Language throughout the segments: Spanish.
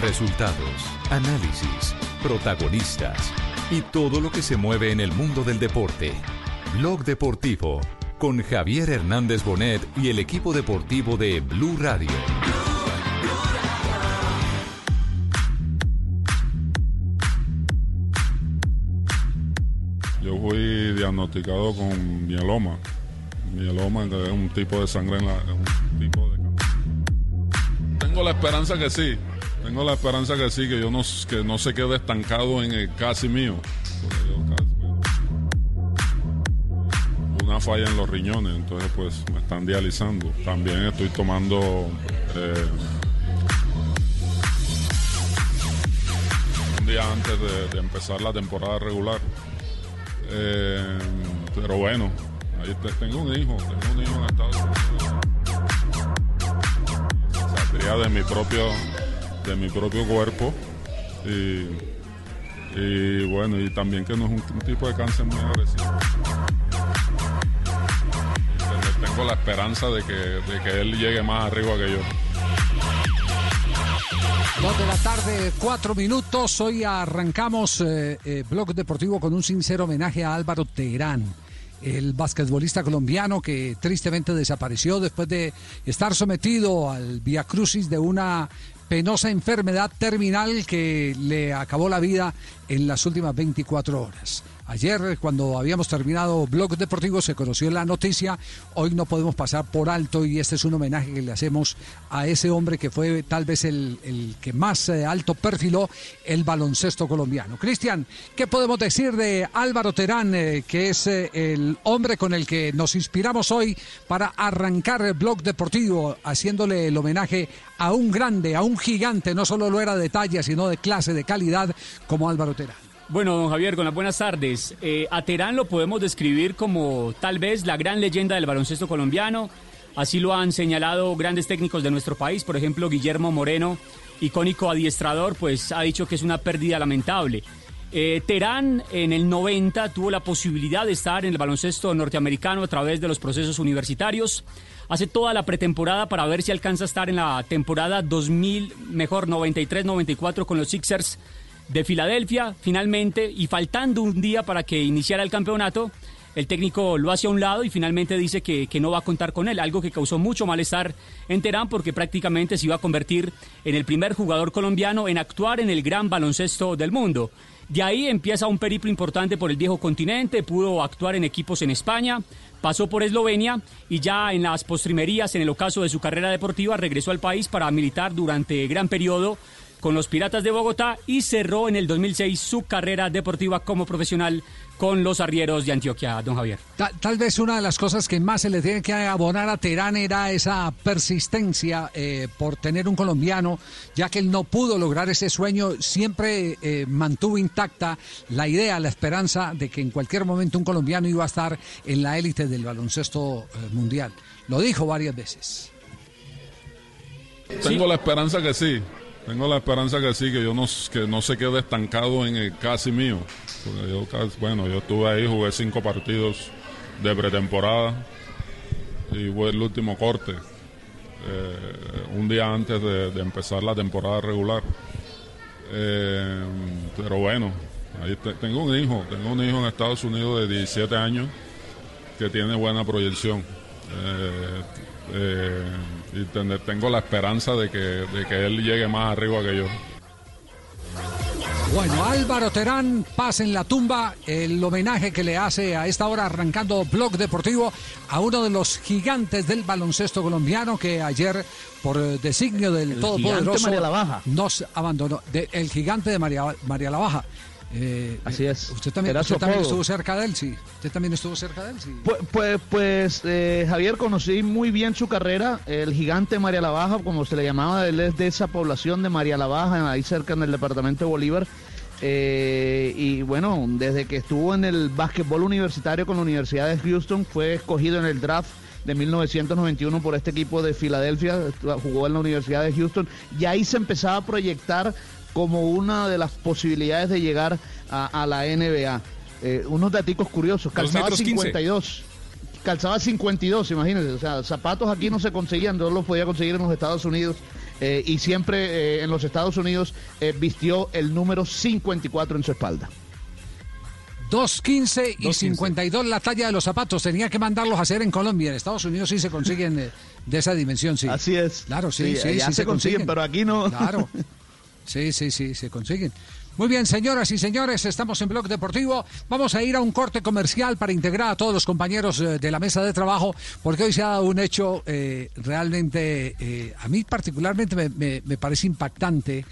Resultados, análisis, protagonistas y todo lo que se mueve en el mundo del deporte. Blog Deportivo con Javier Hernández Bonet y el equipo deportivo de Blue Radio. Yo fui diagnosticado con mieloma. Mieloma es un tipo de sangre en la, es un tipo de Tengo la esperanza que sí. Tengo la esperanza que sí, que yo no, que no se quede estancado en el casi mío. una falla en los riñones, entonces pues me están dializando. También estoy tomando eh, un día antes de, empezar la temporada regular. Eh, pero bueno, ahí tengo un hijo, tengo un hijo en Estados Unidos. De mi propio, de mi propio cuerpo. Y, bueno, y también que no es un tipo de cáncer muy agresivo tengo la esperanza de que, de que él llegue más arriba que yo. Dos de la tarde, cuatro minutos. Hoy arrancamos eh, eh, Blog Deportivo con un sincero homenaje a Álvaro Teherán, el basquetbolista colombiano que tristemente desapareció después de estar sometido al via crucis de una penosa enfermedad terminal que le acabó la vida en las últimas 24 horas. Ayer, cuando habíamos terminado Blog Deportivo, se conoció la noticia. Hoy no podemos pasar por alto y este es un homenaje que le hacemos a ese hombre que fue tal vez el, que más eh, alto perfiló el baloncesto colombiano. Cristian, ¿qué podemos decir de Álvaro Terán, eh, que es eh, el hombre con el que nos inspiramos hoy para arrancar el Blog Deportivo, haciéndole el homenaje a un grande, a un gigante, no solo lo era de talla, sino de clase, de calidad, como Álvaro Terán? Bueno, don Javier, con las buenas tardes. Eh, a Terán lo podemos describir como tal vez la gran leyenda del baloncesto colombiano. Así lo han señalado grandes técnicos de nuestro país, por ejemplo, Guillermo Moreno, icónico adiestrador, pues ha dicho que es una pérdida lamentable. Eh, Terán en el 90 tuvo la posibilidad de estar en el baloncesto norteamericano a través de los procesos universitarios. Hace toda la pretemporada para ver si alcanza a estar en la temporada 2000, mejor 93-94 con los Sixers de Filadelfia, finalmente, y faltando un día para que iniciara el campeonato, el técnico lo hace a un lado y finalmente dice que, no va a contar con él, algo que causó mucho malestar en Terán porque prácticamente se iba a convertir en el primer jugador colombiano en actuar en el gran baloncesto del mundo. De ahí empieza un periplo importante por el viejo continente, pudo actuar en equipos en España, pasó por Eslovenia y ya en las postrimerías, en el ocaso de su carrera deportiva, regresó al país para militar durante gran periodo con los Piratas de Bogotá y cerró en el 2006 su carrera deportiva como profesional con los arrieros de Antioquia, don Javier. Tal, vez una de las cosas que más se le tiene que abonar a Terán era esa persistencia eh, por tener un colombiano, ya que él no pudo lograr ese sueño, siempre eh, mantuvo intacta la idea, la esperanza de que en cualquier momento un colombiano iba a estar en la élite del baloncesto eh, mundial. Lo dijo varias veces. Tengo la esperanza que sí. Tengo la esperanza que sí, que yo no, que no se quede estancado en el casi mío. yo, bueno, yo estuve ahí, jugué cinco partidos de pretemporada y fue el último corte, eh, un día antes de, empezar la temporada regular. Eh, pero bueno, ahí tengo un hijo, tengo un hijo en Estados Unidos de 17 años que tiene buena proyección. Eh, y tengo la esperanza de que, de que él llegue más arriba que yo. Bueno, Álvaro Terán pasa en la tumba el homenaje que le hace a esta hora arrancando Blog Deportivo a uno de los gigantes del baloncesto colombiano que ayer por designio del Todopoderoso nos abandonó. el gigante de María, María La Baja. Eh, Así es. Usted también, estuvo cerca de él, sí. Usted también estuvo cerca de él, sí. Pues, pues, pues eh, Javier, conocí muy bien su carrera. El gigante María la Baja, como se le llamaba, él es de esa población de María la Baja, ahí cerca en el departamento de Bolívar. Eh, y bueno, desde que estuvo en el básquetbol universitario con la Universidad de Houston, fue escogido en el draft de 1991 por este equipo de Filadelfia, jugó en la Universidad de Houston, y ahí se empezaba a proyectar como una de las posibilidades de llegar a, la NBA. Eh, unos datos curiosos, calzaba 52. Calzaba 52, imagínense, o sea, zapatos aquí no se conseguían, no los podía conseguir en los Estados Unidos. Eh, y siempre eh, en los Estados Unidos vistió el número 54 en su espalda. 2.15 y 52 la talla de los zapatos. Tenía que mandarlos a hacer en Colombia. En Estados Unidos sí se consiguen de, esa dimensión, sí. Así es. Claro, sí, sí, sí, se, consiguen, pero aquí no. Claro. Sí, sí, sí, se consiguen. Muy bien, señoras y señores, estamos en Blog Deportivo. Vamos a ir a un corte comercial para integrar a todos los compañeros eh, de la mesa de trabajo, porque hoy se ha dado un hecho eh, realmente, eh, a mí particularmente me, parece impactante,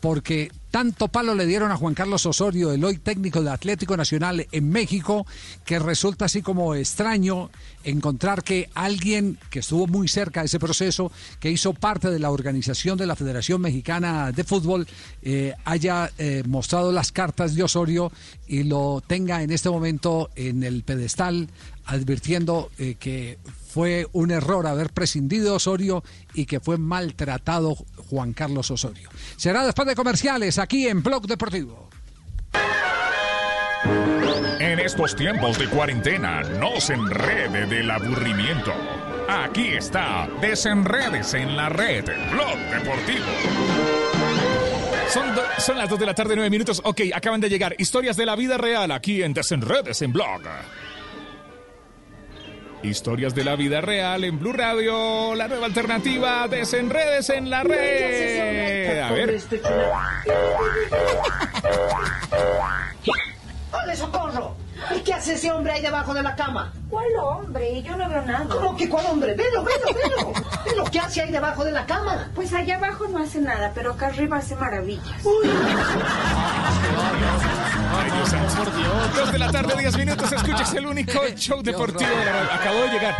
porque tanto palo le dieron a Juan Carlos Osorio, el hoy técnico de Atlético Nacional en México, que resulta así como extraño encontrar que alguien que estuvo muy cerca de ese proceso, que hizo parte de la organización de la Federación Mexicana de Fútbol, eh, haya eh, mostrado las cartas de Osorio y lo tenga en este momento en el pedestal, advirtiendo eh, que fue un error haber prescindido Osorio y que fue maltratado Juan Carlos Osorio. Será después de comerciales aquí en Blog Deportivo. En estos tiempos de cuarentena, no se enrede del aburrimiento. Aquí está Desenredes en la red, Blog Deportivo. Son, son las 2 de la tarde, 9 minutos. Ok, acaban de llegar historias de la vida real aquí en Desenredes en Blog. Historias de la vida real en Blue Radio, la nueva alternativa, desenredes en la red. A ver. ¡Hola, socorro! ¿Y qué hace ese hombre ahí debajo de la cama? ¿Cuál hombre? Yo no veo nada. ¿Cómo que cuál hombre? Velo, velo, velo. Velo, ¿qué hace ahí debajo de la cama? Pues allá abajo no hace nada, pero acá arriba hace maravillas. Uy. Ay, Dios santo. Por Dios. Dos de la tarde, 10 minutos. Escuches el único show deportivo de la Acabó de llegar.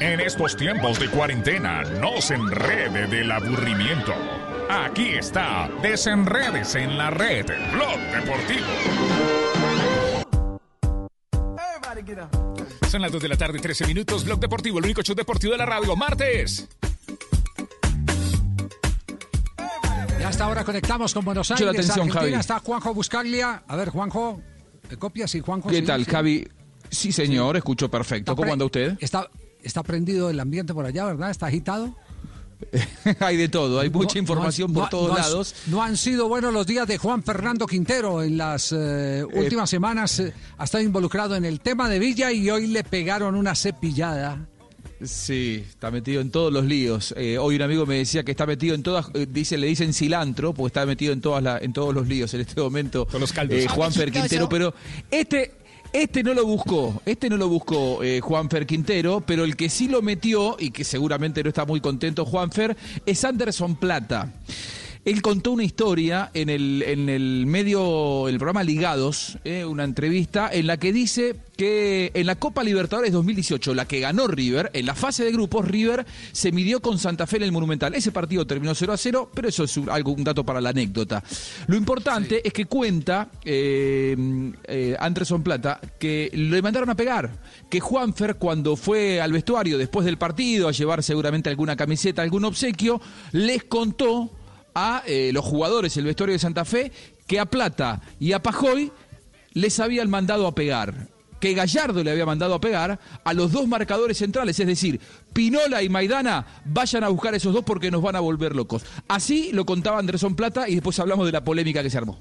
En estos tiempos de cuarentena, no se enrede del aburrimiento. Aquí está Desenredes en la red, Blog Deportivo. Son las 2 de la tarde, 13 minutos. Blog Deportivo, el único show deportivo de la radio. Martes. Ya hasta ahora conectamos con Buenos Aires. atención, Argentina. Está Juanjo Buscaglia. A ver, Juanjo, ¿te copias? Y Juanjo. ¿Qué tal, Javi? Sí, señor, escucho perfecto. ¿Cómo anda usted? Está, está prendido el ambiente por allá, ¿verdad? ¿Está agitado? hay de todo, hay mucha información por todos lados. no han sido buenos los días de Juan Fernando Quintero en las eh, eh, últimas semanas. Eh, ha estado involucrado en el tema de Villa y hoy le pegaron una cepillada. Sí, está metido en todos los líos. hoy un amigo me decía que está metido en todas, dice, le dicen cilantro, porque está metido en todas en todos los líos en este momento. Con los Juan Fer Quintero, pero este este no lo buscó, este no lo buscó eh, Juanfer Quintero, pero el que sí lo metió y que seguramente no está muy contento Juanfer es Anderson Plata. Él contó una historia en el, en el medio, el programa Ligados, eh, una entrevista en la que dice que en la Copa Libertadores 2018, la que ganó River, en la fase de grupos, River se midió con Santa Fe en el Monumental. Ese partido terminó 0 a 0, pero eso es algún dato para la anécdota. Lo importante es que cuenta eh, eh, Anderson Plata que le mandaron a pegar, que Juanfer cuando fue al vestuario después del partido a llevar seguramente alguna camiseta, algún obsequio, les contó a eh, los jugadores el vestuario de Santa Fe que a Plata y a Pajoy les habían mandado a pegar. Que Gallardo le había mandado a pegar a los dos marcadores centrales, es decir, Pinola y Maidana, vayan a buscar a esos dos porque nos van a volver locos. Así lo contaba Anderson Plata y después hablamos de la polémica que se armó.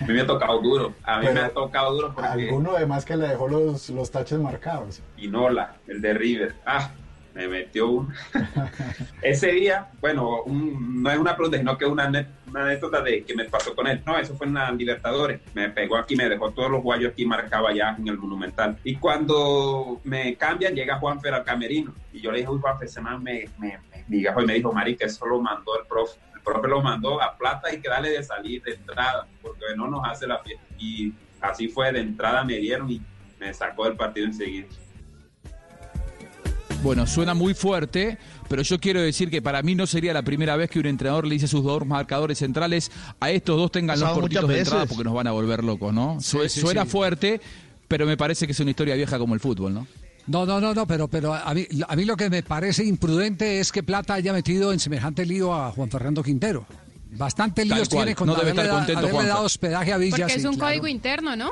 A mí me ha tocado duro. A mí me ha tocado duro porque. Alguno además que le dejó los, los taches marcados. Pinola, el de River. Ah, me metió un... Ese día, bueno, no es una pregunta, sino que una, una anécdota de que me pasó con él. No, eso fue en la Libertadores. Me pegó aquí, me dejó todos los guayos aquí marcaba ya en el Monumental. Y cuando me cambian, llega Juanfer al camerino. Y yo le dije, uy, Juanfer, ese me, me, me, y me dijo, Mari, que eso lo mandó el profe. El profe lo mandó a plata y que dale de salir, de entrada, porque que no nos hace la fiesta. Y así fue, de entrada me dieron y me sacó del partido enseguida. Bueno, suena muy fuerte, pero yo quiero decir que para mí no sería la primera vez que un entrenador le dice a sus dos marcadores centrales, a estos dos tengan los cortitos de entrada veces. porque nos van a volver locos, ¿no? Sí, Su- sí, suena sí. fuerte, pero me parece que es una historia vieja como el fútbol, ¿no? No, no, no, no, pero, pero a, mí, a mí lo que me parece imprudente es que Plata haya metido en semejante lío a Juan Fernando Quintero. Bastante líos tiene con no debe haberle, estar da- contento haberle dado hospedaje a Villa. Porque es sí, un claro. código interno, ¿no?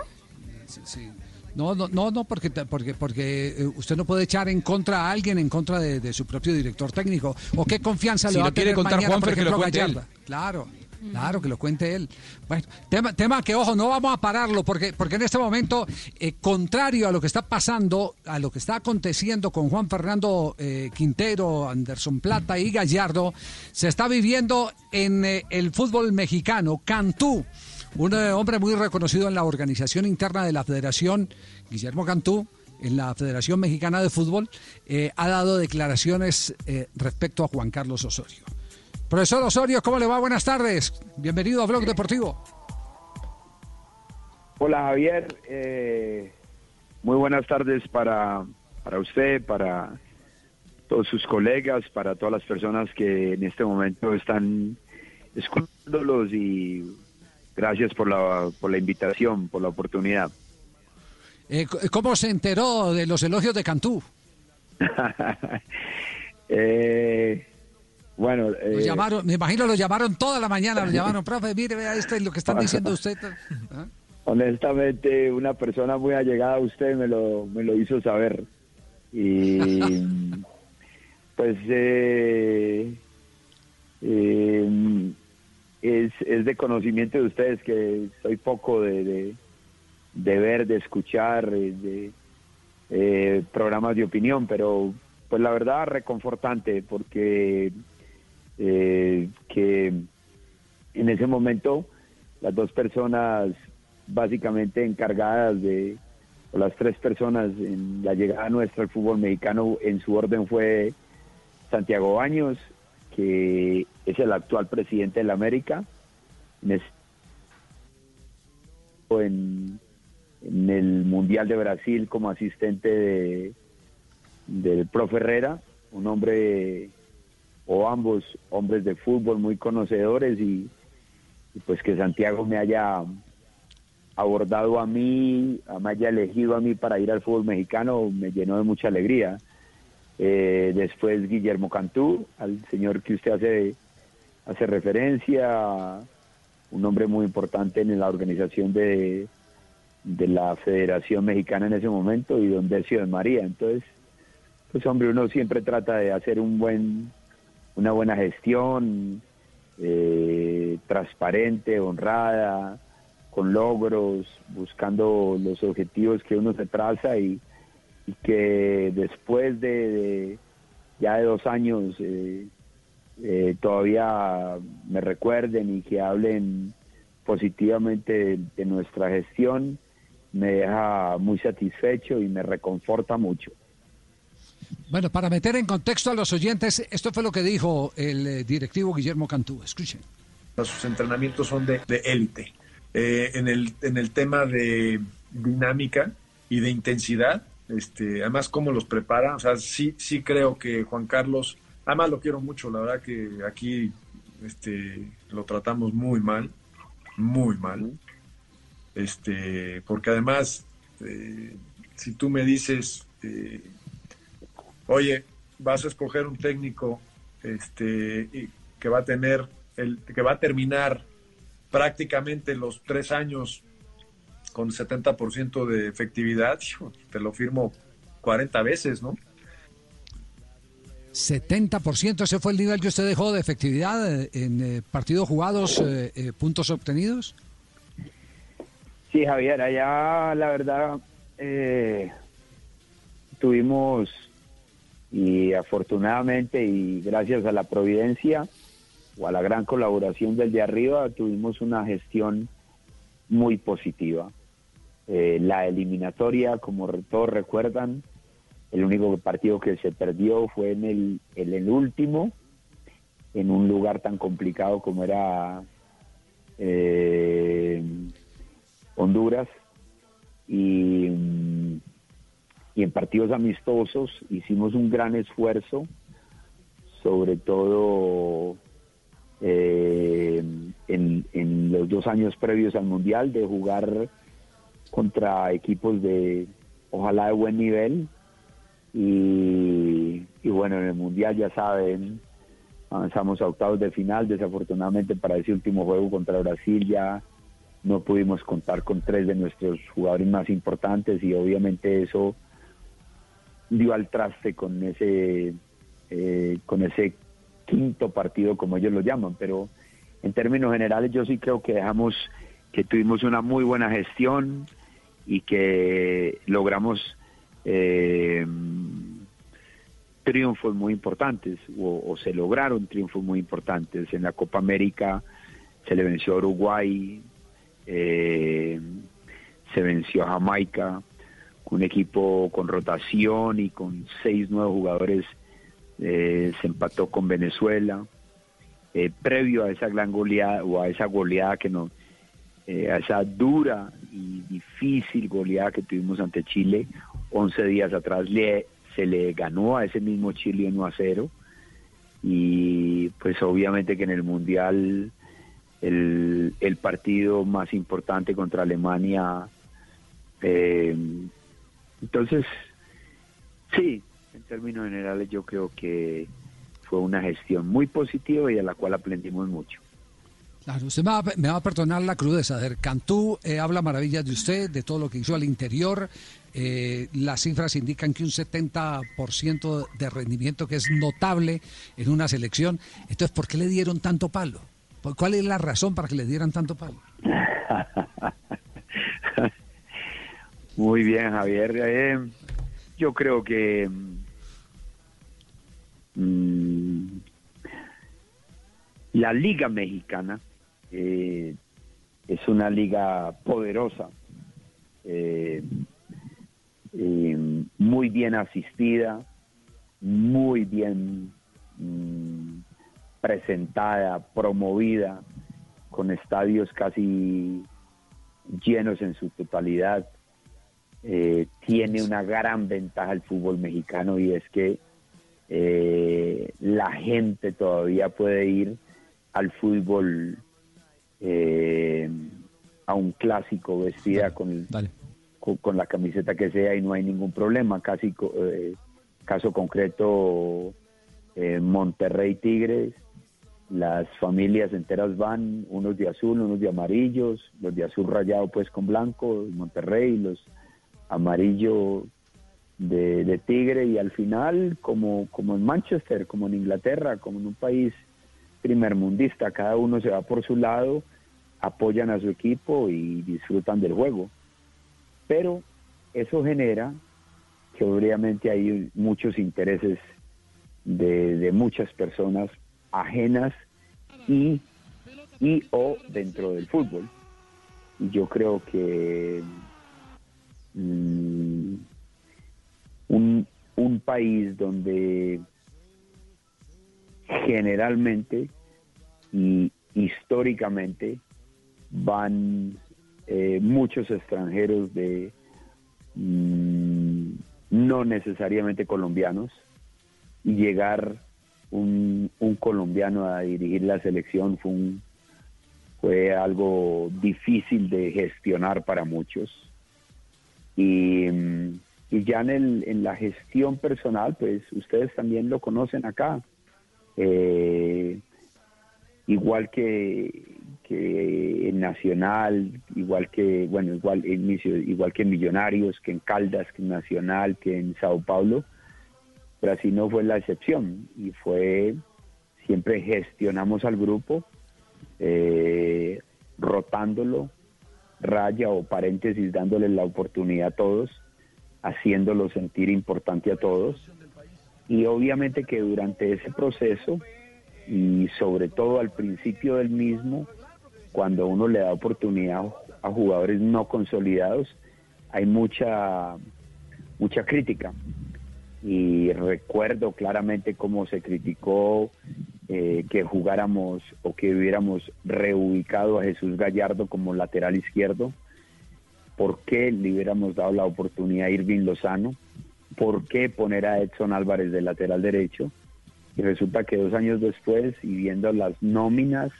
No, no, no, no, porque, porque, porque eh, usted no puede echar en contra a alguien en contra de, de su propio director técnico. ¿O qué confianza Si le va a quiere tener contar mañana, por que lo ejemplo, él. Gallardo? Claro, claro, que lo cuente él. Bueno, tema, tema que, ojo, no vamos a pararlo, porque, porque en este momento, eh, contrario a lo que está pasando, a lo que está aconteciendo con Juan Fernando eh, Quintero, Anderson Plata y Gallardo, se está viviendo en eh, el fútbol mexicano. Cantú, un eh, hombre muy reconocido en la organización interna de la federación, Guillermo Cantú, en la Federación Mexicana de Fútbol, eh, ha dado declaraciones eh, respecto a Juan Carlos Osorio. Profesor Osorio, ¿cómo le va? Buenas tardes. Bienvenido a Blog Deportivo. Hola Javier, eh, muy buenas tardes para, para usted, para todos sus colegas, para todas las personas que en este momento están escuchándolos y gracias por la, por la invitación, por la oportunidad. Eh, ¿Cómo se enteró de los elogios de Cantú? Eh, bueno, Lo eh, llamaron, me imagino lo llamaron toda la mañana, lo llamaron, profe, mire, vea esto es lo que están diciendo usted. ¿Ah? honestamente una persona muy allegada a usted me lo, me lo hizo saber. Y pues eh, eh, es, es de conocimiento de ustedes que soy poco de, de, ver, de escuchar, eh, de eh, programas de opinión, pero pues la verdad reconfortante porque eh, que en ese momento las dos personas básicamente encargadas de, o las tres personas en la llegada nuestra al fútbol mexicano en su orden fue Santiago Baños, que es el actual presidente de la América, en, en el Mundial de Brasil como asistente de, del profe Herrera, un hombre o ambos hombres de fútbol muy conocedores y, y pues que Santiago me haya abordado a mí, me haya elegido a mí para ir al fútbol mexicano, me llenó de mucha alegría. Eh, después Guillermo Cantú, al señor que usted hace, hace referencia, un hombre muy importante en la organización de, de la Federación Mexicana en ese momento, y don Decio de María. Entonces, pues hombre, uno siempre trata de hacer un buen, una buena gestión, eh, transparente, honrada, con logros, buscando los objetivos que uno se traza y, y que después de, de ya de dos años eh, eh, todavía me recuerden y que hablen positivamente de, de nuestra gestión me deja muy satisfecho y me reconforta mucho. Bueno, para meter en contexto a los oyentes, esto fue lo que dijo el eh, directivo Guillermo Cantú. Escuchen. Sus entrenamientos son de de élite. Eh, en, el, en el tema de dinámica y de intensidad, este, además cómo los prepara, o sea, sí, sí creo que Juan Carlos, además lo quiero mucho, la verdad que aquí este, lo tratamos muy mal, muy mal, este, porque además, eh, si tú me dices, eh, oye, vas a escoger un técnico este, que va a tener, el, que va a terminar prácticamente los tres años con 70% de efectividad, te lo firmo 40 veces, ¿no? 70%, ese fue el nivel que usted dejó de efectividad eh, en eh, partidos jugados, eh, eh, puntos obtenidos. Sí, Javier, allá la verdad eh, tuvimos y afortunadamente y gracias a la providencia o a la gran colaboración del de arriba tuvimos una gestión muy positiva. Eh, la eliminatoria, como todos recuerdan, el único partido que se perdió fue en el, el último, en un lugar tan complicado como era eh, Honduras. Y, mm, y en partidos amistosos hicimos un gran esfuerzo, sobre todo eh, en, en los dos años previos al Mundial, de jugar contra equipos de, ojalá de buen nivel. Y, bueno, en el Mundial ya saben, avanzamos a octavos de final. Desafortunadamente para ese último juego contra Brasil ya no pudimos contar con tres de nuestros jugadores más importantes y obviamente eso dio al traste con ese eh, con ese quinto partido como ellos lo llaman pero en términos generales yo sí creo que dejamos que tuvimos una muy buena gestión y que logramos eh, triunfos muy importantes o, se lograron triunfos muy importantes en la Copa América se le venció a Uruguay eh, se venció a Jamaica, un equipo con rotación y con seis nuevos jugadores, eh, se empató con Venezuela. Eh, previo a esa gran goleada o a esa goleada que nos, a esa dura y difícil goleada que tuvimos ante Chile, 11 días atrás le, se le ganó a ese mismo Chile 1 a 0 y pues obviamente que en el Mundial el, el partido más importante contra Alemania. Eh, entonces, sí, en términos generales yo creo que fue una gestión muy positiva y a la cual aprendimos mucho. Claro, usted me va, a perdonar la crudeza. ver, Cantú eh, habla maravillas de usted, de todo lo que hizo al interior. Eh, las cifras indican que un 70% de rendimiento, que es notable en una selección. Entonces, ¿por qué le dieron tanto palo? ¿Cuál es la razón para que le dieran tanto palo? Muy bien, Javier. Eh, yo creo que mm, la Liga Mexicana eh, es una liga poderosa, eh, muy bien asistida, muy bien mm, presentada, promovida, con estadios casi llenos en su totalidad. Eh, tiene una gran ventaja el fútbol mexicano y es que eh, la gente todavía puede ir al fútbol eh, a un clásico vestida con, con, la camiseta que sea y no hay ningún problema. Casi caso concreto Monterrey Tigres las familias enteras van, unos de azul, unos de amarillos, los de azul rayado pues con blanco, Monterrey, los amarillo de, tigre y al final como, como en Manchester, como en Inglaterra, como en un país primermundista, cada uno se va por su lado, apoyan a su equipo y disfrutan del juego. Pero eso genera que obviamente hay muchos intereses de, muchas personas ajenas y, y o dentro del fútbol. Y yo creo que mm, un, un país donde generalmente y históricamente van eh, muchos extranjeros de mm, no necesariamente colombianos y llegar un, colombiano a dirigir la selección fue, fue algo difícil de gestionar para muchos. Y, ya en, el, en la gestión personal, pues ustedes también lo conocen acá. Eh, igual que, que en Nacional, igual que, bueno, igual, igual que en Millonarios, que en Caldas, que en Nacional, que en Sao Paulo, Brasil no fue la excepción y fue, siempre gestionamos al grupo, eh, rotándolo, raya o paréntesis, dándole la oportunidad a todos, haciéndolo sentir importante a todos. Y obviamente que durante ese proceso, y sobre todo al principio del mismo, cuando uno le da oportunidad a jugadores no consolidados, hay mucha, mucha crítica y recuerdo claramente cómo se criticó eh, que jugáramos o que hubiéramos reubicado a Jesús Gallardo como lateral izquierdo ¿por qué le hubiéramos dado la oportunidad a Irving Lozano? ¿Por qué poner a Edson Álvarez de lateral derecho? Y resulta que dos años después, y viendo las nóminas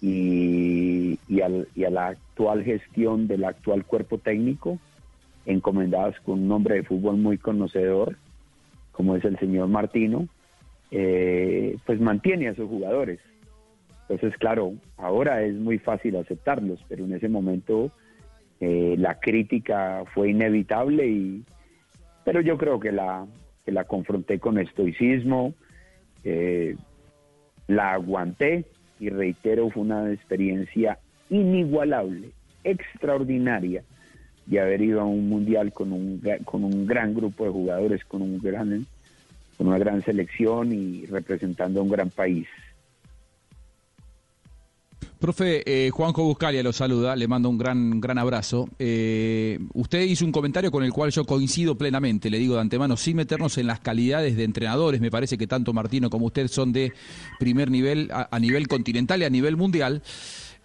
y, y, al- y a la actual gestión del actual cuerpo técnico, encomendadas con un hombre de fútbol muy conocedor, como es el señor Martino, eh, pues mantiene a esos jugadores. Entonces, claro, ahora es muy fácil aceptarlos, pero en ese momento eh, la crítica fue inevitable y pero yo creo que la que la confronté con estoicismo eh, la aguanté y reitero fue una experiencia inigualable extraordinaria de haber ido a un mundial con un con un gran grupo de jugadores con un gran con una gran selección y representando a un gran país Profe, eh, Juanjo Buscalia lo saluda, le mando un gran, gran abrazo. Eh, usted hizo un comentario con el cual yo coincido plenamente, le digo de antemano, sin meternos en las calidades de entrenadores, me parece que tanto Martino como usted son de primer nivel, a, a nivel continental y a nivel mundial.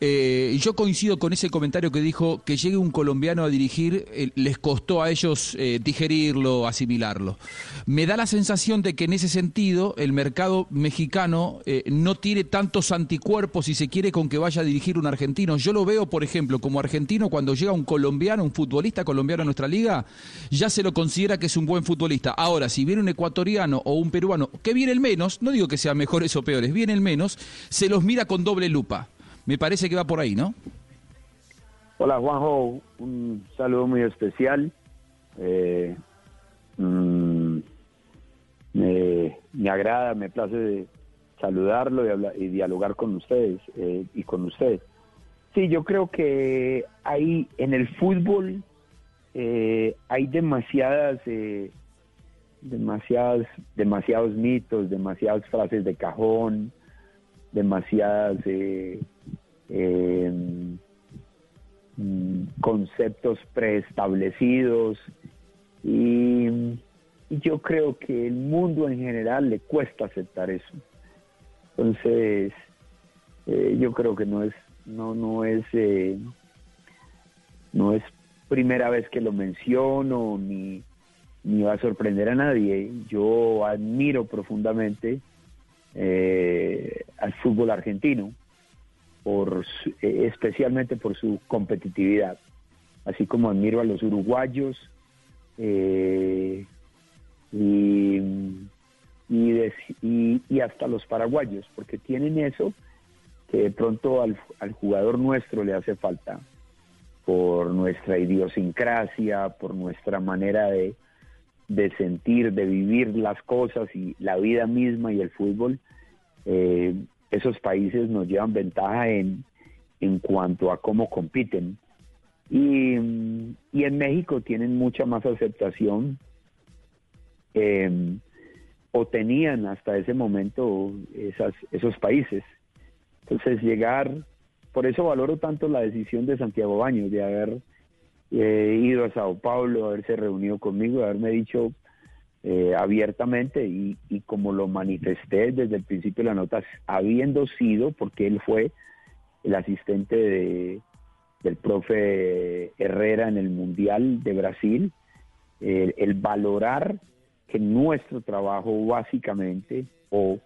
Eh, yo coincido con ese comentario que dijo que llegue un colombiano a dirigir, eh, les costó a ellos eh, digerirlo, asimilarlo. Me da la sensación de que en ese sentido el mercado mexicano no tiene tantos anticuerpos, si se quiere, con que vaya a dirigir un argentino. Yo lo veo, por ejemplo, como argentino, cuando llega un colombiano, un futbolista colombiano a nuestra liga, ya se lo considera que es un buen futbolista. Ahora, si viene un ecuatoriano o un peruano, que viene el menos, no digo que sean mejores o peores, viene el menos, se los mira con doble lupa. Me parece que va por ahí, ¿no? Hola Juanjo, un saludo muy especial. Eh, mm, me, agrada, me place saludarlo y, hablar- y dialogar con ustedes eh, y con usted. Sí, yo creo que hay en el fútbol eh, hay demasiadas, demasiadas, demasiados mitos, demasiadas frases de cajón, demasiadas eh, conceptos preestablecidos y, y yo creo que el mundo en general le cuesta aceptar eso. Entonces, eh, yo creo que no es no no es eh, no es primera vez que lo menciono ni ni va a sorprender a nadie. Yo admiro profundamente eh, al fútbol argentino por eh, especialmente por su competitividad, así como admiro a los uruguayos eh, y- y hasta los paraguayos, porque tienen eso que de pronto al, al jugador nuestro le hace falta por nuestra idiosincrasia, por nuestra manera de, de sentir, de vivir las cosas y la vida misma y el fútbol, eh, esos países nos llevan ventaja en, en cuanto a cómo compiten. Y, mm, y en México tienen mucha más aceptación, eh, o tenían hasta ese momento esas, esos países. Entonces llegar, por eso valoro tanto la decisión de Santiago Baños de haber eh, ido a Sao Paulo, haberse reunido conmigo, haberme dicho eh, abiertamente y, y como lo manifesté desde el principio de la nota, habiendo sido, porque él fue el asistente de, del profe Herrera en el Mundial de Brasil, el, valorar que nuestro trabajo básicamente o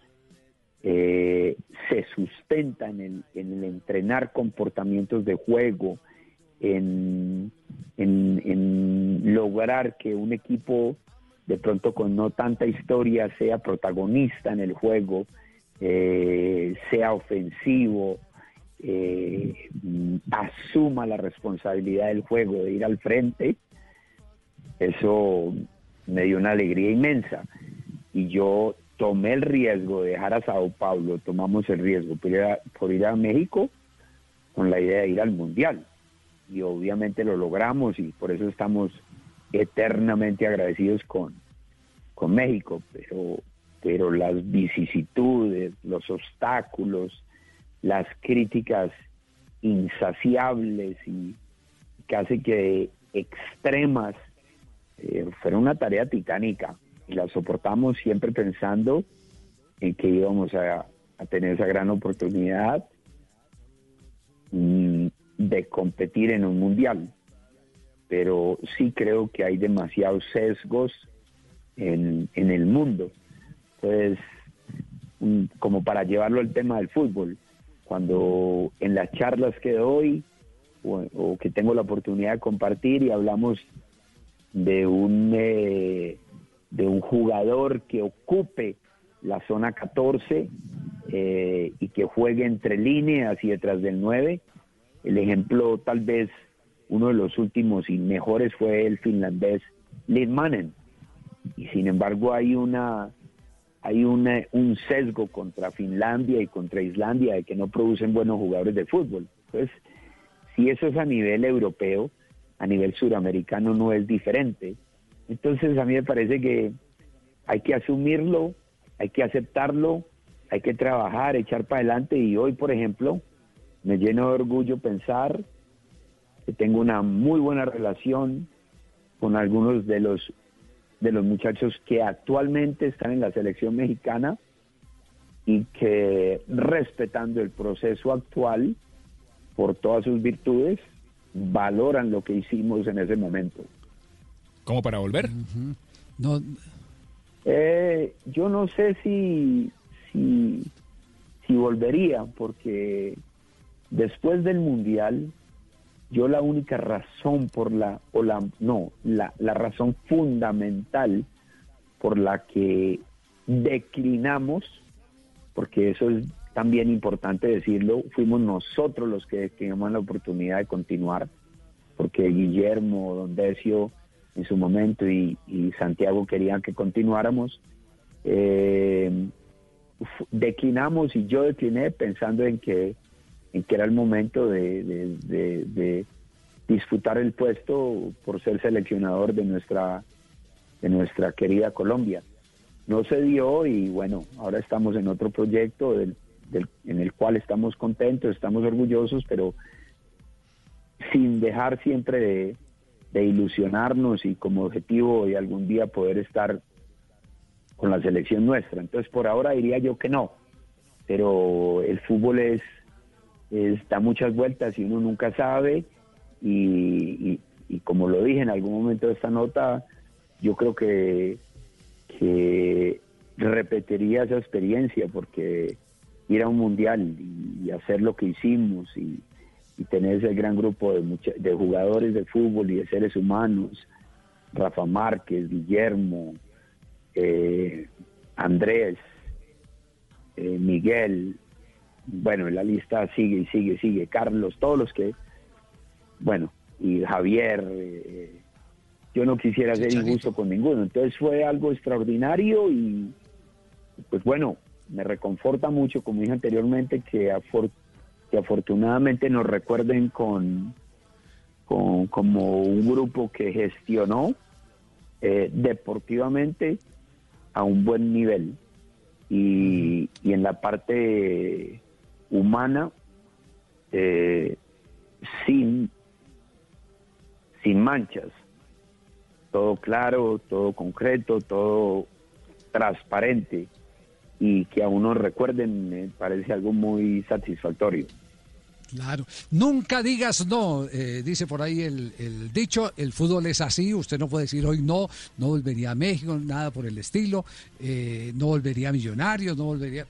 eh, se sustenta en el, en entrenar comportamientos de juego, en- en lograr que un equipo de pronto con no tanta historia sea protagonista en el juego, eh, sea ofensivo, eh, asuma la responsabilidad del juego de ir al frente, eso me dio una alegría inmensa. Y yo tomé el riesgo de dejar a Sao Paulo, tomamos el riesgo por ir a, por ir a México con la idea de ir al Mundial. Y obviamente lo logramos y por eso estamos eternamente agradecidos con, con México, pero, pero las vicisitudes, los obstáculos, las críticas insaciables y casi que extremas, eh, fueron una tarea titánica y la soportamos siempre pensando en que íbamos a, a tener esa gran oportunidad mm, de competir en un mundial. Pero sí creo que hay demasiados sesgos en, en el mundo. Entonces, mm, como para llevarlo al tema del fútbol, cuando en las charlas que doy o, o que tengo la oportunidad de compartir y hablamos de un eh, de un jugador que ocupe la zona 14 eh, y que juegue entre líneas y detrás del 9. El ejemplo tal vez uno de los últimos y mejores fue el finlandés Lidmanen. Y sin embargo hay una hay una, un sesgo contra Finlandia y contra Islandia de que no producen buenos jugadores de fútbol. Entonces, si eso es a nivel europeo, a nivel suramericano no es diferente. Entonces a mí me parece que hay que asumirlo, hay que aceptarlo, hay que trabajar, echar para adelante y hoy, por ejemplo, me lleno de orgullo pensar tengo una muy buena relación con algunos de los de los muchachos que actualmente están en la selección mexicana y que respetando el proceso actual por todas sus virtudes valoran lo que hicimos en ese momento. ¿Cómo para volver? No, Eh, yo no sé si, si, si volvería, porque después del Mundial, yo la única razón por la, o la, no, la, la razón fundamental por la que declinamos, porque eso es también importante decirlo, fuimos nosotros los que teníamos la oportunidad de continuar, porque Guillermo, Don Decio, en su momento y, Santiago querían que continuáramos. Eh, declinamos y yo decliné pensando en que, en que era el momento de, de- disputar el puesto por ser seleccionador de nuestra, de nuestra querida Colombia. No se dio y bueno, ahora estamos en otro proyecto del- del- en el cual estamos contentos, estamos orgullosos, pero sin dejar siempre de ilusionarnos y como objetivo de algún día poder estar con la selección nuestra. Entonces, por ahora diría yo que no, pero el fútbol es, es- da muchas vueltas y uno nunca sabe. Y, como lo dije en algún momento de esta nota, yo creo que, repetiría esa experiencia porque ir a un mundial y, hacer lo que hicimos y, y tener ese gran grupo de, mucha- de jugadores de fútbol y de seres humanos, Rafa Márquez, Guillermo, eh, Andrés, eh, Miguel, bueno, la lista sigue y sigue, sigue, Carlos, todos los que, bueno, y Javier, eh, yo no quisiera ser injusto con ninguno, entonces fue algo extraordinario y pues bueno, me reconforta mucho, como dije anteriormente, que, afor- que afortunadamente nos recuerden con, con como un grupo que gestionó eh, deportivamente a un buen nivel. Y, y en la parte humana eh, sin sin manchas. Todo claro todo concreto todo transparente. Y que a uno recuerden me parece algo muy satisfactorio. Claro. Nunca digas no, eh, dice por ahí el, el dicho, el fútbol es así, usted no puede decir hoy no, no volvería a México, nada por el estilo, eh, no volvería a Millonarios, no volvería...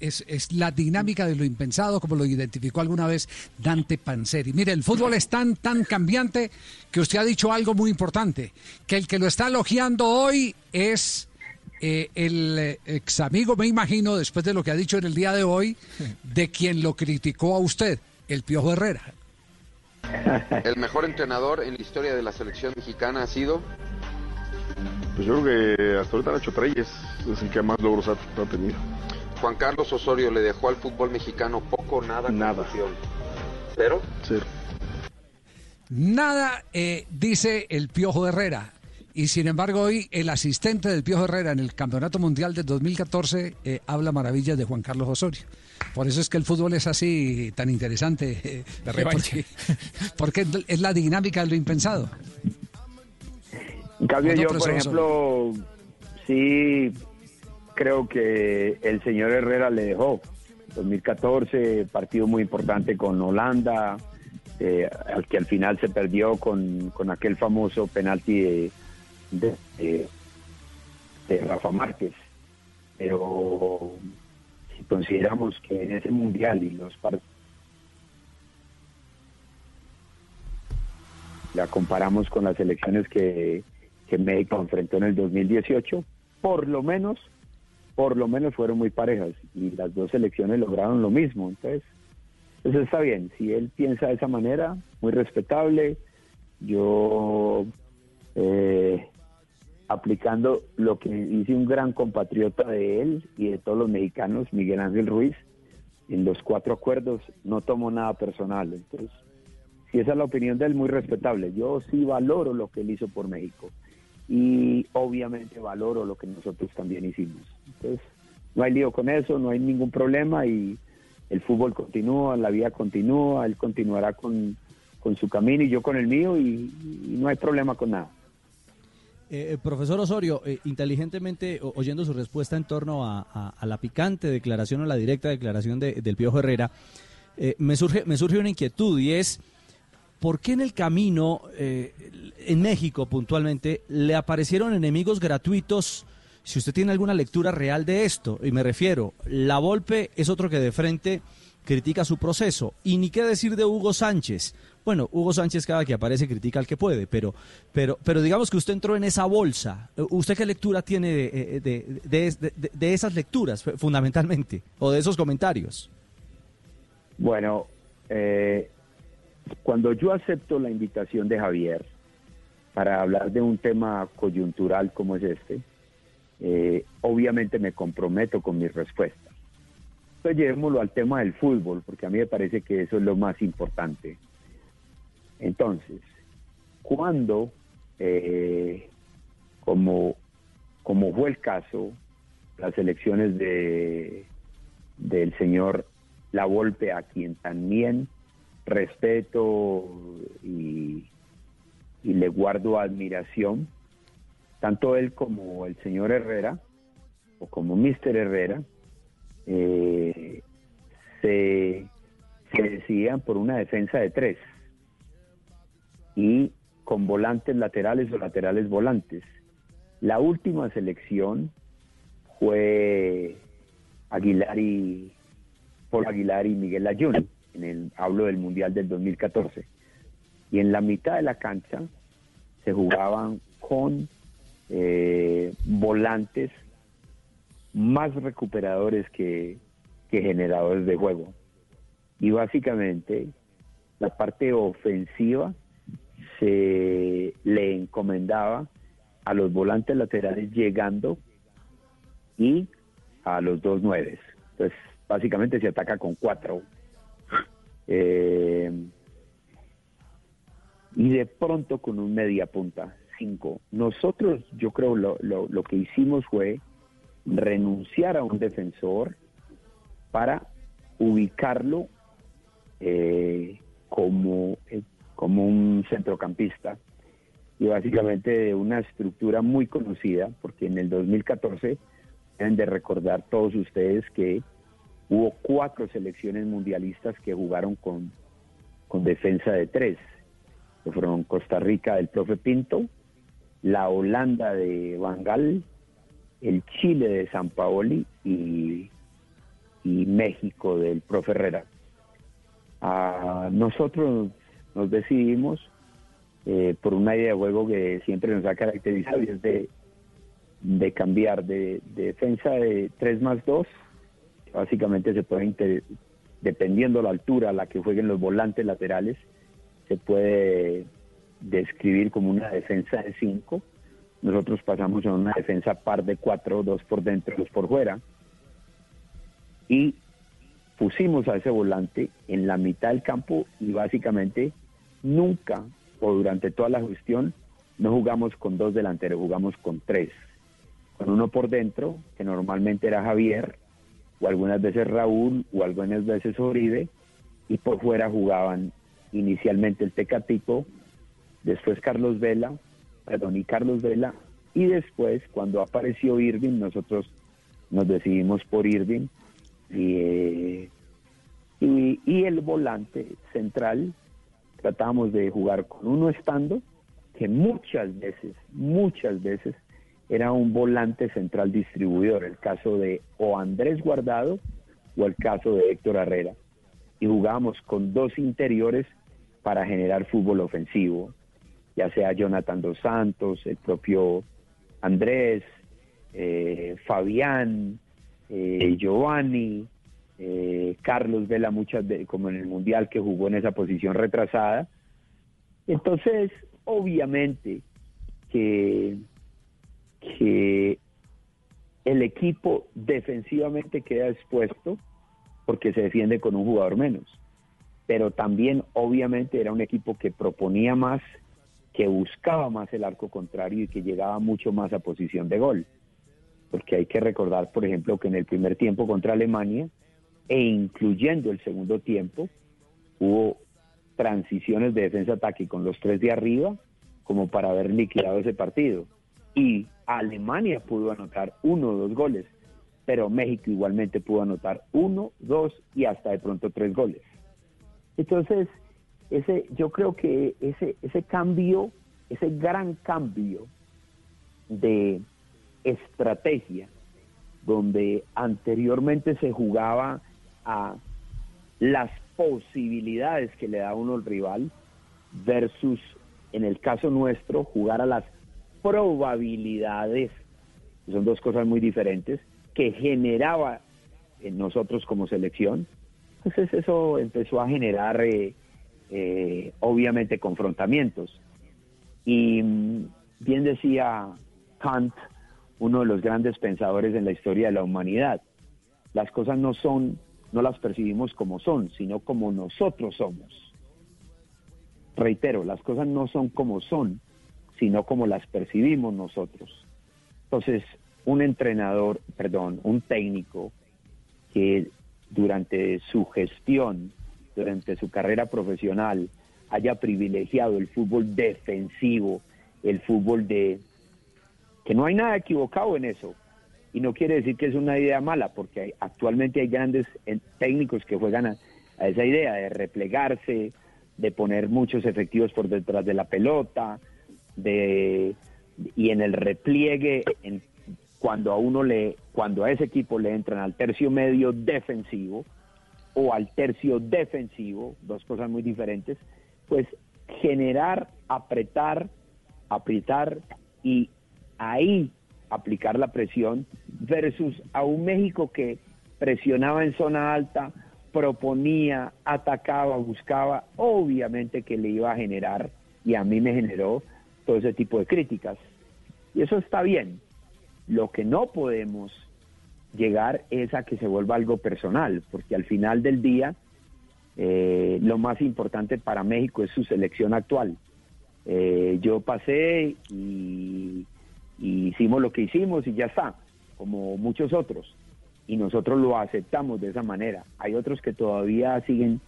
Es, es la dinámica de lo impensado, como lo identificó alguna vez Dante Panzeri. Mire, el fútbol es tan, tan cambiante que usted ha dicho algo muy importante, que el que lo está elogiando hoy es eh, el ex amigo, me imagino, después de lo que ha dicho en el día de hoy, de quien lo criticó a usted, el Piojo Herrera. El mejor entrenador en la historia de la selección mexicana ha sido Pues yo creo que hasta ahorita Nacho Treyes es el que más logros ha, ha tenido. Juan Carlos Osorio. Le dejó al fútbol mexicano poco o nada. Nada. confusión. Pero Cero. Nada eh, dice el Piojo Herrera. Y sin embargo, hoy el asistente del Piojo Herrera en el Campeonato Mundial del 2014 eh, habla maravillas de Juan Carlos Osorio. Por eso es que el fútbol es así tan interesante. eh, De. Porque, porque es la dinámica de lo impensado. En cambio, ¿Cuánto yo, por ejemplo, sí creo que el señor Herrera le dejó. 2014, partido muy importante con Holanda, eh, al que al final se perdió con, con aquel famoso penalti de, de, Rafa Márquez. Pero si consideramos que en ese mundial y los partidos la comparamos con las elecciones que, que México enfrentó en el 2018, por lo menos, por lo menos fueron muy parejas y las dos elecciones lograron lo mismo. Entonces, eso está bien. Si él piensa de esa manera, muy respetable. Yo, eh, aplicando lo que dice un gran compatriota de él y de todos los mexicanos, Miguel Ángel Ruiz, en los cuatro acuerdos no tomo nada personal. Entonces, si esa es la opinión de él, muy respetable. Yo sí valoro lo que él hizo por México y obviamente valoro lo que nosotros también hicimos. Entonces, no hay lío con eso, no hay ningún problema y el fútbol continúa, la vida continúa, él continuará con, con su camino y yo con el mío y, no hay problema con nada. Eh, eh, profesor Osorio, eh, inteligentemente oyendo su respuesta en torno a, la picante declaración o la directa declaración de- del Piojo Herrera, eh, me, surge, me surge una inquietud y es, ¿por qué en el camino, en México puntualmente, le aparecieron enemigos gratuitos? Si usted tiene alguna lectura real de esto, y me refiero, La Volpe es otro que de frente critica su proceso. Y ni qué decir de Hugo Sánchez. Bueno, Hugo Sánchez cada que aparece critica al que puede, pero, pero, pero digamos que usted entró en esa bolsa. ¿Usted qué lectura tiene de, eh, de- de- esas lecturas, fu- fundamentalmente, o de esos comentarios? Bueno, eh, cuando yo acepto la invitación de Javier para hablar de un tema coyuntural como es este, eh, obviamente me comprometo con mi respuesta. Entonces llevémoslo al tema del fútbol, porque a mí me parece que eso es lo más importante. Entonces, cuando, eh, como, como fue el caso, las elecciones de, del señor La Volpe, a quien también respeto y le guardo admiración, tanto él como el señor Herrera, o como Mr. Herrera, eh, se, decidían por una defensa de tres y con volantes laterales o laterales volantes. La última selección fue Aguilar y Aguilar y Miguel Ayun, en el hablo del Mundial del 2014. Y en la mitad de la cancha se jugaban con eh, volantes más recuperadores que, generadores de juego. Y básicamente la parte ofensiva se le encomendaba a los volantes laterales llegando y a los dos nueves. Entonces, básicamente se ataca con cuatro. Eh, y de pronto con un media punta, Nosotros, yo creo, lo, lo, que hicimos fue renunciar a un defensor para ubicarlo eh, como, eh, como un centrocampista y básicamente de una estructura muy conocida, porque en el 2014 deben de recordar todos ustedes que hubo cuatro selecciones mundialistas que jugaron con, con defensa de tres, fueron Costa Rica del profe Pinto, la Holanda de Bangal, el Chile de San Paoli y, México del profe Herrera. Nosotros nos decidimos eh, por una idea de juego que siempre nos ha caracterizado y es de, de cambiar de, de defensa de 3 más 2. Básicamente se puede, inter- dependiendo la altura a la que jueguen los volantes laterales, se puede describir como una defensa de 5. Nosotros pasamos a una defensa par de 4, dos por dentro, dos por fuera. Y pusimos a ese volante en la mitad del campo y básicamente nunca o durante toda la gestión no jugamos con dos delanteros, jugamos con tres. Con uno por dentro, que normalmente era Javier, o algunas veces Raúl, o algunas veces Oribe, y por fuera jugaban inicialmente el Tecatico, después Carlos Vela, perdón, y Carlos Vela, y después cuando apareció Irving, nosotros nos decidimos por Irving, y, eh, y, y el volante central tratábamos de jugar con uno estando, que muchas veces, muchas veces era un volante central distribuidor, el caso de o Andrés Guardado o el caso de Héctor Herrera. Y jugábamos con dos interiores para generar fútbol ofensivo, ya sea Jonathan Dos Santos, el propio Andrés, eh, Fabián, eh, Giovanni, eh, Carlos Vela muchas veces, como en el Mundial que jugó en esa posición retrasada. Entonces, obviamente que, que el equipo defensivamente queda expuesto porque se defiende con un jugador menos. Pero también, obviamente, era un equipo que proponía más, que buscaba más el arco contrario y que llegaba mucho más a posición de gol. Porque hay que recordar, por ejemplo, que en el primer tiempo contra Alemania, e incluyendo el segundo tiempo, hubo transiciones de defensa-ataque con los tres de arriba como para haber liquidado ese partido. Y Alemania pudo anotar uno o dos goles, pero México igualmente pudo anotar uno, dos y hasta de pronto tres goles. Entonces, ese, yo creo que ese, ese cambio, ese gran cambio de estrategia, donde anteriormente se jugaba a las posibilidades que le da uno al rival versus, en el caso nuestro, jugar a las probabilidades, son dos cosas muy diferentes, que generaba en nosotros como selección. Entonces eso empezó a generar, eh, eh, obviamente, confrontamientos. Y mm, bien decía Kant, uno de los grandes pensadores en la historia de la humanidad, las cosas no son no las percibimos como son, sino como nosotros somos. Reitero, las cosas no son como son, sino como las percibimos nosotros. Entonces, un entrenador, perdón, un técnico que durante su gestión, durante su carrera profesional, haya privilegiado el fútbol defensivo, el fútbol de... que no hay nada equivocado en eso, y no quiere decir que es una idea mala, porque actualmente hay grandes eh, técnicos que juegan a, esa idea de replegarse, de poner muchos efectivos por detrás de la pelota, de y en el repliegue, en, cuando a uno le, cuando a ese equipo le entran al tercio medio defensivo o al tercio defensivo, dos cosas muy diferentes, pues generar, apretar, apretar y ahí aplicar la presión versus a un México que presionaba en zona alta, proponía, atacaba, buscaba, obviamente que le iba a generar, y a mí me generó todo ese tipo de críticas. Y eso está bien. Lo que no podemos llegar es a que se vuelva algo personal, porque al final del día eh, lo más importante para México es su selección actual. Eh, yo pasé y y hicimos lo que hicimos y ya está, como muchos otros. Y nosotros lo aceptamos de esa manera. Hay otros que todavía siguen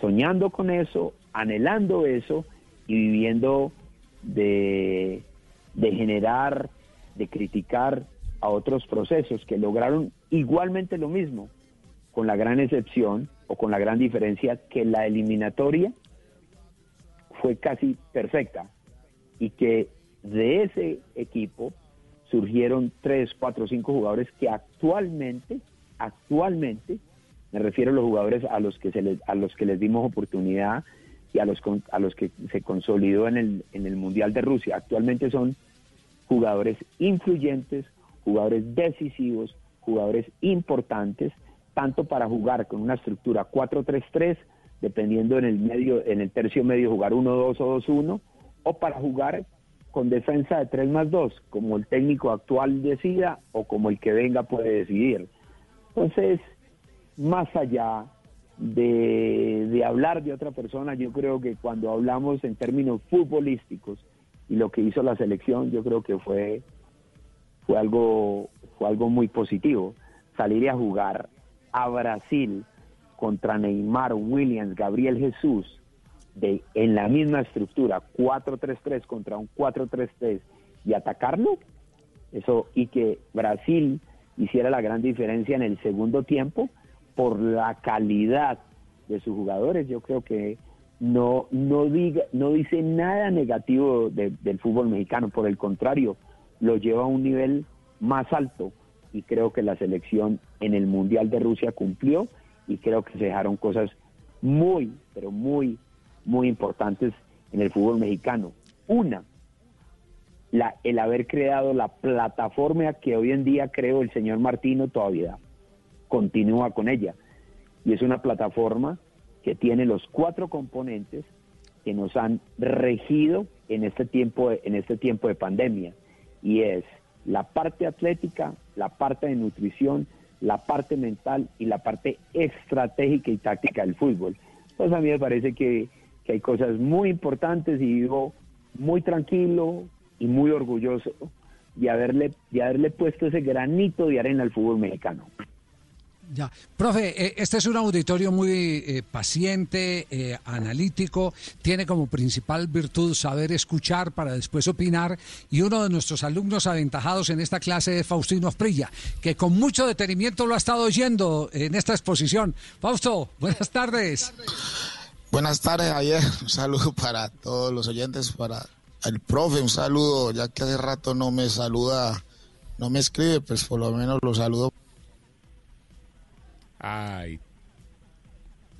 soñando con eso, anhelando eso y viviendo de, de generar, de criticar a otros procesos que lograron igualmente lo mismo, con la gran excepción o con la gran diferencia que la eliminatoria fue casi perfecta y que de ese equipo surgieron tres, cuatro, cinco jugadores que actualmente, actualmente, me refiero a los jugadores a los que se les, a los que les dimos oportunidad y a los a los que se consolidó en el, en el Mundial de Rusia. Actualmente son jugadores influyentes, jugadores decisivos, jugadores importantes, tanto para jugar con una estructura 4-3-3, dependiendo en el medio, en el tercio medio jugar 1-2 o 2-1, o para jugar con defensa de 3 más 2, como el técnico actual decida o como el que venga puede decidir. Entonces, más allá de, hablar de otra persona, yo creo que cuando hablamos en términos futbolísticos y lo que hizo la selección, yo creo que fue, fue, algo, fue algo muy positivo. Salir a jugar a Brasil contra Neymar, Williams, Gabriel Jesús, de en la misma estructura 4-3-3 contra un 4-3-3 y atacarlo, eso y que Brasil hiciera la gran diferencia en el segundo tiempo por la calidad de sus jugadores, yo creo que no, no, diga, no dice nada negativo de- del fútbol mexicano, por el contrario, lo lleva a un nivel más alto y creo que la selección en el Mundial de Rusia cumplió y creo que se dejaron cosas muy, pero muy, muy importantes en el fútbol mexicano. Una, la, el haber creado la plataforma que hoy en día creo el señor Martino todavía continúa con ella. Y es una plataforma que tiene los cuatro componentes que nos han regido en este tiempo en este tiempo de pandemia y es la parte atlética, la parte de nutrición, la parte mental y la parte estratégica y táctica del fútbol. Pues a mí me parece que, que hay cosas muy importantes y vivo muy tranquilo y muy orgulloso de haberle, de haberle puesto ese granito de arena al fútbol mexicano. Ya. Profe, eh, este es un auditorio muy eh, paciente, eh, analítico, tiene como principal virtud saber escuchar para después opinar y uno de nuestros alumnos aventajados en esta clase es Faustino Asprilla, que con mucho detenimiento lo ha estado oyendo en esta exposición. Fausto, buenas tardes. Buenas tardes, Javier. Un saludo para todos los oyentes, para el profe, un saludo, ya que hace rato no me saluda, no me escribe, pues por lo menos lo saludo Ay,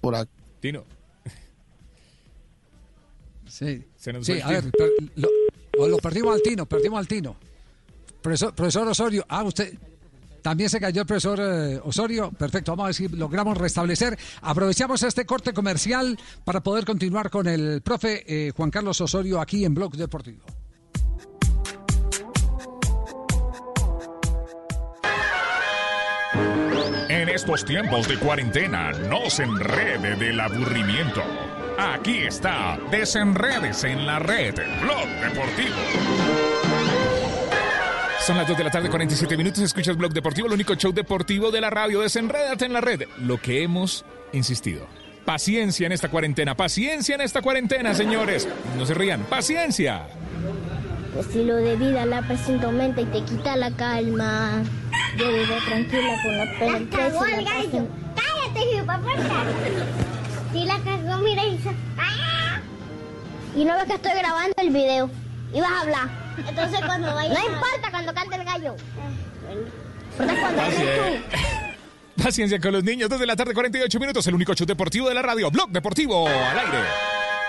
por aquí. Tino. Sí, Se nos sí a ver, per- lo, o lo perdimos al Tino, perdimos al Tino. Profesor, profesor Osorio, ah, usted también se cayó el profesor eh, Osorio. Perfecto, vamos a ver si logramos restablecer. Aprovechamos este corte comercial para poder continuar con el profe eh, Juan Carlos Osorio aquí en Blog Deportivo. Estos tiempos de cuarentena, no se enrede del aburrimiento. Aquí está, desenredes en la red, Blog Deportivo. Son las 2 de la tarde, 47 minutos. Escuchas Blog Deportivo, el único show deportivo de la radio. Desenrédate en la red. Lo que hemos insistido. Paciencia en esta cuarentena. Paciencia en esta cuarentena, señores. No se rían. Paciencia. Tu estilo de vida la presenta aumenta y te quita la calma. Yo vivo tranquila con la pena la paz en- Cállate, hipopuerta. Si la cagó, mira y ¡ah! Y no ves que estoy grabando el video. Y vas a hablar. Entonces cuando vaya. No importa cuando cante el gallo. Porque cuando hables Paciencia. Paciencia con los niños. 2 de la tarde, 48 minutos. El único show deportivo de la radio. Blog Deportivo al aire.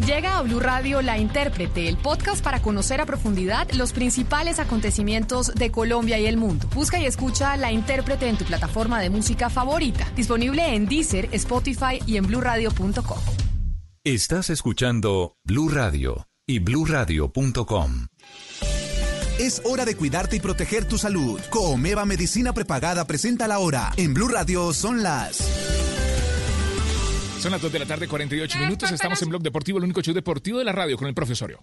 Llega a Blue Radio La Intérprete, el podcast para conocer a profundidad los principales acontecimientos de Colombia y el mundo. Busca y escucha La Intérprete en tu plataforma de música favorita, disponible en Deezer, Spotify y en bluradio.com. Estás escuchando Blue Radio y bluradio.com. Es hora de cuidarte y proteger tu salud. Comeva Medicina Prepagada presenta la hora. En Blue Radio son las. Son las 2 de la tarde, 48 minutos. Estamos en Blog Deportivo, el único show deportivo de la radio con el profesorio.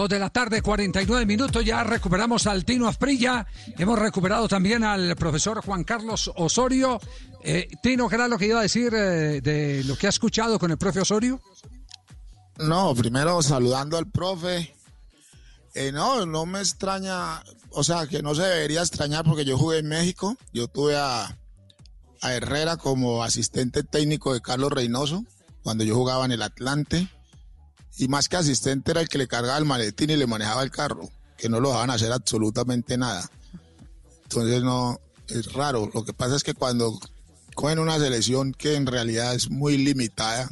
Dos de la tarde, 49 minutos, ya recuperamos al Tino Asprilla, hemos recuperado también al profesor Juan Carlos Osorio. Eh, Tino, ¿qué era lo que iba a decir eh, de lo que ha escuchado con el profe Osorio? No, primero saludando al profe. Eh, no, no me extraña, o sea, que no se debería extrañar porque yo jugué en México. Yo tuve a, a Herrera como asistente técnico de Carlos Reynoso cuando yo jugaba en el Atlante. Y más que asistente era el que le cargaba el maletín y le manejaba el carro, que no lo dejaban hacer absolutamente nada. Entonces no, es raro. Lo que pasa es que cuando cogen una selección que en realidad es muy limitada,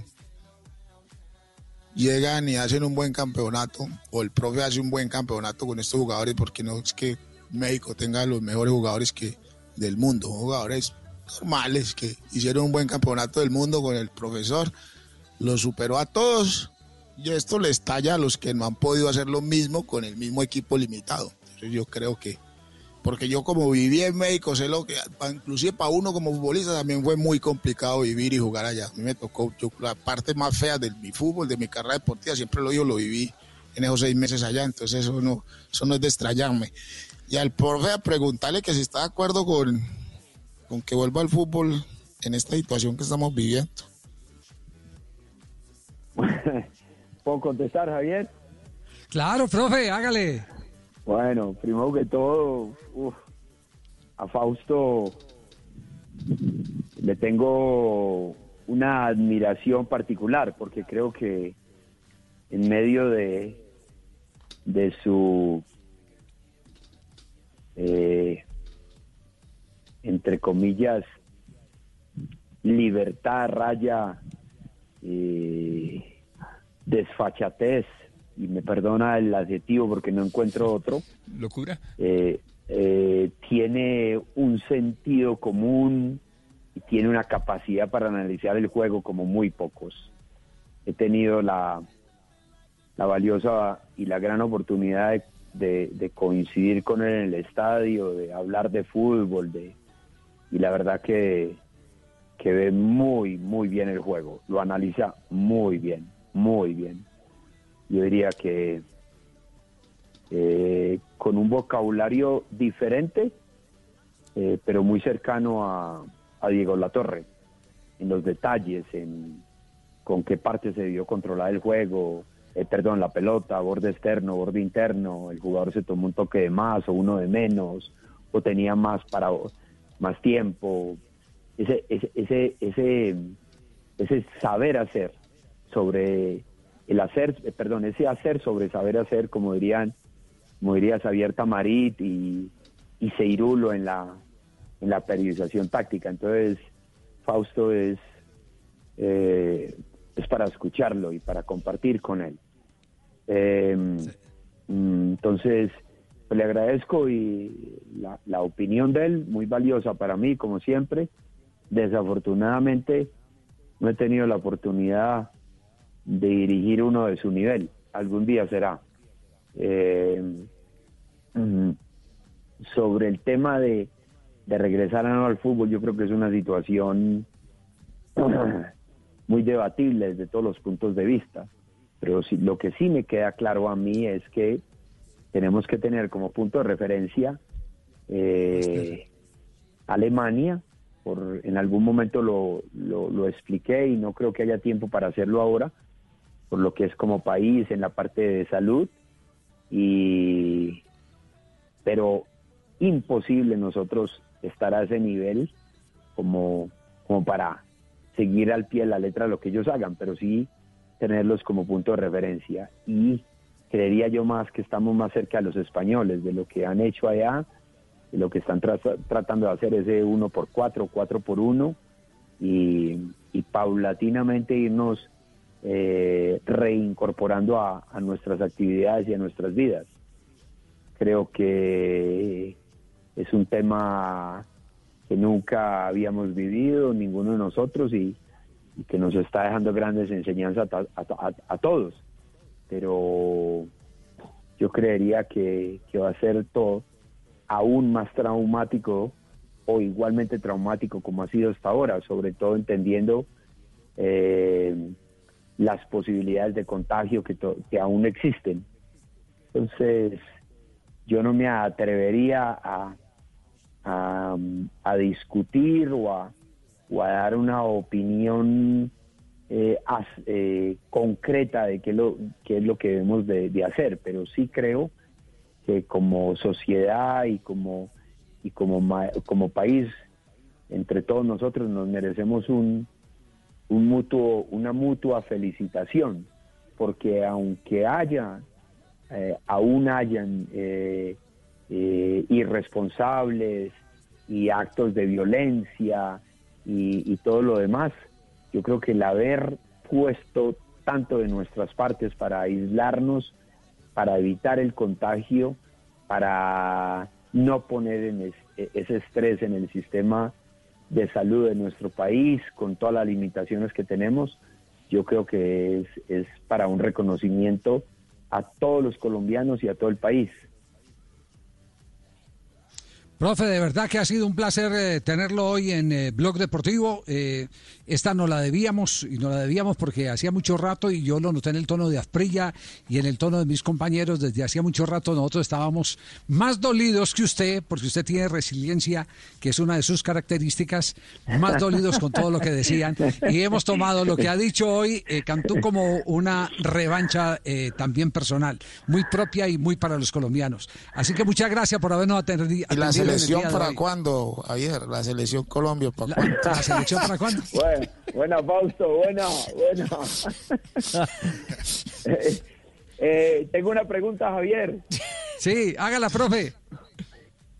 llegan y hacen un buen campeonato, o el profe hace un buen campeonato con estos jugadores, porque no es que México tenga los mejores jugadores que del mundo, jugadores normales que hicieron un buen campeonato del mundo con el profesor, lo superó a todos y esto les talla a los que no han podido hacer lo mismo con el mismo equipo limitado. Entonces yo creo que, porque yo como viví en México, sé lo que, inclusive para uno como futbolista también fue muy complicado vivir y jugar allá. A mí me tocó, yo, la parte más fea de mi fútbol, de mi carrera deportiva, siempre lo digo, lo viví en esos seis meses allá, entonces eso no, eso no es de extrañarme. Y al profe a preguntarle que si está de acuerdo con, con que vuelva al fútbol en esta situación que estamos viviendo. ¿Puedo contestar, Javier? Claro, profe, hágale. Bueno, primero que todo, uf, a Fausto le tengo una admiración particular porque creo que en medio de, de su eh, entre comillas libertad raya eh, desfachatez y me perdona el adjetivo porque no encuentro otro locura. eh, eh, tiene un sentido común y tiene una capacidad para analizar el juego como muy pocos. He tenido la la valiosa y la gran oportunidad de, de, coincidir con él en el estadio, de hablar de fútbol, de, y la verdad que, que ve muy, muy bien el juego, lo analiza muy bien, muy bien. Yo diría que eh, con un vocabulario diferente, eh, pero muy cercano a, a Diego Latorre, en los detalles, en con qué parte se dio controlar el juego, eh, perdón, la pelota, borde externo, borde interno, el jugador se tomó un toque de más o uno de menos, o tenía más para más tiempo, ese, ese, ese, ese, ese saber hacer sobre el hacer, eh, perdón, ese hacer sobre saber hacer, como dirían, como diría Xavier Tamarit y, y Seirulo en la, en la periodización táctica. Entonces, Fausto es, eh, es para escucharlo y para compartir con él. Eh, Entonces, pues, le agradezco y la, la, opinión de él, muy valiosa para mí, como siempre. Desafortunadamente, no he tenido la oportunidad de dirigir uno de su nivel. Algún día será. Eh, sobre el tema de, de regresar a no al fútbol, yo creo que es una situación muy debatible desde todos los puntos de vista. Pero sí, lo que sí me queda claro a mí es que tenemos que tener como punto de referencia eh, Alemania. Por, en algún momento lo, lo, lo, expliqué y no creo que haya tiempo para hacerlo ahora, por lo que es como país en la parte de salud. Y, pero imposible nosotros estar a ese nivel como, como para seguir al pie de la letra lo que ellos hagan, pero sí tenerlos como punto de referencia. Y creería yo más que estamos más cerca de los españoles, de lo que han hecho allá, de lo que están tra tratando de hacer ese uno por cuatro, cuatro por uno, y, y paulatinamente irnos eh, reincorporando a, nuestras actividades y a nuestras vidas. Creo que es un tema que nunca habíamos vivido, ninguno de nosotros, y, que nos está dejando grandes enseñanzas a, todos. Pero yo creería que, que, va a ser todo aún más traumático o igualmente traumático como ha sido hasta ahora, sobre todo entendiendo eh, las posibilidades de contagio que, que aún existen. Entonces, yo no me atrevería a, a, discutir o a, a dar una opinión eh, eh, concreta de qué, lo, qué es lo que debemos de, de, hacer, pero sí creo que como sociedad y como, y como, como país, entre todos nosotros nos merecemos un, un mutuo, una mutua felicitación, porque aunque haya, eh, aún hayan eh, irresponsables y actos de violencia, y, todo lo demás. Yo creo que el haber puesto tanto de nuestras partes para aislarnos, para evitar el contagio, para no poner en es- ese estrés en el sistema de salud de nuestro país, con todas las limitaciones que tenemos, yo creo que es, es para un reconocimiento a todos los colombianos y a todo el país. Profe, de verdad que ha sido un placer eh, tenerlo hoy en eh, Blog Deportivo. Eh, esta no la debíamos y no la debíamos porque hacía mucho rato y yo lo noté en el tono de Asprilla y en el tono de mis compañeros. Desde hacía mucho rato nosotros estábamos más dolidos que usted porque usted tiene resiliencia, que es una de sus características, más dolidos con todo lo que decían. Y hemos tomado lo que ha dicho hoy eh, Cantú como una revancha también personal, muy propia y muy para los colombianos. Así que muchas gracias por habernos atendi- ¿Y la atendido selección para cuándo, Javier? La selección Colombia, ¿para cuándo? ¿La selección para cuándo? Bueno, buena, Fausto, buena, buena. Eh, eh, tengo una pregunta, Javier. Sí, hágala, profe.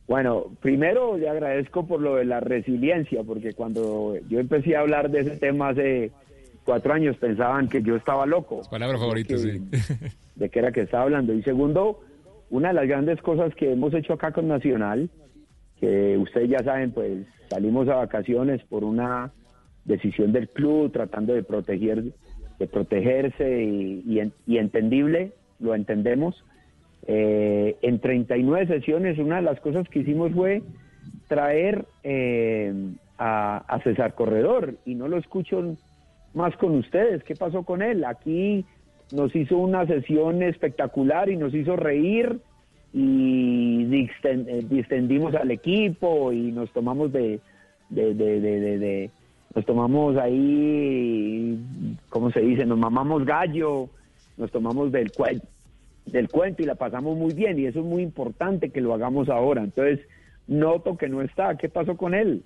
Bueno, primero le agradezco por lo de la resiliencia, porque cuando yo empecé a hablar de ese tema hace cuatro años pensaban que yo estaba loco. Palabra favorita, Que- sí. de qué era que estaba hablando. Y segundo, una de las grandes cosas que hemos hecho acá con Nacional, que ustedes ya saben, pues salimos a vacaciones por una decisión del club, tratando de proteger, de protegerse y, y y entendible, lo entendemos. Eh, en 39 sesiones, una de las cosas que hicimos fue traer eh, a, a César Corredor y no lo escucho más con ustedes. ¿Qué pasó con él? Aquí nos hizo una sesión espectacular y nos hizo reír y eh, distendimos al equipo y nos tomamos de- de- nos tomamos ahí, ¿cómo se dice? Nos mamamos gallo, nos tomamos del cuento del cuento y la pasamos muy bien y eso es muy importante que lo hagamos ahora. Entonces, noto que no está. ¿Qué pasó con él?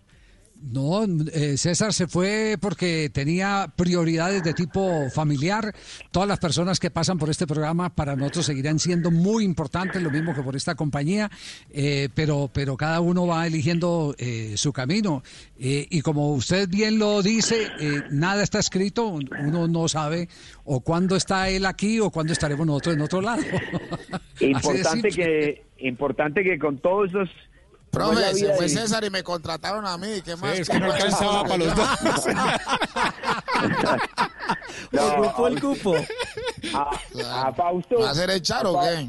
No, eh, César se fue porque tenía prioridades de tipo familiar. Todas las personas que pasan por este programa para nosotros seguirán siendo muy importantes, lo mismo que por esta compañía, eh, pero, pero cada uno va eligiendo eh, su camino. Eh, y como usted bien lo dice, eh, nada está escrito, uno no sabe o cuándo está él aquí o cuándo estaremos nosotros en otro lado. Importante que, importante que con todos esos... Profe, se fue César y me contrataron a mí. ¿Qué más? es que no alcanzaba para los dos. No, Ocupó el cupo. A, a Fausto. ¿Va a ser echar o qué?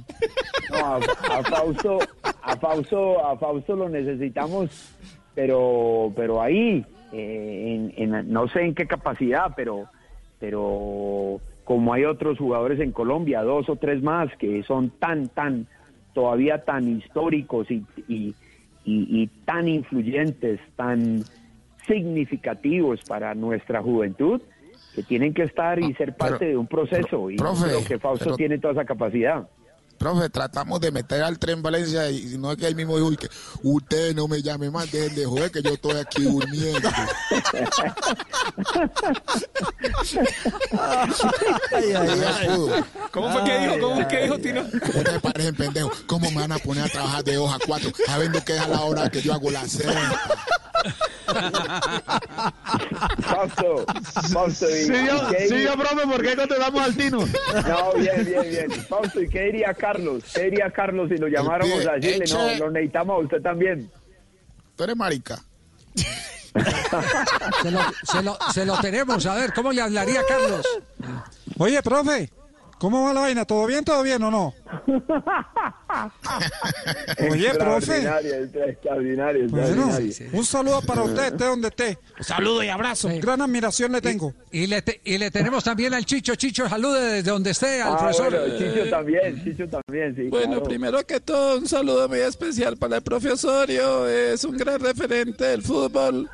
No, a, a Fausto, a Fausto, a Fausto lo necesitamos, pero, pero ahí, eh, en, en- no sé en qué capacidad, pero, pero como hay otros jugadores en Colombia, dos o tres más que son tan, tan, todavía tan históricos y, y, y- y tan influyentes, tan significativos para nuestra juventud, que tienen que estar y ser parte Ah, pero, de un proceso. Y profe, creo que Fausto pero- tiene toda esa capacidad. Profe, tratamos de meter al tren Valencia y no es que él mismo dijo que usted no me llame más, dejen de joder que yo estoy aquí durmiendo. Ay, ay, ay. ¿Cómo fue que dijo? ¿Cómo fue que dijo, Tino? Ustedes parecen pendejos. ¿Cómo me van a poner a trabajar de hoja cuatro sabiendo que es a la hora que yo hago la cena? Fausto, Fausto, ¿y, Sí, yo, sí, diría- yo, profe, ¿por qué contestamos al Tino? No, bien, bien, bien. Fausto, ¿y qué diría Carlos? ¿Qué diría Carlos si lo llamáramos a decirle, no, eche- lo necesitamos a usted también? Tú eres marica. Se lo, se lo- se lo tenemos. A ver, ¿cómo le hablaría Carlos? Oye, profe, ¿cómo va la vaina? ¿Todo bien, todo bien o no? Oye, profe. Extraordinario, extraordinario, Bueno, un saludo para usted, esté donde esté. Saludo y abrazo. Gran admiración le tengo. Y le, te- y le tenemos también al Chicho. Chicho, salude desde donde esté al Ah, profesor. bueno, Chicho también, Chicho también, sí. Bueno, claro. primero que todo, un saludo muy especial para el profesorio. Es un gran referente del fútbol.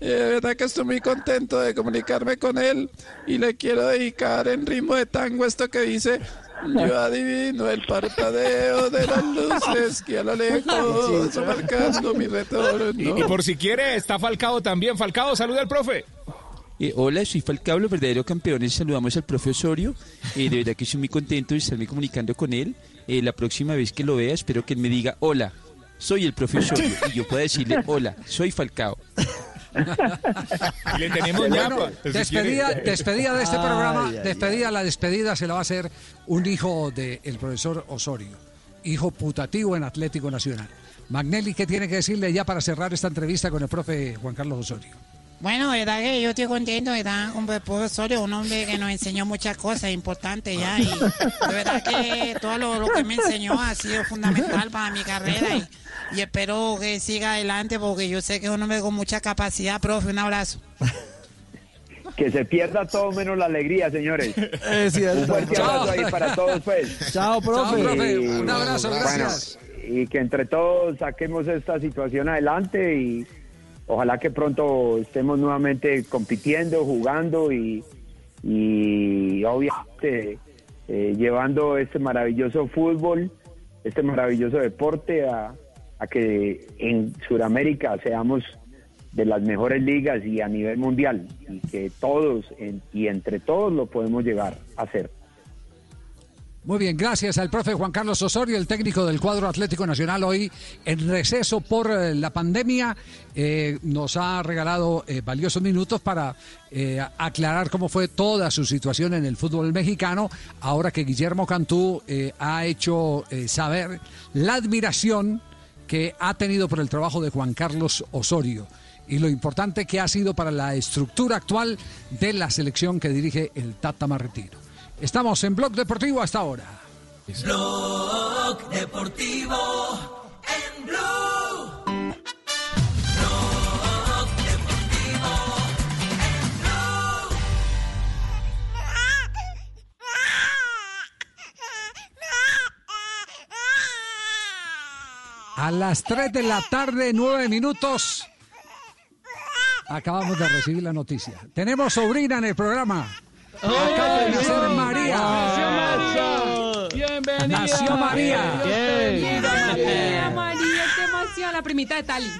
Eh, De verdad que estoy muy contento de comunicarme con él y le quiero dedicar en ritmo de tango esto que dice yo adivino el parpadeo de las luces que a lo lejos marcando mi retorno. Y, y por si quiere, está Falcao también. Falcao, saluda al profe. Eh, hola, soy Falcao, los verdaderos campeones. Saludamos al profe Osorio. Eh, de verdad que estoy muy contento de estarme comunicando con él. Eh, la próxima vez que lo vea, espero que él me diga, hola, soy el profe Osorio. Y yo pueda decirle, hola, soy Falcao. Le tenemos. Si Despedida, de este Ay, programa, ay, despedida, la despedida se la va a hacer un hijo del profesor Osorio, hijo putativo en Atlético Nacional. Magnelli, ¿qué tiene que decirle ya para cerrar esta entrevista con el profe Juan Carlos Osorio? Bueno, de verdad que yo estoy contento, de ¿verdad? Con el profesor, un hombre que nos enseñó muchas cosas importantes ya. Y de verdad que todo lo, lo que me enseñó ha sido fundamental para mi carrera. Y, y espero que siga adelante porque yo sé que es un hombre con mucha capacidad, profe. Un abrazo. Que se pierda todo menos la alegría, señores. Es cierto. Un fuerte Chao. abrazo ahí para todos, pues. Chao, profe. Y- profe. Un abrazo, bueno, gracias. y que entre todos saquemos esta situación adelante y ojalá que pronto estemos nuevamente compitiendo, jugando y, y obviamente eh, llevando este maravilloso fútbol, este maravilloso deporte a, a que en Sudamérica seamos de las mejores ligas y a nivel mundial y que todos en- y entre todos lo podemos llegar a hacer. Muy bien, gracias al profe Juan Carlos Osorio, el técnico del cuadro Atlético Nacional, hoy en receso por eh, la pandemia, eh, nos ha regalado eh, valiosos minutos para eh, aclarar cómo fue toda su situación en el fútbol mexicano, ahora que Guillermo Cantú eh, ha hecho saber la admiración que ha tenido por el trabajo de Juan Carlos Osorio y lo importante que ha sido para la estructura actual de la selección que dirige el Tata Martino. Estamos en Blog Deportivo hasta ahora. Blog Deportivo en Blue. A las 3 de la tarde, 9 minutos. Acabamos de recibir la noticia. Tenemos sobrina en el programa. Acaba de nacer María. Bienvenida. Nació María. Bienvenida, María, qué emoción, la primita de Tali.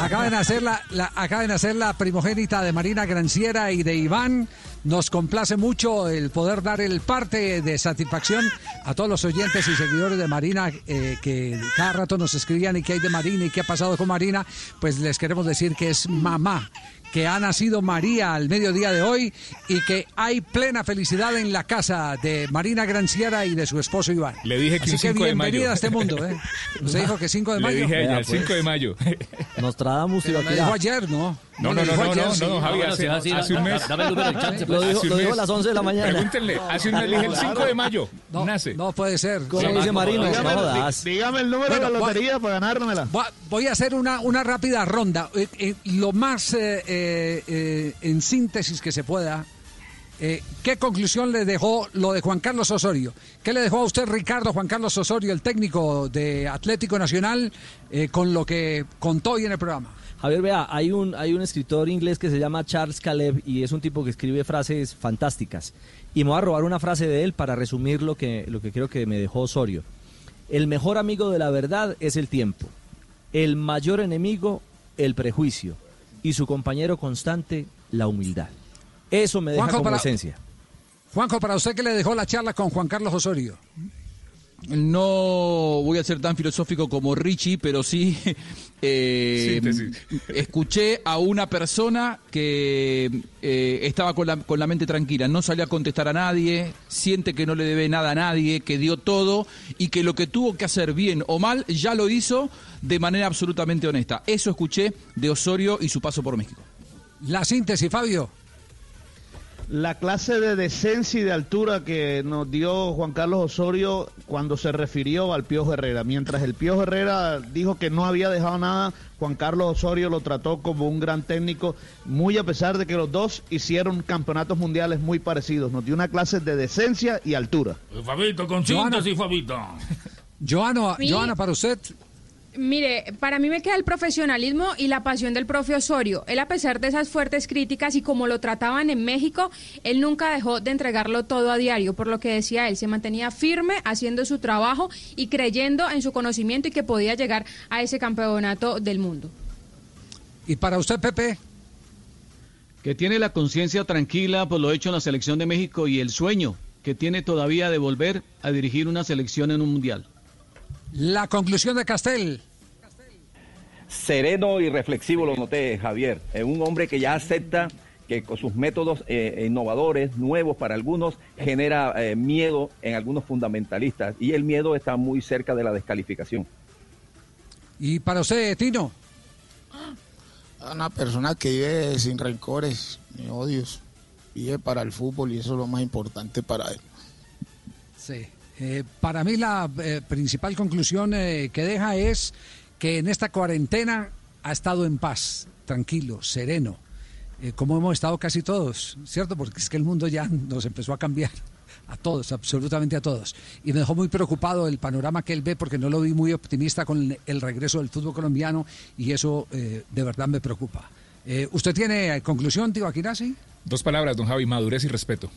Acaba de nacer la, la- acaba de nacer la primogénita de Marina Granciera y de Iván. Nos complace mucho el poder dar el parte de satisfacción a todos los oyentes y seguidores de Marina eh, que cada rato nos escribían y qué hay de Marina y qué ha pasado con Marina. Pues les queremos decir que es mamá que ha nacido María al mediodía de hoy y que hay plena felicidad en la casa de Marina Granciera y de su esposo Iván. Le dije que Así un 5 de bienvenida mayo. a este mundo. ¿eh? Usted dijo que 5 de Le mayo. dije a ella, Vea, el pues. 5 de mayo. Nostradamus Pero me dijo ayer, ¿no? No, no, no, no, no, Javi, bueno, hace, un mes. dame el número del chance, pues. Lo dijo- Hace un lo dijo mes. a las 11 de la mañana. Pregúntenle, hace un mes dije el 5 de mayo. No, nace. no puede ser. ¿Cómo dice Marino? Dígame, No jodas. dí- dígame el número de la lotería para ganármela. Voy a- Voy a hacer una, una rápida ronda. Eh, eh, lo más eh, eh, eh, en síntesis que se pueda. eh, ¿Qué conclusión le dejó lo de Juan Carlos Osorio? ¿Qué le dejó a usted, Ricardo Juan Carlos Osorio, el técnico de Atlético Nacional, eh, con lo que contó hoy en el programa? Javier, vea, hay un, hay un escritor inglés que se llama Charles Caleb y es un tipo que escribe frases fantásticas. Y me voy a robar una frase de él para resumir lo que, lo que creo que me dejó Osorio. El mejor amigo de la verdad es el tiempo. El mayor enemigo, el prejuicio. Y su compañero constante, la humildad. Eso me deja Juanjo, como para- esencia. Juanjo, para usted, ¿qué le dejó la charla con Juan Carlos Osorio? No voy a ser tan filosófico como Richie, pero sí eh, escuché a una persona que eh, estaba con la, con la mente tranquila, no salió a contestar a nadie, siente que no le debe nada a nadie, que dio todo y que lo que tuvo que hacer bien o mal ya lo hizo de manera absolutamente honesta. Eso escuché de Osorio y su paso por México. La síntesis, Fabio. La clase de decencia y de altura que nos dio Juan Carlos Osorio cuando se refirió al Piojo Herrera. Mientras el Piojo Herrera dijo que no había dejado nada, Juan Carlos Osorio lo trató como un gran técnico, muy a pesar de que los dos hicieron campeonatos mundiales muy parecidos. Nos dio una clase de decencia y altura. Fabito, con síntesis, Fabito. Joana, Joana, para usted, Mire, para mí me queda el profesionalismo y la pasión del profe Osorio. Él, a pesar de esas fuertes críticas y como lo trataban en México, él nunca dejó de entregarlo todo a diario. Por lo que decía él, se mantenía firme haciendo su trabajo y creyendo en su conocimiento y que podía llegar a ese campeonato del mundo. y para usted, Pepe. que tiene la conciencia tranquila por lo hecho en la selección de México y el sueño que tiene todavía de volver a dirigir una selección en un mundial. La conclusión de Castel. sereno y reflexivo lo noté, Javier. Es un hombre que ya acepta que con sus métodos eh, innovadores, nuevos para algunos, genera eh, miedo en algunos fundamentalistas. Y el miedo está muy cerca de la descalificación. Y para usted, Tino. Una persona que vive sin rencores ni odios. Vive para el fútbol y eso es lo más importante para él. Sí. Eh, para mí la eh, principal conclusión eh, que deja es que en esta cuarentena ha estado en paz, tranquilo, sereno, como hemos estado casi todos, ¿cierto? Porque es que el mundo ya nos empezó a cambiar. A todos, absolutamente a todos. Y me dejó muy preocupado el panorama que él ve porque no lo vi muy optimista con el regreso del fútbol colombiano y eso de verdad me preocupa. ¿Usted tiene conclusión, tío Aquinasi? Dos palabras, don Javi, madurez y respeto.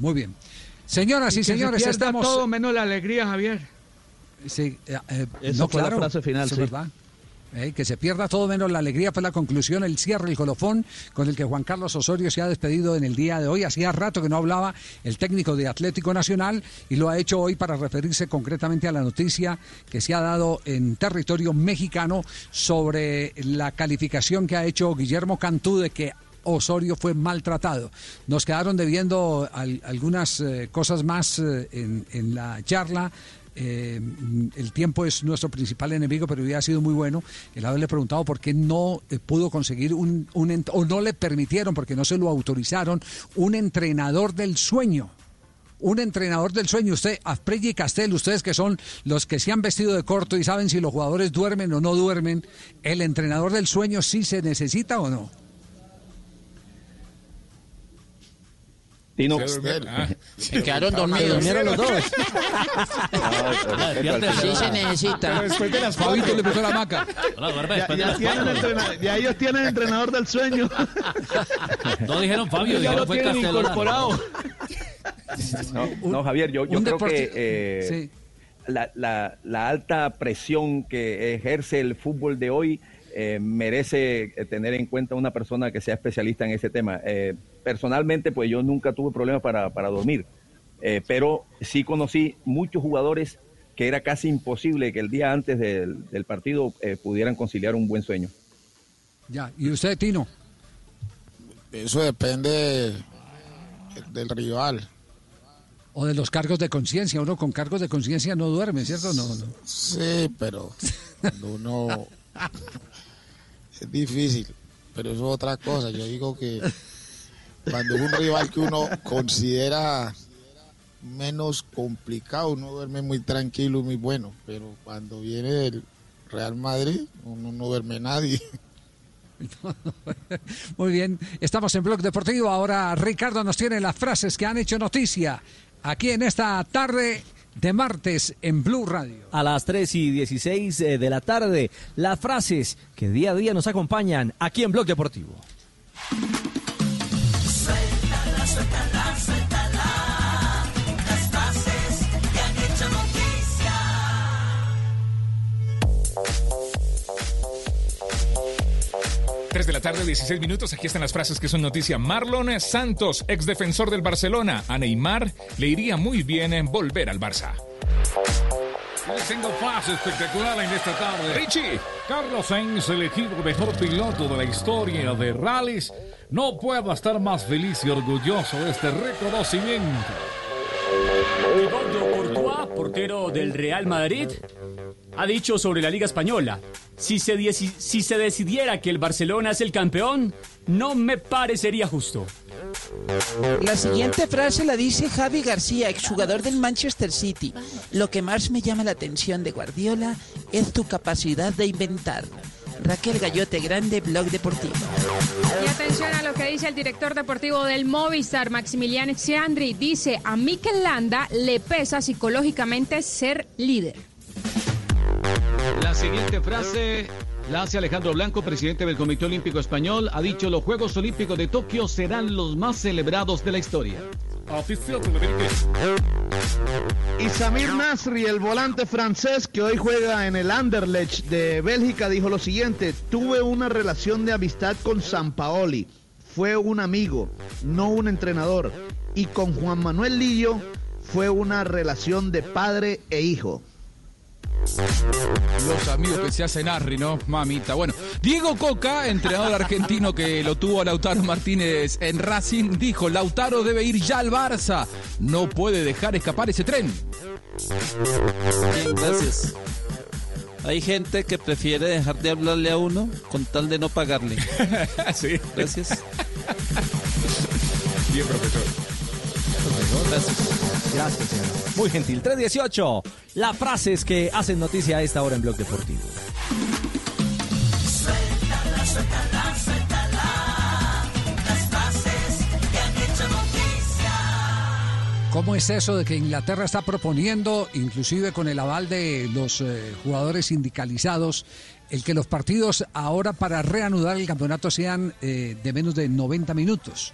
Muy bien. Señoras y, que se señores, pierda estamos... todo menos la alegría, Javier. Sí, eh, eh, Esa no, fue la claro, frase final, sí. verdad. Eh, que se pierda todo menos la alegría fue la conclusión, el cierre, el colofón con el que Juan Carlos Osorio se ha despedido en el día de hoy. Hacía rato que no hablaba el técnico de Atlético Nacional y lo ha hecho hoy para referirse concretamente a la noticia que se ha dado en territorio mexicano sobre la calificación que ha hecho Guillermo Cantú de que Osorio fue maltratado. Nos quedaron debiendo al- algunas eh, cosas más eh, en, la charla. Eh, el tiempo es nuestro principal enemigo, pero hubiera sido muy bueno el haberle preguntado por qué no pudo conseguir un, un o no le permitieron, porque no se lo autorizaron, un entrenador del sueño. Un entrenador del sueño, usted, Asprey y Castel, ustedes que son los que se han vestido de corto y saben si los jugadores duermen o no duermen, ¿el entrenador del sueño sí se necesita o no? Tino. Ah, Se quedaron dormidos. Durmieron los dos. Sí se necesita. Pero después de las Fabito fotos- le puso la maca. Ya, ya tienen entrena- ya ellos tienen entrenador del sueño. No dijeron Fabio, Ya dijeron lo fue Castellano. incorporado. No, no, Javier, yo, creo que eh, la, la- la alta presión que ejerce el fútbol de hoy eh, merece eh, tener en cuenta una persona que sea especialista en ese tema. Eh, personalmente, pues yo nunca tuve problemas para, para dormir, eh, pero sí conocí muchos jugadores que era casi imposible que el día antes del, del partido eh, pudieran conciliar un buen sueño. Ya, ¿y usted, Tino? Eso depende del rival. O de los cargos de conciencia. Uno con cargos de conciencia no duerme, ¿cierto? No, no. Sí, pero cuando uno es difícil, pero eso es otra cosa. Yo digo que cuando un rival que uno considera menos complicado, uno duerme muy tranquilo y muy bueno, pero cuando viene del Real Madrid, uno no duerme nadie. Muy bien, estamos en Blog Deportivo. Ahora Ricardo nos tiene las frases que han hecho noticia aquí en esta tarde de martes en Blue Radio. A las 3 y 16 eh, de la tarde, las frases que día a día nos acompañan aquí en Blog Deportivo. Suéltala, suéltala. Las frases que han hecho noticia. Tres de la tarde, 16 minutos. Aquí están las frases que son noticia. Marlon Santos, ex defensor del Barcelona. A Neymar le iría muy bien en volver al Barça. Les tengo frase espectacular en esta tarde. Richie. Carlos Sainz, elegido mejor piloto de la historia de rallies. No puedo estar más feliz y orgulloso de este reconocimiento. Thibaut Courtois, portero del Real Madrid, ha dicho sobre la Liga Española, si se, si se decidiera que el Barcelona es el campeón, no me parecería justo. La siguiente frase la dice Javi García, exjugador del Manchester City. Lo que más me llama la atención de Guardiola es tu capacidad de inventar. Raquel Gallote Grande, Blog Deportivo. Y atención a lo que dice el director deportivo del Movistar, Maximiliano Xiandri. Dice, a Mikel Landa le pesa psicológicamente ser líder. La siguiente frase la hace Alejandro Blanco, presidente del Comité Olímpico Español. Ha dicho los Juegos Olímpicos de Tokio serán los más celebrados de la historia. Y Samir Nasri, el volante francés que hoy juega en el Anderlecht de Bélgica, dijo lo siguiente: Tuve una relación de amistad con Sampaoli. Fue un amigo, no un entrenador. Y con Juan Manuel Lillo fue una relación de padre e hijo. Los amigos que se hacen Arri, ¿no? Mamita. Bueno, Diego Coca, entrenador argentino que lo tuvo a Lautaro Martínez en Racing, dijo, Lautaro debe ir ya al Barça. No puede dejar escapar ese tren. Bien, gracias. Hay gente que prefiere dejar de hablarle a uno con tal de no pagarle. sí. Gracias. Bien, profesor. Gracias. Gracias, señora. Muy gentil. 318. Las frases que hacen noticia a esta hora en Blog Deportivo. Suéltala, suéltala, suéltala. Las frases que han hecho noticia. ¿Cómo es eso de que Inglaterra está proponiendo, inclusive con el aval de los eh, jugadores sindicalizados, el que los partidos ahora para reanudar el campeonato sean eh, de menos de 90 minutos?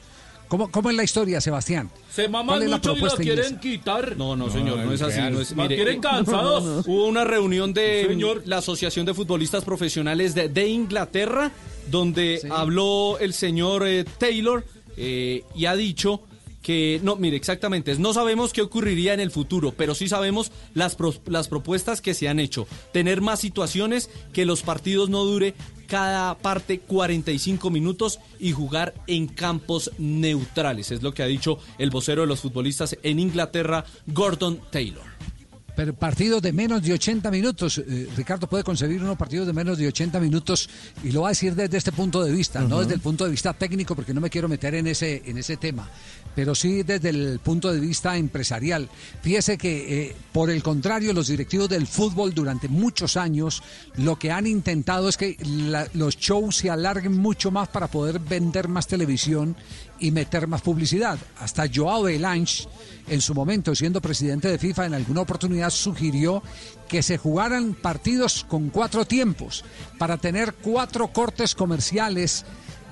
¿Cómo, ¿Cómo es la historia, Sebastián? Se ¿Cuál maman mucho y la quieren inglesa? quitar. No, no, señor, no es así. No es, ¿La mire, quieren eh, cansados? Hubo una reunión de Señor. la Asociación de Futbolistas Profesionales de, de Inglaterra, donde habló el señor eh, Taylor eh, y ha dicho que, no, mire, exactamente, es, no sabemos qué ocurriría en el futuro, pero sí sabemos las, las propuestas que se han hecho. Tener más situaciones, que los partidos no dure cada parte 45 minutos y jugar en campos neutrales. Es lo que ha dicho el vocero de los futbolistas en Inglaterra, Gordon Taylor. Pero partidos de menos de 80 minutos. eh, Ricardo puede concebir unos partidos de menos de 80 minutos y lo va a decir desde este punto de vista, no desde el punto de vista técnico, porque no me quiero meter en ese, en ese tema, pero sí desde el punto de vista empresarial. Fíjese que, eh, por el contrario, los directivos del fútbol durante muchos años lo que han intentado es que la- los shows se alarguen mucho más para poder vender más televisión y meter más publicidad. Hasta Joao Belange, en su momento siendo presidente de FIFA, en alguna oportunidad sugirió que se jugaran partidos con cuatro tiempos para tener cuatro cortes comerciales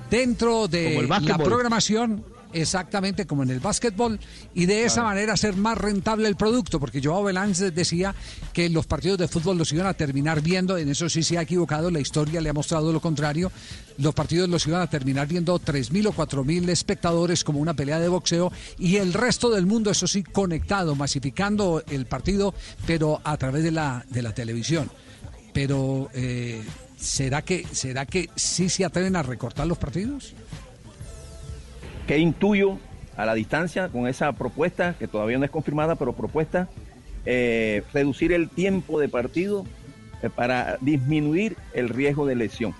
dentro de la programación. Exactamente como en el básquetbol y de esa manera ser más rentable el producto, porque Joao Belange decía que los partidos de fútbol los iban a terminar viendo, en eso sí se ha equivocado, la historia le ha mostrado lo contrario, los partidos los iban a terminar viendo 3.000 o 4.000 espectadores como una pelea de boxeo y el resto del mundo, eso sí, conectado, masificando el partido, pero a través de la, de la televisión. Pero, eh, ¿será, que, ¿será que sí se atreven a recortar los partidos? Que intuyo a la distancia con esa propuesta, que todavía no es confirmada, pero propuesta, eh, reducir el tiempo de partido eh, para disminuir el riesgo de lesión,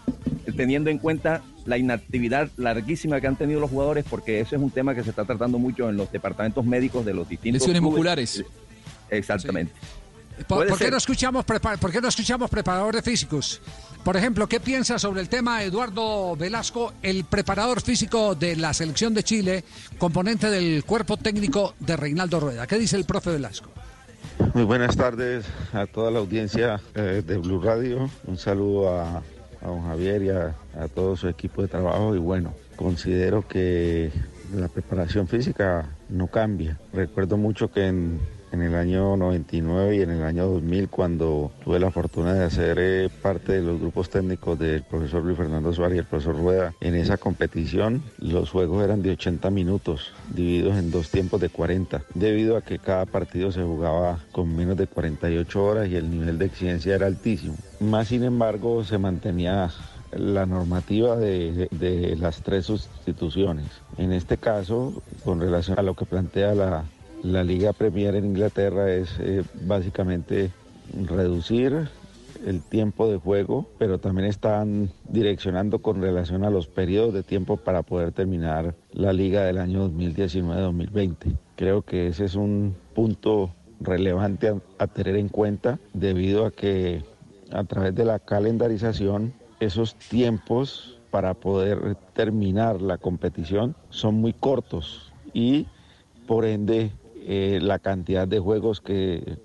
eh, teniendo en cuenta la inactividad larguísima que han tenido los jugadores, porque eso es un tema que se está tratando mucho en los departamentos médicos de los distintos Lesiones clubes. musculares. Exactamente. ¿Por, qué no escuchamos ¿Por qué no escuchamos preparadores físicos? Por ejemplo, ¿qué piensa sobre el tema Eduardo Velasco, el preparador físico de la selección de Chile, componente del cuerpo técnico de Reinaldo Rueda? ¿Qué dice el profe Velasco? Muy buenas tardes a toda la audiencia eh, de Blue Radio. Un saludo a, a don Javier y a, a todo su equipo de trabajo. Y bueno, considero que la preparación física no cambia. Recuerdo mucho que en, en el año 99 y en el año 2000, cuando tuve la fortuna de hacer eh, parte de los grupos técnicos del profesor Luis Fernando Suárez y el profesor Rueda, en esa competición los juegos eran de 80 minutos, divididos en dos tiempos de 40, debido a que cada partido se jugaba con menos de 48 horas y el nivel de exigencia era altísimo. Más sin embargo, se mantenía la normativa de, de las tres sustituciones. En este caso, con relación a lo que plantea la, la Liga Premier en Inglaterra, es eh, básicamente reducir el tiempo de juego, pero también están direccionando con relación a los periodos de tiempo para poder terminar la liga del año 2019-2020. Creo que ese es un punto relevante a, a tener en cuenta debido a que a través de la calendarización esos tiempos para poder terminar la competición son muy cortos y por ende eh, la cantidad de juegos que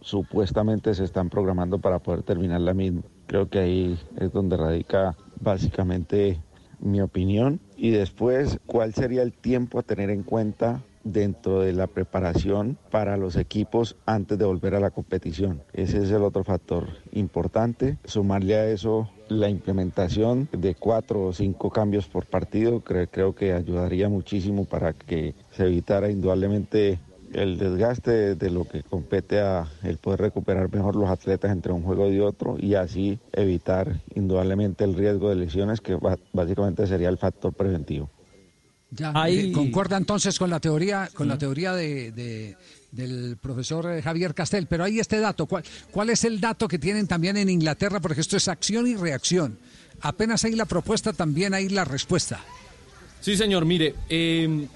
supuestamente se están programando para poder terminar la misma. Creo que ahí es donde radica básicamente mi opinión. Y después, ¿cuál sería el tiempo a tener en cuenta dentro de la preparación para los equipos antes de volver a la competición? Ese es el otro factor importante. Sumarle a eso la implementación de cuatro o cinco cambios por partido, creo, creo que ayudaría muchísimo para que se evitara indudablemente el desgaste de lo que compete a el poder recuperar mejor los atletas entre un juego y otro y así evitar indudablemente el riesgo de lesiones que básicamente sería el factor preventivo. Ya, Ahí- eh, concuerda entonces con la teoría, con la teoría de, de- del profesor eh, Javier Castel. Pero hay este dato. ¿Cuál, ¿Cuál es el dato que tienen también en Inglaterra? Porque esto es acción y reacción. Apenas hay la propuesta, también hay la respuesta. Sí, señor, mire, eh,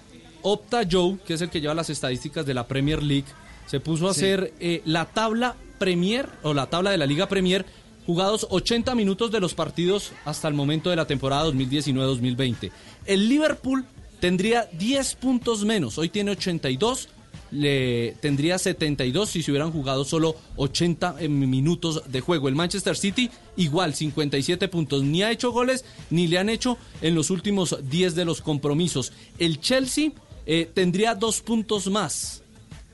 Opta Joe, que es el que lleva las estadísticas de la Premier League, se puso a Sí. hacer eh, la tabla Premier o la tabla de la Liga Premier, jugados 80 minutos de los partidos hasta el momento de la temporada 2019-2020. El Liverpool tendría 10 puntos menos, hoy tiene 82, le tendría 72 si se hubieran jugado solo 80 eh, minutos de juego. El Manchester City igual 57 puntos, ni ha hecho goles ni le han hecho en los últimos 10 de los compromisos. El Chelsea eh, tendría dos puntos más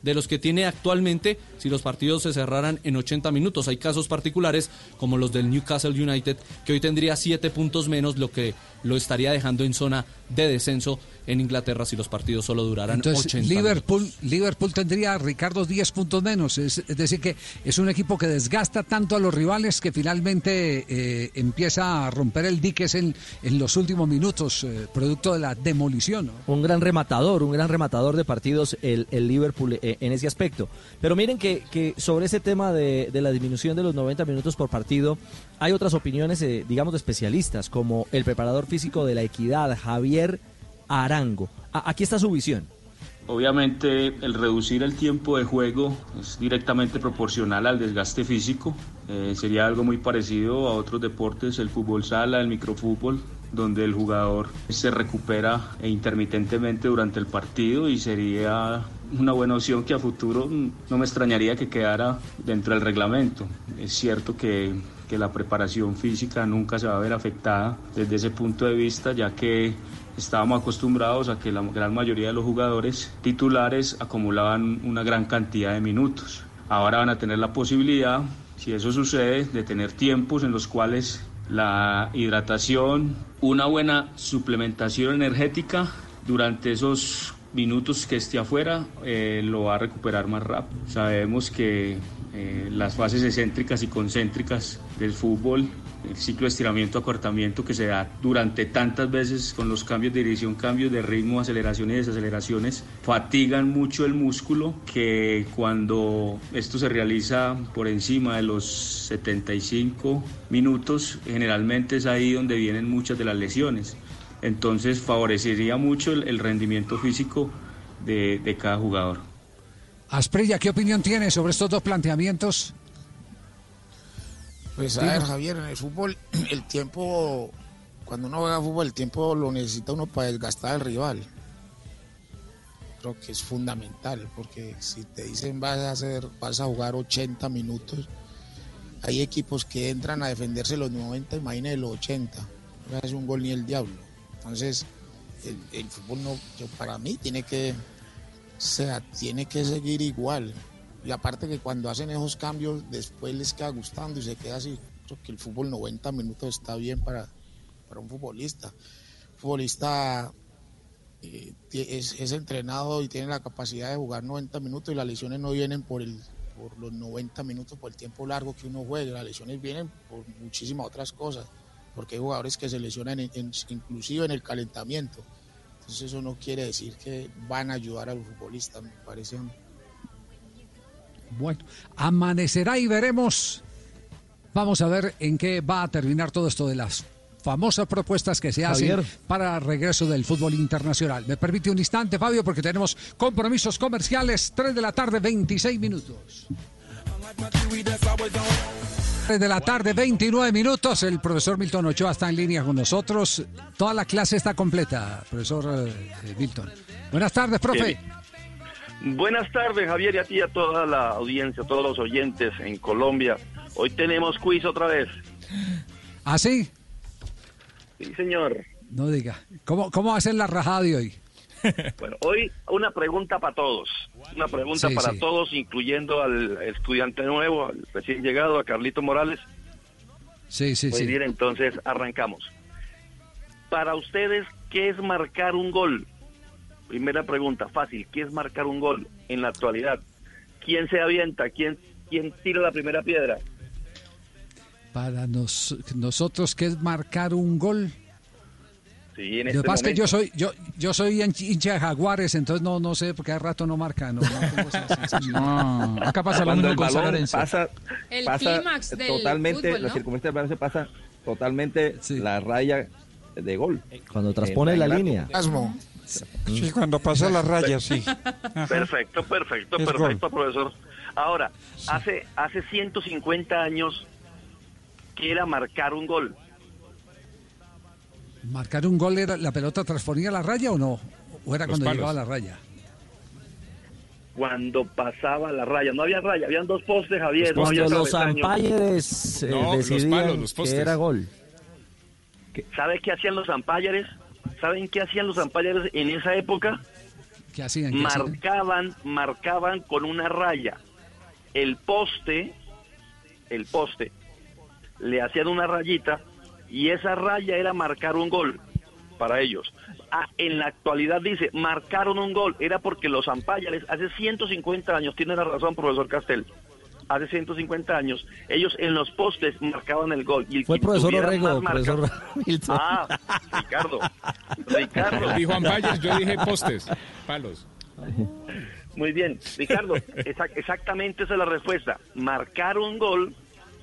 de los que tiene actualmente si los partidos se cerraran en 80 minutos. Hay casos particulares como los del Newcastle United que hoy tendría 7 puntos menos, lo que lo estaría dejando en zona de descenso en Inglaterra si los partidos solo duraran Entonces, 80 Liverpool, Liverpool tendría, Ricardo, 10 puntos menos. Es, es decir, que es un equipo que desgasta tanto a los rivales que finalmente eh, empieza a romper el diques en, en los últimos minutos, eh, producto de la demolición. ¿no? Un gran rematador, un gran rematador de partidos el, el Liverpool eh, en ese aspecto. Pero miren que, que sobre ese tema de, de la disminución de los 90 minutos por partido, hay otras opiniones, eh, digamos, de especialistas, como el preparador físico de la equidad, Javier Arango. Aquí está su visión. Obviamente el reducir el tiempo de juego es directamente proporcional al desgaste físico. Eh, sería algo muy parecido a otros deportes, el fútbol sala, el microfútbol, donde el jugador se recupera e intermitentemente durante el partido y sería una buena opción que a futuro mm, no me extrañaría que quedara dentro del reglamento. Es cierto que, que la preparación física nunca se va a ver afectada desde ese punto de vista, ya que estábamos acostumbrados a que la gran mayoría de los jugadores titulares acumulaban una gran cantidad de minutos. Ahora van a tener la posibilidad, si eso sucede, de tener tiempos en los cuales la hidratación, una buena suplementación energética durante esos minutos que esté afuera eh, lo va a recuperar más rápido. Sabemos que eh, las fases excéntricas y concéntricas del fútbol, el ciclo de estiramiento, acortamiento que se da durante tantas veces con los cambios de dirección, cambios de ritmo, aceleraciones y desaceleraciones, fatigan mucho el músculo que cuando esto se realiza por encima de los 75 minutos, generalmente es ahí donde vienen muchas de las lesiones. Entonces favorecería mucho el, rendimiento físico de, de cada jugador. Asprilla, ¿qué opinión tiene sobre estos dos planteamientos? Pues a ver, Javier, en el fútbol, el tiempo, cuando uno juega fútbol, el tiempo lo necesita uno para desgastar al rival. Creo que es fundamental, porque si te dicen vas a hacer, vas a jugar 80 minutos, hay equipos que entran a defenderse los 90, imagínate los 80. No hace un gol ni el diablo. Entonces, el, el fútbol no, yo- para mí tiene que, o sea, tiene que seguir igual. Y aparte que cuando hacen esos cambios, después les queda gustando y se queda así. Creo que el fútbol 90 minutos está bien para, para un futbolista. Futbolista eh, es, entrenado y tiene la capacidad de jugar 90 minutos y las lesiones no vienen por, el, por los 90 minutos, por el tiempo largo que uno juegue. Las lesiones vienen por muchísimas otras cosas. Porque hay jugadores que se lesionan en- en- inclusive en el calentamiento. Entonces eso no quiere decir que van a ayudar al futbolista, me parece. Bueno, amanecerá y veremos. Vamos a ver en qué va a terminar todo esto de las famosas propuestas que se hacen Javier. para regreso del fútbol internacional. Me permite un instante, Fabio, porque tenemos compromisos comerciales. 3 de la tarde, 26 minutos. 3 de la tarde, 29 minutos. El profesor Milton Ochoa está en línea con nosotros. Toda la clase está completa, profesor eh, eh, Milton. Buenas tardes, profe. Bien. Buenas tardes, Javier, y a ti y a toda la audiencia, a todos los oyentes en Colombia. Hoy tenemos quiz otra vez. ¿Ah, sí? Sí, señor. No diga. ¿Cómo, cómo hacen la rajada de hoy? Bueno, hoy una pregunta para todos. Una pregunta Sí, para sí. todos, incluyendo al estudiante nuevo, al recién llegado, a Carlito Morales. Sí, sí, Muy sí. bien, entonces arrancamos. Para ustedes, ¿qué es marcar un gol? Primera pregunta, fácil, ¿qué es marcar un gol en la actualidad? ¿Quién se avienta? ¿Quién, quién tira la primera piedra? Para nos- nosotros, ¿qué es marcar un gol? Sí, en Lo este que pasa es que yo soy, yo, yo soy hinch- hincha de Jaguares, entonces no, no sé, porque hace rato no marca. No, acá pasa lo Cuando mismo el con Lorenzo. pasa, El pasa clímax del totalmente, fútbol, la ¿no? circunstancia del balón se pasa totalmente la raya de gol. Cuando transpone la arco. línea. Sí, cuando pasa la raya, sí. Perfecto, perfecto, Es perfecto, profesor. Ahora, hace, hace 150 años, ¿qué era marcar un gol? ¿Marcar un gol era la pelota transponía la raya o no? ¿O era Los cuando palos. llegaba a la raya? Cuando pasaba la raya. No había raya, habían dos postes, Javier. no había Cuando los umpires eh, No, los decidían palos, los que postes. era gol. ¿Sabe qué hacían los umpires? ¿Saben qué hacían los umpires en esa época? ¿Qué hacían? ¿Qué hacían? marcaban, marcaban con una raya el poste, el poste, le hacían una rayita y esa raya era marcar un gol para ellos. Ah, en la actualidad dice, marcaron un gol, era porque los ampayales hace 150 años, tiene la razón profesor Castel, hace 150 años, ellos en los postes marcaban el gol. Y el Fue el profesor Orrego, profesor Milton. Ah, Ricardo, Ricardo. Dijo umpires, yo dije postes, palos. Muy bien, Ricardo, exac- exactamente esa es la respuesta. Marcar un gol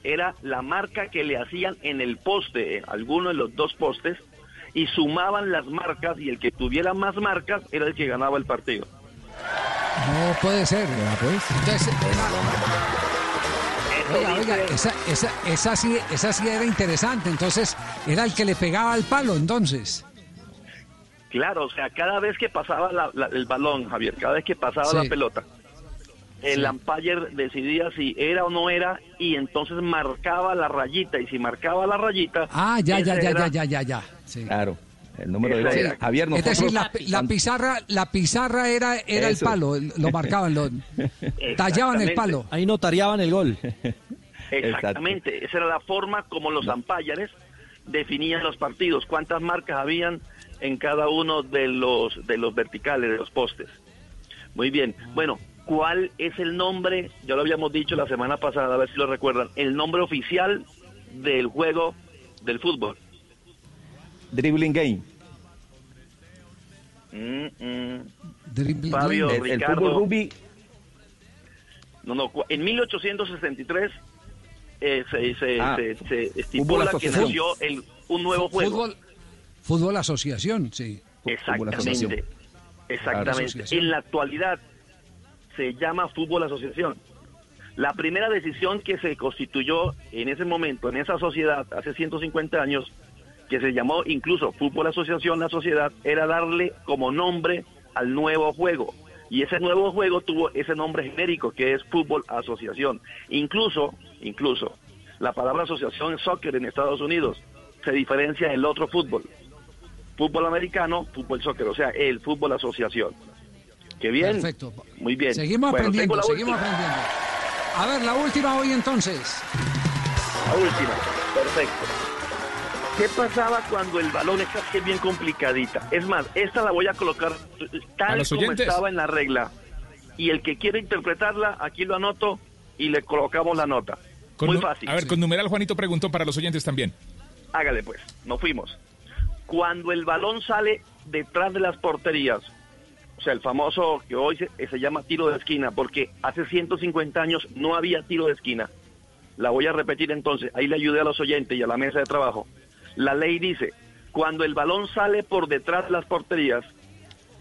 era la marca que le hacían en el poste, en alguno de los dos postes, y sumaban las marcas y el que tuviera más marcas era el que ganaba el partido. No puede ser. Entonces, Oiga, oiga, esa, esa, esa, sí, esa sí era interesante. Entonces, era el que le pegaba al palo, entonces. Claro, o sea, cada vez que pasaba la- la- el balón, Javier, cada vez que pasaba Sí. la pelota, el umpire decidía si era o no era y entonces marcaba la rayita y si marcaba la rayita... Ah, ya, ya, ya, era- ya, ya, ya, ya. Sí. Claro, el número de era. Javier, Es nosotros... decir, la, la pizarra, la pizarra era, era el palo, lo marcaban, lo tallaban el palo. Ahí notarían el gol. Exactamente, esa era la forma como los umpires definían los partidos, cuántas marcas habían en cada uno de los de los verticales de los postes. Muy bien. Bueno, ¿cuál es el nombre? Ya lo habíamos dicho la semana pasada, a ver si lo recuerdan, el nombre oficial del juego del fútbol. Dribbling game. Mm, mm. Dribbling Fabio, El, el Ricardo. fútbol rugby No, no, cu- en 1863 eh, se, se, Ah, se- se estipula que nació el, un nuevo juego. Fútbol, fútbol asociación, sí. Exactamente. Exactamente. Asociación. En la actualidad se llama fútbol asociación. La primera decisión que se constituyó en ese momento, en esa sociedad, hace 150 años, que se llamó incluso fútbol asociación, la sociedad, era darle como nombre al nuevo juego. Y ese nuevo juego tuvo ese nombre genérico que es fútbol asociación. Incluso, incluso, la palabra asociación soccer en Estados Unidos se diferencia del otro fútbol fútbol americano, fútbol soccer, o sea, el fútbol asociación. Qué bien. Perfecto. Muy bien. Seguimos Bueno, aprendiendo, seguimos última. aprendiendo. A ver, la última hoy entonces. La última. Perfecto. ¿Qué pasaba cuando el balón es bien complicadita? Es más, esta la voy a colocar A tal los como estaba en la regla. Y el que quiere interpretarla, aquí lo anoto y le colocamos la nota. Con Muy fácil. A ver, con numeral Juanito preguntó para los oyentes también. Hágale pues, nos fuimos. Cuando el balón sale detrás de las porterías, o sea, el famoso que hoy se, se llama tiro de esquina, porque hace 150 años no había tiro de esquina. La voy a repetir entonces, ahí le ayudé a los oyentes y a la mesa de trabajo. La ley dice, cuando el balón sale por detrás de las porterías,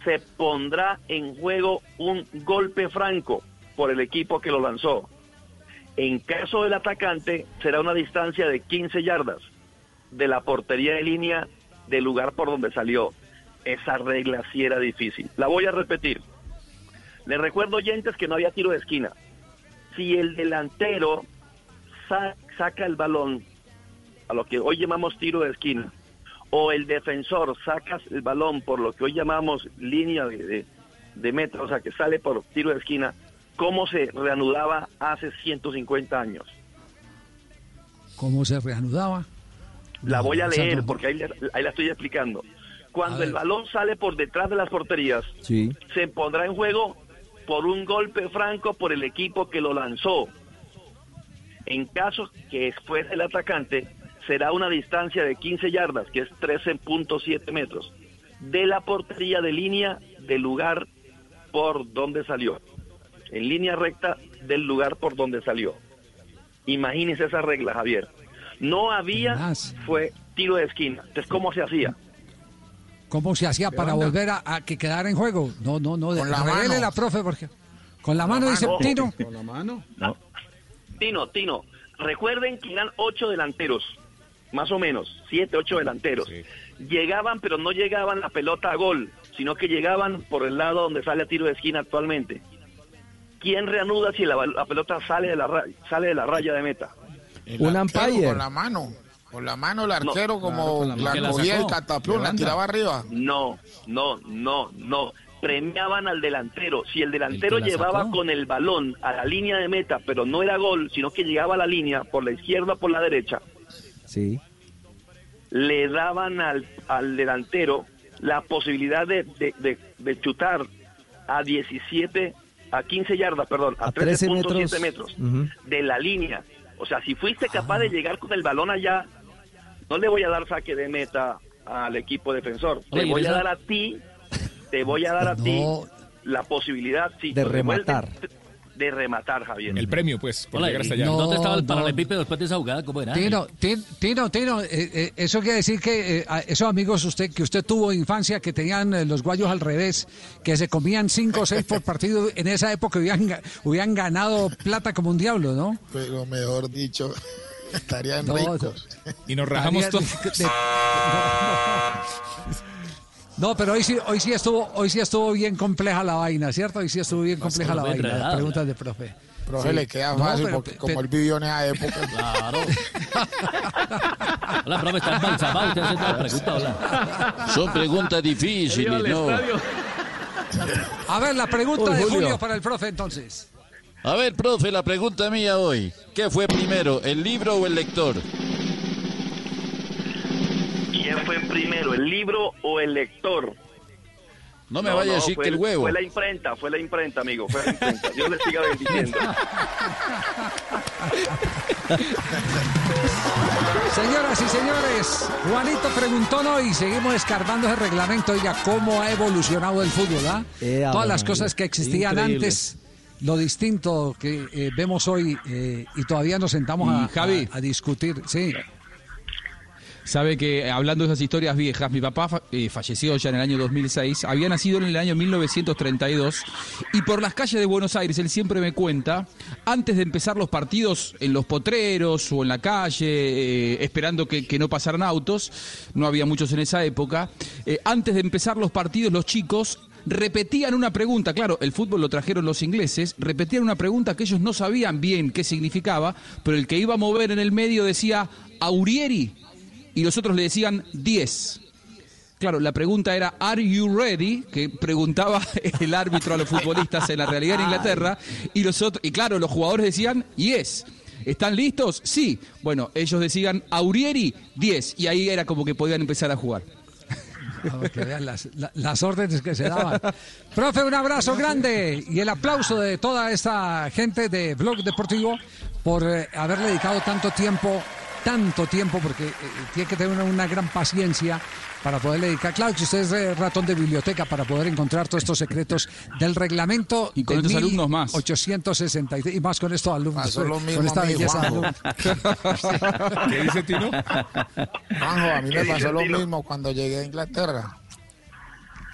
se pondrá en juego un golpe franco por el equipo que lo lanzó. En caso del atacante, será una distancia de 15 yardas de la portería de línea del lugar por donde salió. Esa regla sí era difícil. La voy a repetir. Les recuerdo, oyentes, que no había tiro de esquina. Si el delantero sa- saca el balón, a lo que hoy llamamos tiro de esquina, o el defensor saca el balón por lo que hoy llamamos línea de, de, de meta, o sea, que sale por tiro de esquina, ¿cómo se reanudaba hace 150 años? ¿Cómo se reanudaba? La voy a leer no- porque ahí, ahí la estoy explicando. Cuando el balón sale por detrás de las porterías, Sí. se pondrá en juego por un golpe franco por el equipo que lo lanzó. En caso que fuese el atacante, será una distancia de 15 yardas, que es 13.7 metros, de la portería de línea del lugar por donde salió. En línea recta del lugar por donde salió. Imagínese esa regla, Javier. No había, fue tiro de esquina. Entonces, ¿cómo se hacía? ¿Cómo se hacía ¿Qué para onda? volver a, a que quedara en juego? No, no, no. Con la mano. la profe, porque. Con la mano, dice. Tino. Con la mano. Tino, Tino, recuerden que eran ocho delanteros, más o menos, siete, ocho delanteros. Llegaban, pero no llegaban la pelota a gol, sino que llegaban por el lado donde sale a tiro de esquina actualmente. ¿Quién reanuda si la, la pelota sale de la, ra- sale de la raya de meta? El arquero Con la mano. Con la mano el arquero como la, cogía el cataplum, la tiraba arriba. No, no, no, no. Premiaban al delantero. Si el delantero El la llevaba sacó. con el balón a la línea de meta, pero no era gol, sino que llegaba a la línea por la izquierda o por la derecha, Sí. le daban al, al delantero la posibilidad de, de, de- de chutar a 17, a 15 yardas, perdón, a, A 13 13.7 metros, metros. De la línea. O sea, si fuiste capaz de llegar con el balón allá, no le voy a dar saque de meta al equipo defensor. Te Oye, ¿y voy a esa- dar a ti, te voy a dar a ti la posibilidad sí, De rematar. De rematar, Javier. El premio, pues, por Hola, llegar hasta ¿y allá. ¿Dónde estaba el No, paralelepípedo después de esa jugada? ¿Cómo era? Tino, Tin- Tino, Tino, eh, eh, eso quiere decir que eh, esos amigos usted que usted tuvo en infancia que tenían eh, los guayos al revés, que se comían cinco o seis por partido, en esa época hubieran, hubieran ganado plata como un diablo, ¿no? Pero mejor dicho, estarían No, ricos. Y nos rajamos todos. de- No, pero hoy sí, hoy sí estuvo, hoy sí estuvo bien compleja la vaina, ¿cierto? Hoy sí estuvo bien compleja la vaina. Las preguntas de profe. Profe, Sí. le queda No, fácil pero- porque como él vivió en esa época. Claro. Hola, profe, está embalsamado. Usted hace la pregunta, hola. Son preguntas difíciles, ¿no? A ver, la pregunta Uy, de Julio. Julio para el profe entonces. A ver, profe, la pregunta mía hoy. ¿Qué fue primero, el libro o el lector? ¿Quién fue primero, el libro o el lector? No me vaya a decir fue que el huevo. Fue la imprenta, fue la imprenta, amigo, fue la imprenta. Dios le siga bendiciendo. Señoras y señores, Juanito preguntó no y seguimos escarbando ese reglamento. Oiga, cómo ha evolucionado el fútbol, ¿ah? Eh, Todas Ave las cosas que existían Increíble. antes, lo distinto que eh, vemos hoy eh, y todavía nos sentamos a, Y, Javi. a- a discutir. Sí. Sabe que hablando de esas historias viejas, mi papá eh, falleció ya en el año 2006, había nacido en el año 1932 y por las calles de Buenos Aires, él siempre me cuenta, antes de empezar los partidos en los potreros o en la calle, eh, esperando que, no pasaran autos, no había muchos en esa época, eh, antes de empezar los partidos los chicos repetían una pregunta, claro, el fútbol lo trajeron los ingleses, repetían una pregunta que ellos no sabían bien qué significaba, pero el que iba a mover en el medio decía Aurieri y los otros le decían 10. Claro, la pregunta era ¿Are you ready? que preguntaba el árbitro a los futbolistas en la realidad en Inglaterra y los otros y claro, los jugadores decían yes. ¿Están listos? Sí. Bueno, ellos decían Aurieri 10 y ahí era como que podían empezar a jugar. Para que vean las, la- las órdenes que se daban. Profe, un abrazo grande y el aplauso de toda esta gente de Blog Deportivo por eh, haberle dedicado tanto tiempo, tanto tiempo, porque eh, tiene que tener una, una gran paciencia para poderle dedicar. Claro que usted es eh, ratón de biblioteca para poder encontrar todos estos secretos del reglamento. Y con de estos alumnos más. 863 y más con estos alumnos. Pasó lo eh, mismo con esta a mí, belleza Juanjo. ¿Qué dice Tino? Juanjo, a mí me pasó lo mismo cuando llegué a Inglaterra.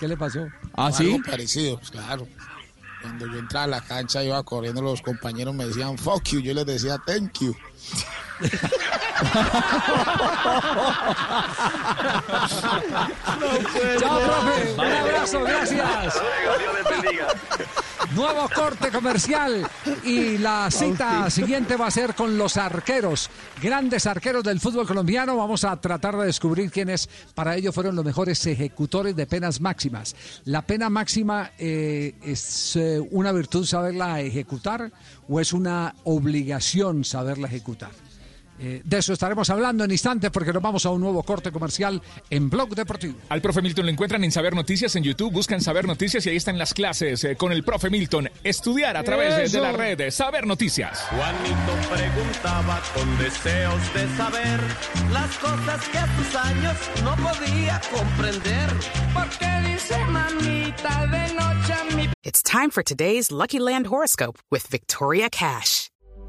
¿Qué le pasó? ¿Ah, Algo sí? parecido, pues claro. Cuando yo entraba a la cancha, iba corriendo, los compañeros me decían fuck you, yo les decía thank you. Chao, profe. Un abrazo, gracias. Nuevo corte comercial y la cita siguiente va a ser con los arqueros, grandes arqueros del fútbol colombiano. Vamos a tratar de descubrir quiénes para ello fueron los mejores ejecutores de penas máximas. ¿La pena máxima eh, es eh, una virtud saberla ejecutar o es una obligación saberla ejecutar? Eh, de eso estaremos hablando en instantes porque nos vamos a un nuevo corte comercial en Blog Deportivo. Al profe Milton lo encuentran en Saber Noticias en YouTube, buscan Saber Noticias y ahí están las clases eh, con el profe Milton. Estudiar a través de, de la red de Saber Noticias. Juanito preguntaba con deseos de saber las cosas que a sus años no podía comprender. Porque dice mamita de noche a mi It's time for today's Lucky Land horoscope with Victoria Cash.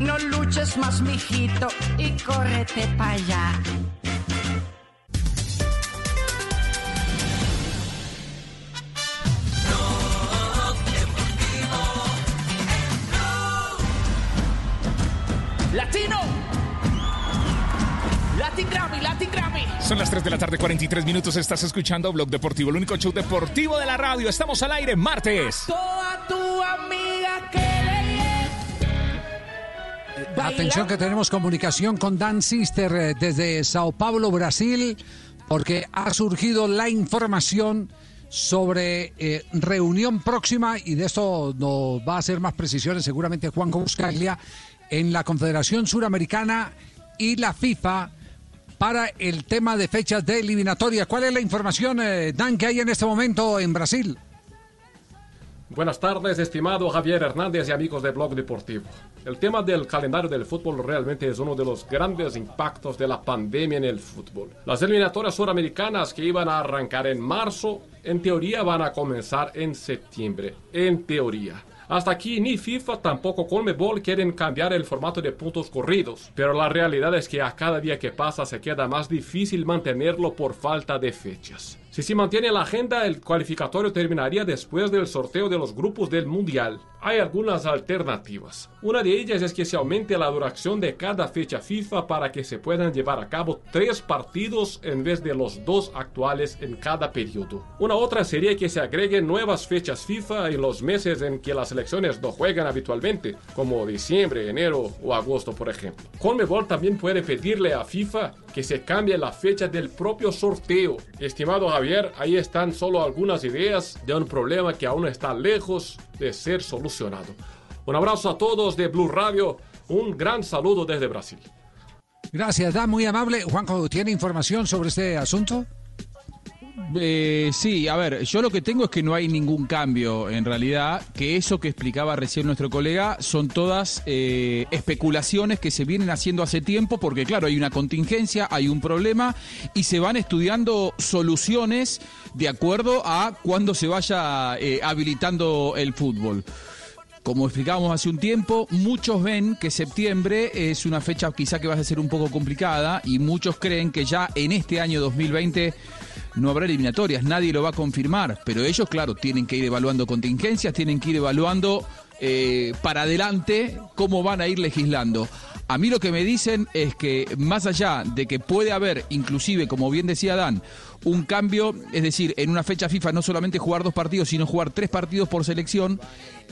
No luches más, mijito, y córrete para allá. Latino. Latin Grammy, Latin Grammy. Son las 3 de la tarde, 43 minutos. Estás escuchando Blog Deportivo, el único show deportivo de la radio. Estamos al aire martes. Toda tu amiga que le Atención que tenemos comunicación con Dan Sister eh, desde Sao Paulo, Brasil, porque ha surgido la información sobre eh, reunión próxima, y de esto nos va a hacer más precisiones seguramente Juan Buscaglia, en la Confederación Suramericana y la FIFA para el tema de fechas de eliminatoria. ¿Cuál es la información, eh, Dan, que hay en este momento en Brasil? Buenas tardes, estimado Javier Hernández y amigos de Blog Deportivo. El tema del calendario del fútbol realmente es uno de los grandes impactos de la pandemia en el fútbol. Las eliminatorias suramericanas que iban a arrancar en marzo, en teoría van a comenzar en septiembre. En teoría. Hasta aquí ni FIFA tampoco Colmebol quieren cambiar el formato de puntos corridos, pero la realidad es que a cada día que pasa se queda más difícil mantenerlo por falta de fechas. Si se mantiene la agenda, el cualificatorio terminaría después del sorteo de los grupos del Mundial. Hay algunas alternativas. Una de ellas es que se aumente la duración de cada fecha FIFA para que se puedan llevar a cabo tres partidos en vez de los dos actuales en cada periodo. Una otra sería que se agreguen nuevas fechas FIFA en los meses en que las selecciones no juegan habitualmente, como diciembre, enero o agosto, por ejemplo. Conmebol también puede pedirle a FIFA que se cambie la fecha del propio sorteo. Estimado Javier, ahí están solo algunas ideas de un problema que aún está lejos de ser solucionado. Un abrazo a todos de Blue Radio, un gran saludo desde Brasil. Gracias, Dan, muy amable. Juanjo, ¿tiene información sobre este asunto? Eh, sí, a ver, yo lo que tengo es que no hay ningún cambio en realidad, que eso que explicaba recién nuestro colega son todas eh, especulaciones que se vienen haciendo hace tiempo, porque claro, hay una contingencia, hay un problema y se van estudiando soluciones de acuerdo a cuándo se vaya eh, habilitando el fútbol. Como explicábamos hace un tiempo, muchos ven que septiembre es una fecha quizá que va a ser un poco complicada y muchos creen que ya en este año 2020 no habrá eliminatorias, nadie lo va a confirmar, pero ellos, claro, tienen que ir evaluando contingencias, tienen que ir evaluando eh, para adelante cómo van a ir legislando. A mí lo que me dicen es que más allá de que puede haber, inclusive, como bien decía Dan, un cambio, es decir, en una fecha FIFA no solamente jugar dos partidos, sino jugar tres partidos por selección,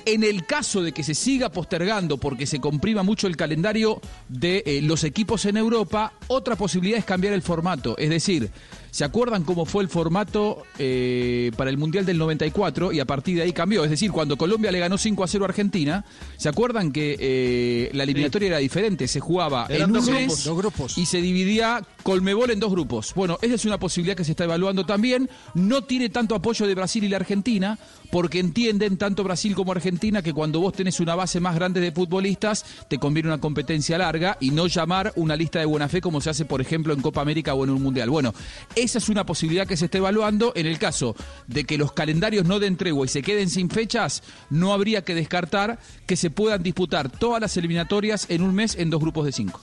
en el caso de que se siga postergando porque se comprima mucho el calendario de eh, los equipos en Europa, otra posibilidad es cambiar el formato. Es decir, ¿se acuerdan cómo fue el formato eh, para el Mundial del 94? Y a partir de ahí cambió. Es decir, cuando Colombia le ganó 5 a 0 a Argentina, ¿se acuerdan que eh, la eliminatoria era diferente? Se jugaba Eran en un dos mes dos grupos. y se dividía Colmebol en dos grupos. Bueno, esa es una posibilidad que se está evaluando también. No tiene tanto apoyo de Brasil y la Argentina, porque entienden tanto Brasil como Argentina que cuando vos tenés una base más grande de futbolistas, te conviene una competencia larga y no llamar una lista de buena fe como se hace, por ejemplo, en Copa América o en un Mundial. Bueno, esa es una posibilidad que se está evaluando. En el caso de que los calendarios no den tregua y se queden sin fechas, no habría que descartar que se puedan disputar todas las eliminatorias en un mes en dos grupos de cinco.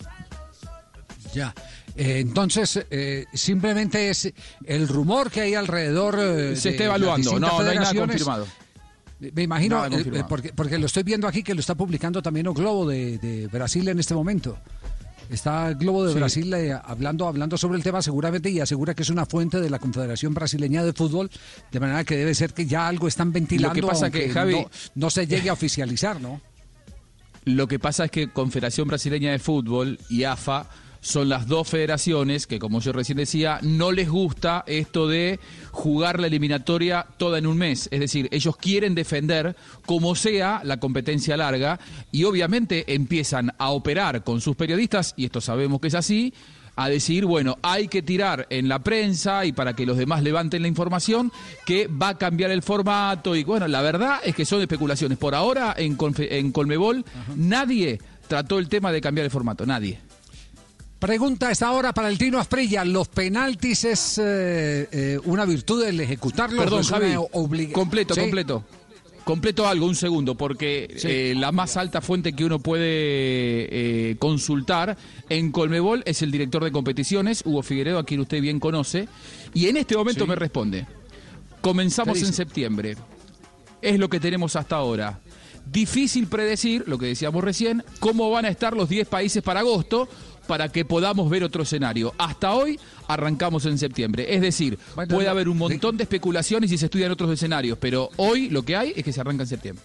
Ya. Eh, entonces, eh, simplemente es el rumor que hay alrededor. eh, Se está evaluando, no, no hay nada confirmado. Me imagino, eh, porque, porque lo estoy viendo aquí que lo está publicando también O Globo de, de Brasil en este momento. Está Globo de Sí. Brasil eh, hablando, hablando sobre el tema seguramente y asegura que es una fuente de la Confederación Brasileña de Fútbol, de manera que debe ser que ya algo están ventilando, pasa que, aunque Javi- no, no se llegue a oficializar, ¿no? Lo que pasa es que Confederación Brasileña de Fútbol y AFA son las dos federaciones que, como yo recién decía, no les gusta esto de jugar la eliminatoria toda en un mes. Es decir, ellos quieren defender como sea la competencia larga y obviamente empiezan a operar con sus periodistas, y esto sabemos que es así, a decir, bueno, hay que tirar en la prensa y para que los demás levanten la información que va a cambiar el formato y bueno, la verdad es que son especulaciones. Por ahora en, Confe- en Colmebol nadie trató el tema de cambiar el formato, nadie. Pregunta esta hora para el Tino Asprilla. ¿Los penaltis es eh, eh, una virtud el ejecutarlos? Perdón, Javi, obliga- completo, ¿Sí? completo. Completo algo, un segundo, porque Sí. eh, la más alta fuente que uno puede consultar en Colmebol es el director de competiciones, Hugo Figueredo, a quien usted bien conoce, y en este momento Sí. me responde, comenzamos ¿Qué en septiembre, es lo que tenemos hasta ahora. Difícil predecir, lo que decíamos recién, cómo van a estar los 10 países para agosto para que podamos ver otro escenario. Hasta hoy arrancamos en septiembre. Es decir, Bueno, puede no, haber un montón de especulaciones y se estudian otros escenarios, pero hoy lo que hay es que se arranca en septiembre.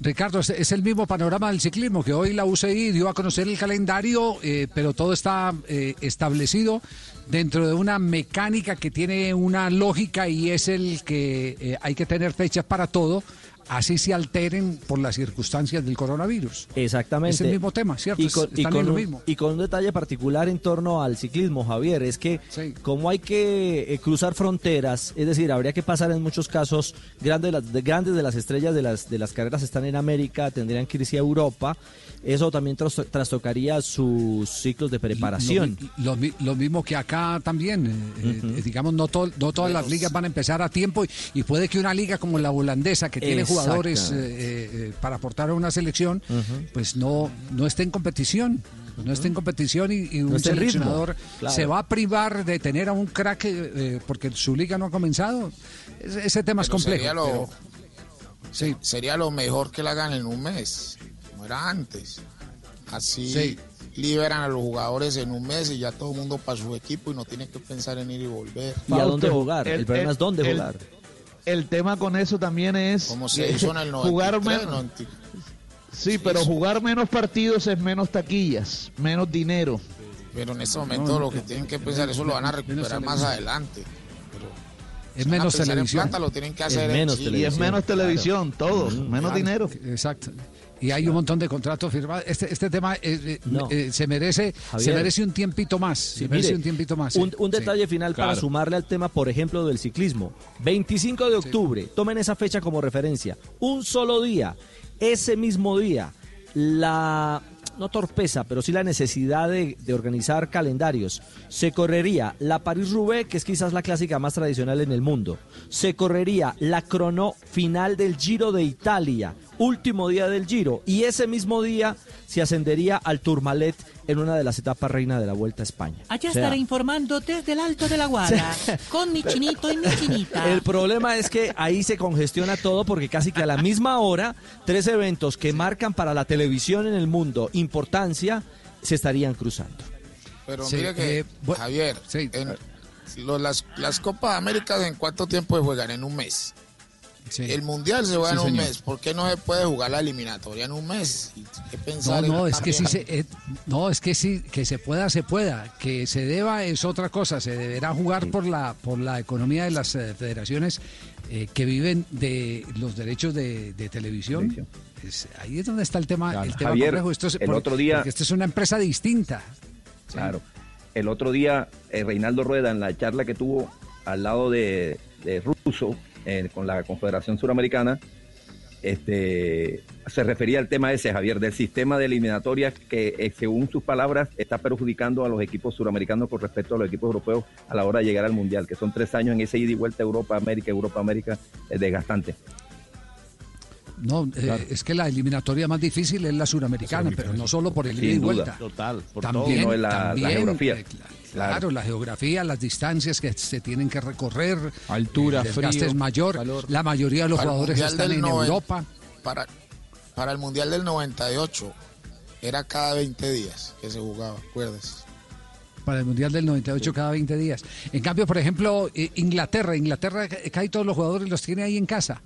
Ricardo, es, es el mismo panorama del ciclismo, que hoy la UCI dio a conocer el calendario, eh, pero todo está eh, establecido dentro de una mecánica que tiene una lógica y es el que eh, hay que tener fechas para todo, así se alteren por las circunstancias del coronavirus. Exactamente. Es el mismo tema, ¿cierto? Y con, y lo un, mismo. y con un detalle particular en torno al ciclismo, Javier, es que como hay que eh, cruzar fronteras, es decir, habría que pasar en muchos casos, grandes, las- de, grandes de las estrellas de las, de las carreras están en América, tendrían que irse a Europa, eso también tras- trastocaría sus ciclos de preparación. Lo, lo mismo que acá también, eh, eh, digamos, no, to- no todas las ligas van a empezar a tiempo y, y puede que una liga como la holandesa, que tiene jugadores Exactamente. eh, eh, para aportar a una selección, pues no, no esté en competición. No esté en competición y, y un ritmo, seleccionador claro. se va a privar de tener a un crack eh, eh, porque su liga no ha comenzado. Ese, ese tema es Pero complejo. Sería lo, pero- sí. sería lo mejor que la hagan en un mes, como era antes. Así Sí. liberan a los jugadores en un mes y ya todo el mundo para su equipo y no tienen que pensar en ir y volver. ¿Y a dónde jugar? El, el- problema el- es dónde el- jugar. El tema con eso también es Como se que hizo en el jugar 93, menos. 90. Sí, pero jugar menos partidos es menos taquillas, menos dinero. Pero en este momento lo que tienen que pensar, eso lo van a recuperar más adelante. es van a menos pensar en televisión. plata, lo tienen que Es hacer menos televisión, Y es menos claro. televisión, todo, menos Claro, dinero. Exacto. Y hay un montón de contratos firmados. Este, este tema eh, eh, No. eh, se merece se merece un tiempito más. Sí, se merece mire, un tiempito más. Un, sí. un Sí. detalle final para sumarle al tema, por ejemplo, del ciclismo. 25 de octubre, tomen esa fecha como referencia. Un solo día, ese mismo día, la, no torpeza, pero sí la necesidad de, organizar calendarios. Se correría la Paris-Roubaix, que es quizás la clásica más tradicional en el mundo. Se correría la crono final del Giro de Italia, último día del Giro. Y ese mismo día se ascendería al Tourmalet en una de las etapas reina de la Vuelta a España. Allá O sea, estaré informando desde el Alto de la Guada, con mi chinito y mi chinita. El problema es que ahí se congestiona todo porque casi que a la misma hora, tres eventos que marcan para la televisión en el mundo importancia se estarían cruzando. Pero Sí, mire que, eh, Javier, en- lo- las, las Copas Américas, ¿en cuánto tiempo se juegan? En un mes. El Mundial se juega Sí, en un señor. mes. ¿Por qué no se puede jugar la eliminatoria en un mes? ¿Y ¿Qué No, pensar no, en es que sí también? se, eh, no, es que sí, que se pueda, se pueda, que se deba es otra cosa, se deberá jugar por la por la economía de las eh, federaciones eh, que viven de los derechos de, de televisión. Es- ahí es donde está el tema, el tema Javier, complejo. Esto es el por- otro día- porque esto es una empresa distinta. Claro. El otro día, eh, Reinaldo Rueda, en la charla que tuvo al lado de, de Russo eh, con la Confederación Suramericana, este, se refería al tema ese, Javier, del sistema de eliminatorias que, eh, según sus palabras, está perjudicando a los equipos suramericanos con respecto a los equipos europeos a la hora de llegar al Mundial, que son tres años en ese ida y vuelta Europa-América, Europa-América, eh, desgastante. No, eh, es que la eliminatoria más difícil es la suramericana, pero no solo por el ida y Sin duda. vuelta. Total, por todo. también, Sino la- la también, geografía. eh, cla- claro, la geografía, las distancias que se tienen que recorrer, Altura, el frío, es mayor, la mayoría de los Para jugadores están en noven- Europa. Para, para el Mundial del 98, Era cada 20 días que se jugaba, acuerdas. Para el Mundial del 98 cada 20 días. En cambio, por ejemplo, eh, Inglaterra, Inglaterra cae todos los jugadores los tiene ahí en casa.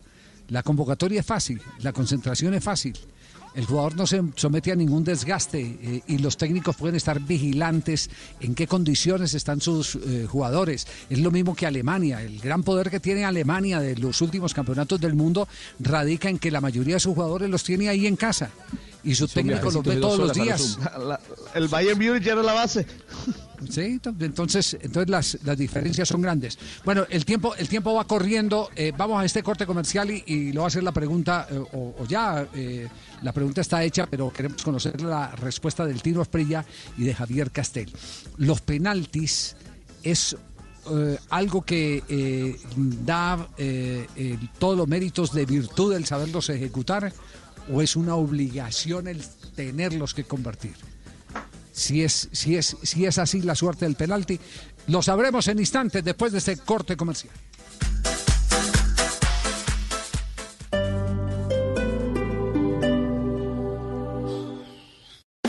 La convocatoria es fácil, la concentración es fácil. El jugador no se somete a ningún desgaste eh, y los técnicos pueden estar vigilantes en qué condiciones están sus eh, jugadores. Es lo mismo que Alemania. El gran poder que tiene Alemania de los últimos campeonatos del mundo radica en que la mayoría de sus jugadores los tiene ahí en casa y su técnico los ve todos los días. el Bayern Munich era la base. Sí, entonces, entonces las, las diferencias son grandes. Bueno, el tiempo, el tiempo va corriendo. Eh, vamos a este corte comercial y, y lo va a hacer la pregunta, eh, o, o, ya eh, la pregunta está hecha, pero queremos conocer la respuesta del Tino Esprilla y de Javier Castel. Los penaltis es algo que da todos los méritos de virtud el saberlos ejecutar o es una obligación el tenerlos que convertir? Si es, si, es, si es así la suerte del penalti, lo sabremos en instantes después de este corte comercial.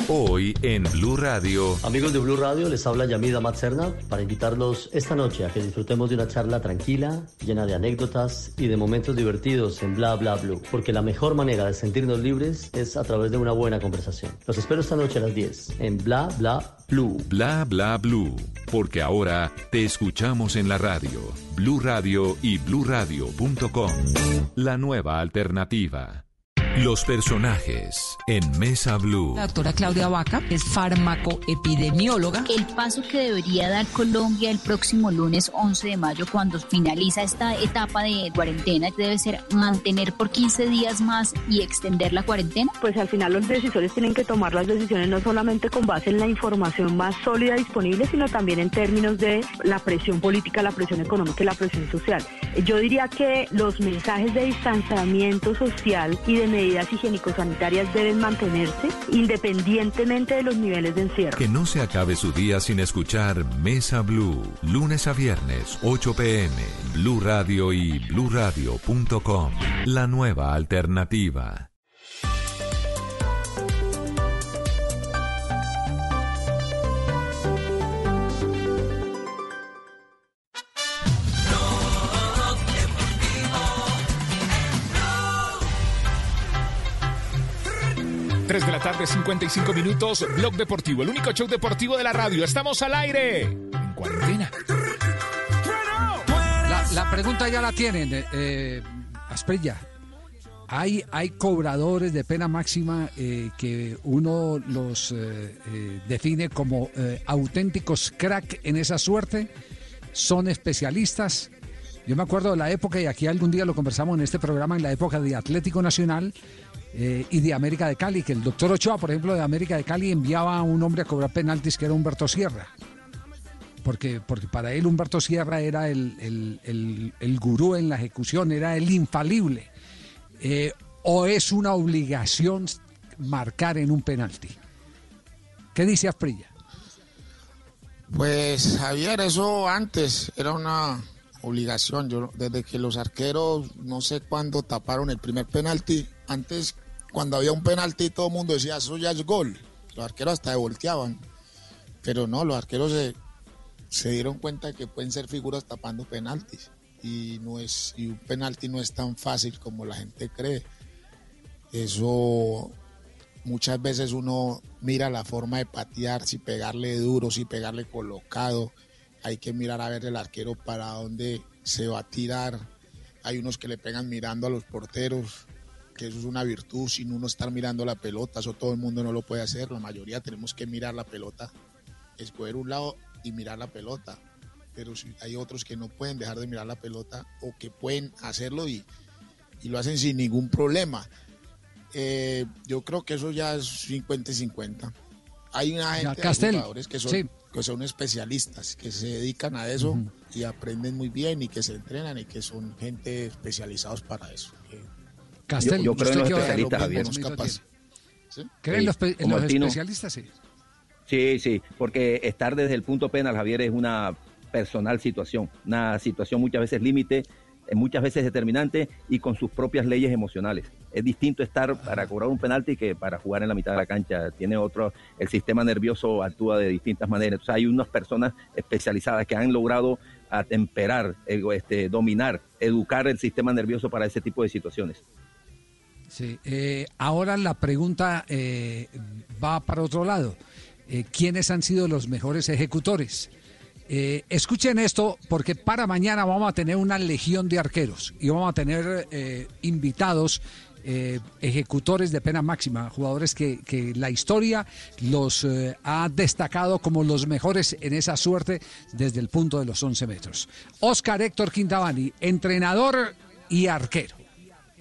Hoy en Blue Radio. Amigos de Blue Radio, les habla Yamida Matzerna para invitarlos esta noche a que disfrutemos de una charla tranquila, llena de anécdotas y de momentos divertidos en Bla Bla Blue. Porque la mejor manera de sentirnos libres es a través de una buena conversación. Los espero esta noche a las 10 en Bla Bla Blue. Bla Bla Blue. Porque ahora te escuchamos en la radio. Blue Radio y bluradio.com. La nueva alternativa. Los personajes en Mesa Blue. La doctora Claudia Vaca es farmacoepidemióloga. El paso que debería dar Colombia el próximo lunes 11 de mayo, cuando finaliza esta etapa de cuarentena, debe ser mantener por 15 días más y extender la cuarentena. Pues al final los decisores tienen que tomar las decisiones no solamente con base en la información más sólida disponible, sino también en términos de la presión política, la presión económica y la presión social. Yo diría que los mensajes de distanciamiento social y de medidas higiénico-sanitarias deben mantenerse independientemente de los niveles de encierro. Que no se acabe su día sin escuchar Mesa Blue, lunes a viernes, 8 pm, Blue Radio y bluradio.com. La nueva alternativa. De la tarde, 55 minutos, Blog Deportivo, el único show deportivo de la radio. Estamos al aire, en cuarentena. La, la pregunta ya la tienen, eh, eh, Asprilla. Hay, hay cobradores de pena máxima eh, que uno los eh, eh, define como auténticos crack en esa suerte. Son especialistas. Yo me acuerdo de la época, y aquí algún día lo conversamos en este programa, en la época de Atlético Nacional, eh, y de América de Cali, que el doctor Ochoa, por ejemplo, de América de Cali enviaba a un hombre a cobrar penaltis que era Humberto Sierra. Porque, porque para él Humberto Sierra era el, el, el, el gurú en la ejecución, era el infalible. Eh, ¿O es una obligación marcar en un penalti? ¿Qué dice Asprilla? Pues Javier, eso antes era una obligación. Yo desde que los arqueros no sé cuándo taparon el primer penalti, antes cuando había un penalti todo el mundo decía, eso ya es gol. Los arqueros hasta volteaban. Pero no, los arqueros se, se dieron cuenta de que pueden ser figuras tapando penaltis. Y, no es, y un penalti no es tan fácil como la gente cree. Eso muchas veces uno mira la forma de patear, si pegarle duro, si pegarle colocado. Hay que mirar a ver el arquero para dónde se va a tirar. Hay unos que le pegan mirando a los porteros, que eso es una virtud sin uno estar mirando la pelota, eso todo el mundo no lo puede hacer, la mayoría tenemos que mirar la pelota, escoger un lado y mirar la pelota, pero si hay otros que no pueden dejar de mirar la pelota o que pueden hacerlo y, y lo hacen sin ningún problema. Eh, yo creo que eso ya es 50 y 50. Hay una gente de jugadores que son, sí. que son especialistas, que se dedican a eso Ujú. y aprenden muy bien y que se entrenan y que son gente especializados para eso. que- Castel, Yo- yo creo en ¿usted los especialistas, Javier. menos capaz. ¿Cree en Sí, los, en especialistas? Sí. Sí, sí, porque estar desde el punto penal, Javier, es una personal situación, una situación muchas veces límite eh, muchas veces determinante y con sus propias leyes emocionales. Es distinto estar para cobrar un penalti que para jugar en la mitad de la cancha. Tiene otro, el sistema nervioso actúa de distintas maneras. Entonces hay unas personas especializadas que han logrado atemperar, este, dominar, educar el sistema nervioso para ese tipo de situaciones. Sí, eh, ahora la pregunta eh, va para otro lado. Eh, ¿Quiénes han sido los mejores ejecutores? Eh, escuchen esto porque para mañana vamos a tener una legión de arqueros y vamos a tener invitados. ejecutores de pena máxima, jugadores que, la historia los ha destacado como los mejores en esa suerte desde el punto de los 11 metros. Oscar Héctor Quintabani, entrenador y arquero.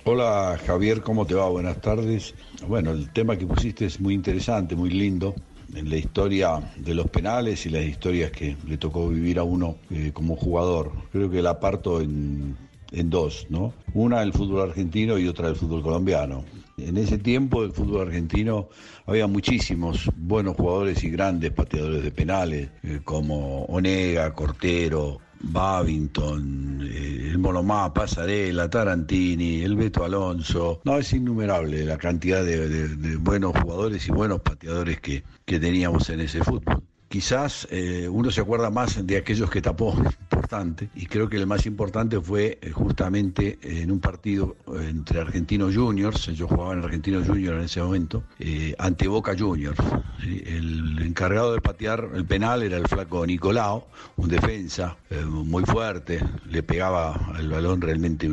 Hola Javier, ¿cómo te va? Buenas tardes. Bueno, el tema que pusiste es muy interesante, muy lindo. En la historia de los penales y las historias que le tocó vivir a uno eh, como jugador. Creo que la parto en, en dos, ¿no? Una del fútbol argentino y otra del fútbol colombiano. En ese tiempo del fútbol argentino había muchísimos buenos jugadores y grandes pateadores de penales, eh, como Onega, Cortero, Babington, eh, el Monomá, Pasarela, Tarantini, el Beto Alonso. No, es innumerable la cantidad de, de- buenos jugadores y buenos pateadores que, que teníamos en ese fútbol. Quizás eh, uno se acuerda más de aquellos que tapó importante y creo que el más importante fue eh, justamente en un partido eh, entre Argentinos Juniors, yo jugaba en Argentinos Juniors en ese momento, eh, ante Boca Juniors. El encargado de patear el penal era el flaco Nicolao, un defensa eh, muy fuerte, le pegaba el balón realmente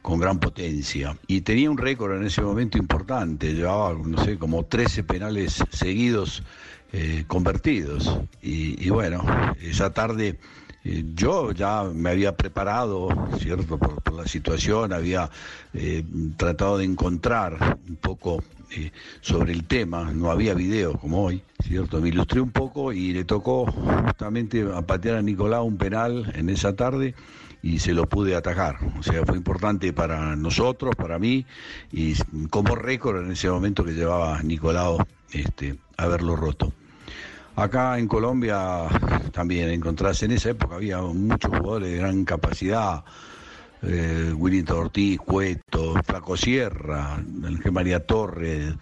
con gran potencia. Y tenía un récord en ese momento importante, llevaba, no sé, como 13 penales seguidos eh, convertidos. Y, bueno, esa tarde eh, yo ya me había preparado, ¿cierto? Por, la situación, había eh, tratado de encontrar un poco sobre el tema, no había video como hoy, ¿cierto? Me ilustré un poco y le tocó justamente a patear a Nicolás un penal en esa tarde y se lo pude atajar. O sea, fue importante para nosotros, para mí, y como récord en ese momento que llevaba Nicolau este, haberlo roto. Acá en Colombia también encontrás, en esa época había muchos jugadores de gran capacidad, eh, Willington Ortiz, Cueto, Flaco Sierra, María Torres,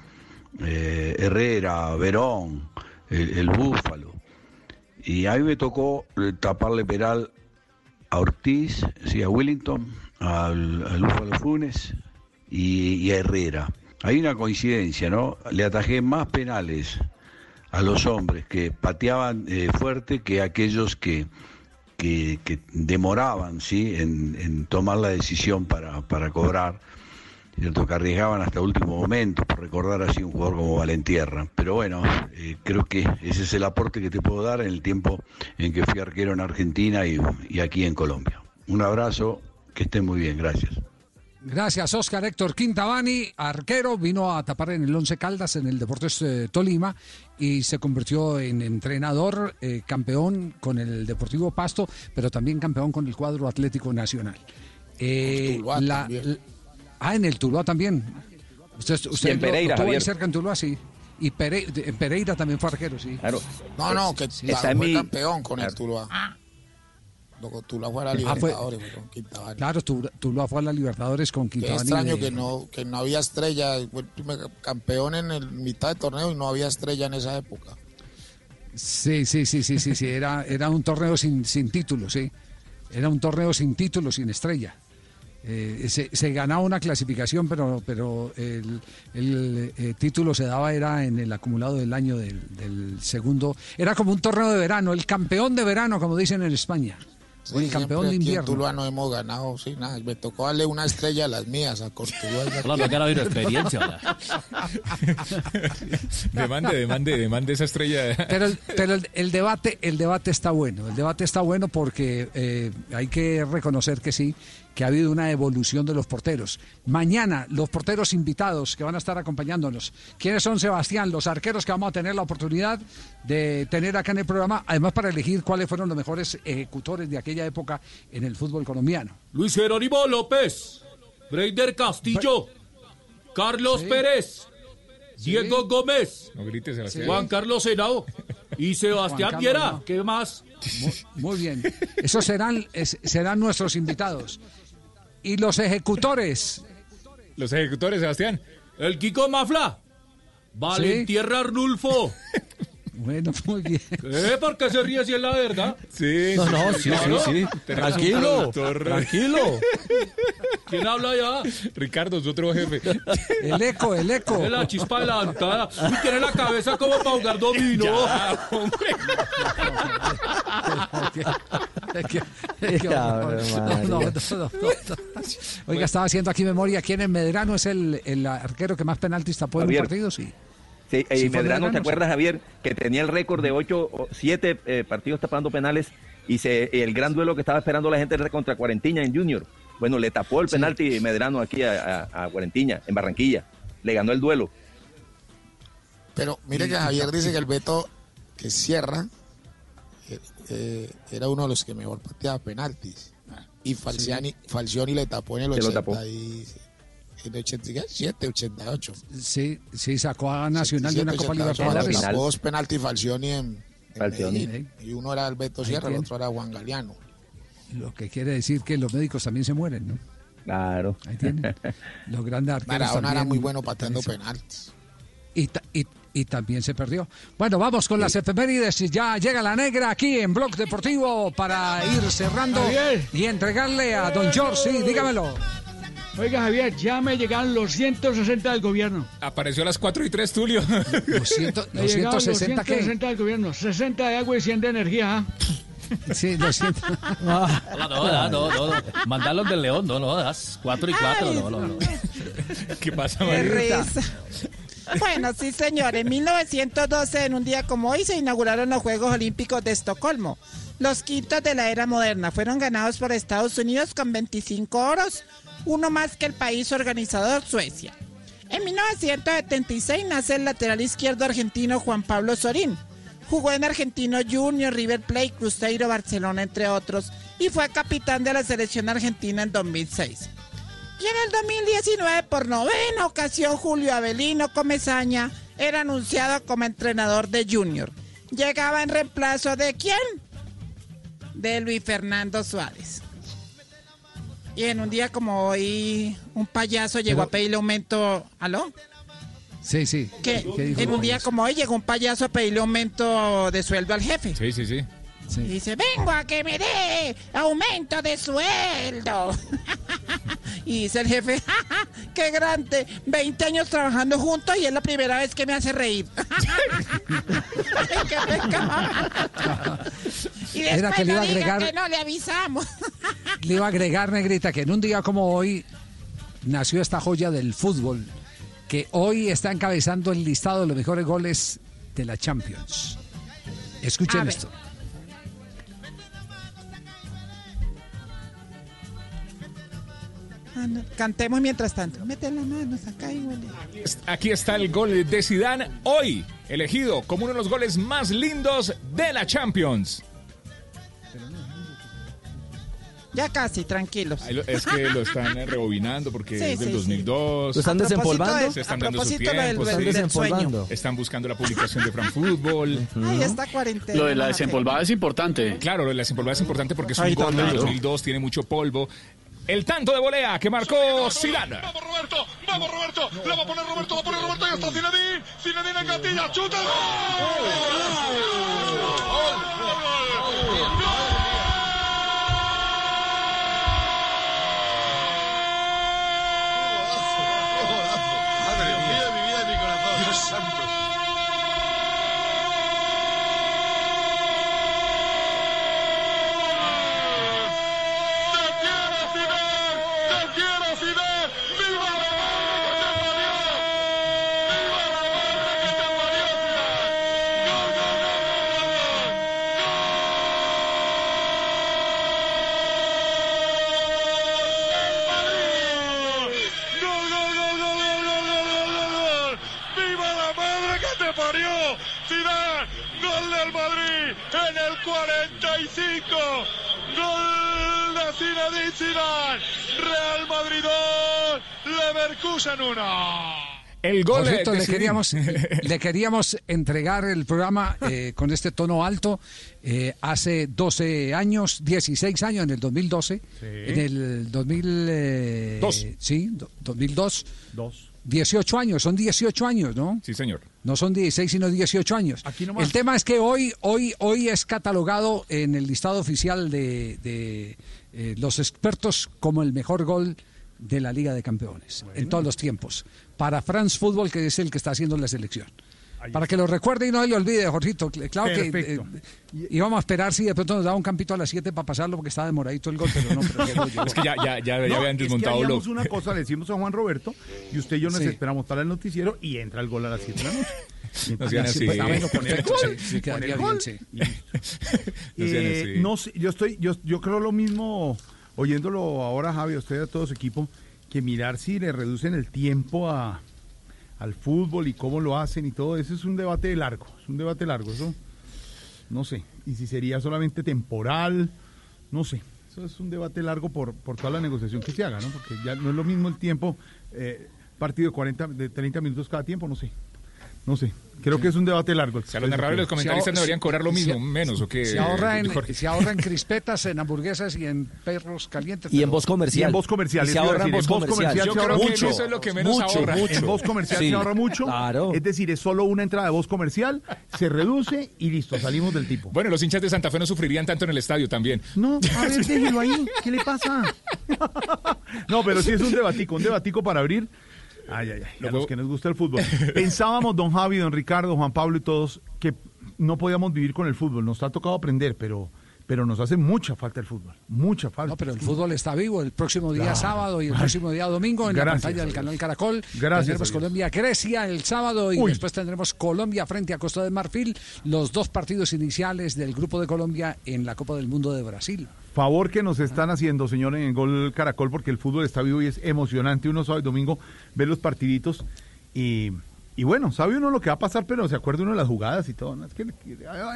eh, Herrera, Verón, el, Búfalo. Y a mí me tocó taparle penal a Ortiz, sí, a Wellington, al, al Búfalo Funes y, y a Herrera. Hay una coincidencia, ¿no? Le atajé más penales a los hombres que pateaban eh, fuerte que aquellos que, que, demoraban, ¿sí? En, en tomar la decisión para, para cobrar. ¿cierto? que arriesgaban hasta último momento, por recordar así un jugador como Valentierra. Pero bueno, eh, creo que ese es el aporte que te puedo dar en el tiempo en que fui arquero en Argentina y, y aquí en Colombia. Un abrazo, que estén muy bien, gracias. Gracias, Oscar Héctor Quintabani, arquero, vino a tapar en el Once Caldas en el Deportes eh, Tolima y se convirtió en entrenador, eh, campeón con el Deportivo Pasto, pero también campeón con el cuadro Atlético Nacional. Eh, Tuluá la- también. l- ah, en el Tuluá también. Usted, usted Y en lo- lo Pereira, Javier. cerca en Tuluá, sí. Y Pere- de- en Pereira también fue arquero, sí. Claro. No, no, que Sí, la- está fue mi- campeón con Claro. el Tuluá. Luego Tuluá fue a la Ah, fue- Libertadores con. Claro, Tuluá fue a la Libertadores con Qué Quintabani. extraño de- que no, que no había estrella. Fue el primer campeón en el mitad de torneo y no había estrella en esa época. Sí, sí, sí, sí, sí, sí. Era, era un torneo sin, sin título, sí. Era un torneo sin título, sin estrella. Eh, se, se ganaba una clasificación, pero, pero el, el, eh, título se daba era en el acumulado del año del, del segundo. Era como un torneo de verano, el campeón de verano, como dicen en España. O el Sí, campeón de aquí en invierno. Tuluá no hemos ganado, sí, nada. Me tocó darle una estrella a las mías, a Cortuluá. Claro, que ahora experiencia. Demande, demande, demande esa estrella. Pero, el, pero el, el debate, el debate está bueno. El debate está bueno porque eh, hay que reconocer que sí, que ha habido una evolución de los porteros. Mañana, los porteros invitados que van a estar acompañándonos. ¿Quiénes son, Sebastián? Los arqueros que vamos a tener la oportunidad de tener acá en el programa, además para elegir cuáles fueron los mejores ejecutores de aquella época en el fútbol colombiano. Luis Jerónimo López, Breider Castillo, Carlos Sí. Pérez, Diego Gómez, No grites, Sebastián. Juan Carlos Henao y Sebastián Viera. ¿Qué más? Muy, muy bien. Esos serán, es- serán nuestros invitados. ¿Y los ejecutores? Los ejecutores, Sebastián. El Kiko Mafla. Valentierra Arnulfo. Bueno, muy bien. ¿Eh? ¿Por qué se ríe si es la verdad? Sí. No, no, sí, sí, sí. Tranquilo, tranquilo. ¿Quién habla ya? Ricardo, es otro jefe. El eco, el eco. Es la chispa adelantada. Uy, tiene la cabeza como para jugar domino. Ya, hombre. Oiga, estaba haciendo aquí memoria. ¿Quién en Medrano es el, el arquero que más penaltis tapó en un Javier. partido? Sí. Sí, Sí, y fue Medrano, Medrano, ¿te sí. acuerdas, Javier? Que tenía el récord de 8 o 7 eh, partidos tapando penales y se, el gran duelo que estaba esperando la gente era contra Cuarentiña en Junior. Bueno, le tapó el penalti Medrano aquí a, a, a Cuarentiña, en Barranquilla. Le ganó el duelo. Pero mire que Javier dice que el Beto que cierra eh, eh, era uno de los que mejor pateaba penaltis. Y Falciani, Falcioni le tapó en el Se lo 80 tapó. y, en el 87, 88. Sí, sí, sacó a Nacional de una Copa 88, Libertadores. tapó dos penaltis Falcioni en, en Falcioni. Medellín. Y uno era Ahí Sierra, el otro era Juan Galeano. Lo que quiere decir que los médicos también se mueren, ¿no? Claro. Ahí tienen. Los grandes arqueros Maradona era muy bueno pateando penaltis. y, ta- y- y también se perdió. Bueno, vamos con las efemérides. Ya llega la negra aquí en Blog Deportivo para ir cerrando Javier. y entregarle a don George. Sí, dígamelo. Oiga, Javier, ya me llegaron los 160 del gobierno. Apareció a las 4 y 3, Tulio. Los, ciento- los llegaron los 160 que. 160 del gobierno. 60 de agua y 100 de energía. ¿ah? Sí, los ciento- No, no, no, no, no. Mandarlos del León, no, no, das cuatro y cuatro, no, no, no. ¿Qué pasa, Qué Margarita? Bueno, sí, señor. En 1912, en un día como hoy, se inauguraron los Juegos Olímpicos de Estocolmo. Los quintos de la era moderna fueron ganados por Estados Unidos con 25 oros, uno más que el país organizador Suecia. En 1976 nace el lateral izquierdo argentino Juan Pablo Sorín. Jugó en Argentino Junior, River Plate, Cruzeiro, Barcelona, entre otros, y fue capitán de la selección argentina en 2006. Y en el 2019, por novena ocasión, Julio Avelino Comezaña era anunciado como entrenador de Junior. Llegaba en reemplazo de quién? De Luis Fernando Suárez. Y en un día como hoy, un payaso llegó Pero- a pedirle aumento. ¿Aló? Sí, sí. Que en un día como hoy llegó un payaso a pedirle aumento de sueldo al jefe. Sí, sí, sí. Y dice, vengo a que me dé aumento de sueldo. y dice el jefe, "Ja, ja, qué grande, 20 años trabajando juntos y es la primera vez que me hace reír. Qué y Era que le iba a agregar- que no le avisamos. Le iba a agregar, Negrita, que en un día como hoy nació esta joya del fútbol, que hoy está encabezando el listado de los mejores goles de la Champions. Escuchen esto. Cantemos mientras tanto. Mete la mano, saca y huele. Aquí está el gol de Zidane hoy, elegido como uno de los goles más lindos de la Champions. Ya casi, tranquilos. Es que lo están eh, rebobinando porque Sí, es del sí, 2002. ¿Lo están desempolvando? de- Se están a dando su propósito del- tiempo. del- sí. del Desempolvando. Están buscando la publicación de Fran Fútbol. Ay, esta cuarentena. Lo de la desempolvada es importante. Claro, lo de la desempolvada es importante porque es un Ay, gol del claro. 2002, tiene mucho polvo. El tanto de volea que marcó Zidane. Vamos Roberto, vamos Roberto, la va a poner Roberto, va a poner Roberto, ahí está Zinedine, Zinedine en gatilla, chuta, Madre 45! ¡Gol de Zinedine Zidane! ¡Real Madrid 2! ¡Leverkusen 1! El gol de le queríamos, le queríamos entregar el programa eh, con este tono alto eh, hace 12 años, 16 años, en el 2012. En el 2000... eh, Dos. Sí, do- 2002. Dos. 18 años, son 18 años, ¿no? Sí, señor. No son 16, sino 18 años. nomás. El tema es que hoy, hoy, hoy es catalogado en el listado oficial de, de, eh, los expertos como el mejor gol de la Liga de Campeones en todos los tiempos. Para France Football, que es el que está haciendo la selección. Para que lo recuerde y no se le olvide, Jorgito. Cl- Claro Perfecto. que eh, íbamos a esperar si de pronto nos daba un campito a las 7 para pasarlo porque estaba demoradito el gol, pero no. Pero llegó, llegó. Es que ya, ya, ya, habían es desmontado que lo. una cosa, le decimos a Juan Roberto, y usted y yo nos Sí. esperamos para el noticiero y entra el gol a las 7 de la noche. Así. sí, sí, sí. No Eh, no sé, yo estoy, yo, yo creo lo mismo, oyéndolo ahora, Javi, a usted y a todo su equipo, que mirar si le reducen el tiempo a, al fútbol y cómo lo hacen y todo. Eso es un debate largo, es un debate largo, eso no sé, y si sería solamente temporal, no sé, eso es un debate largo por, por toda la negociación que se haga, ¿no? Porque ya no es lo mismo el tiempo, eh, partido de 40, de 30 minutos cada tiempo, no sé, no sé, creo que es un debate largo. O sea, los narradores y los comentaristas deberían cobrar lo mismo, menos, ¿o qué? Se ahorra, en, Jorge? se ahorra en crispetas, en hamburguesas y en perros calientes. Y en voz comercial. Y en voz comercial, Y se ahorra en voz comercial. se Yo que mucho. eso es lo que menos mucho, ahorra. mucho. En voz comercial Sí. se ahorra mucho. Claro. Es decir, es solo una entrada de voz comercial, se reduce y listo, salimos del tipo. Bueno, los hinchas de Santa Fe no sufrirían tanto en el estadio también. No, a ver, déjelo ahí. ¿Qué le pasa? no, pero sí es un debatico, un debatico para abrir. Ay, ay, ay, a los que nos gusta el fútbol. Pensábamos, don Javi, don Ricardo, Juan Pablo y todos, que no podíamos vivir con el fútbol. Nos ha tocado aprender, pero, pero nos hace mucha falta el fútbol. Mucha falta. No, pero el fútbol está vivo. El próximo día Claro. sábado y el Ay. próximo día domingo en la pantalla del canal Caracol. Gracias Tendremos. Colombia-Grecia el sábado y Uy. después tendremos Colombia frente a Costa de Marfil. Los dos partidos iniciales del Grupo de Colombia en la Copa del Mundo de Brasil. Favor que nos están haciendo, señor, en el Gol Caracol, porque el fútbol está vivo y es emocionante. Uno sabe domingo ver los partiditos y, y bueno, sabe uno lo que va a pasar, pero se acuerda uno de las jugadas y todo. ¿no? Es que el,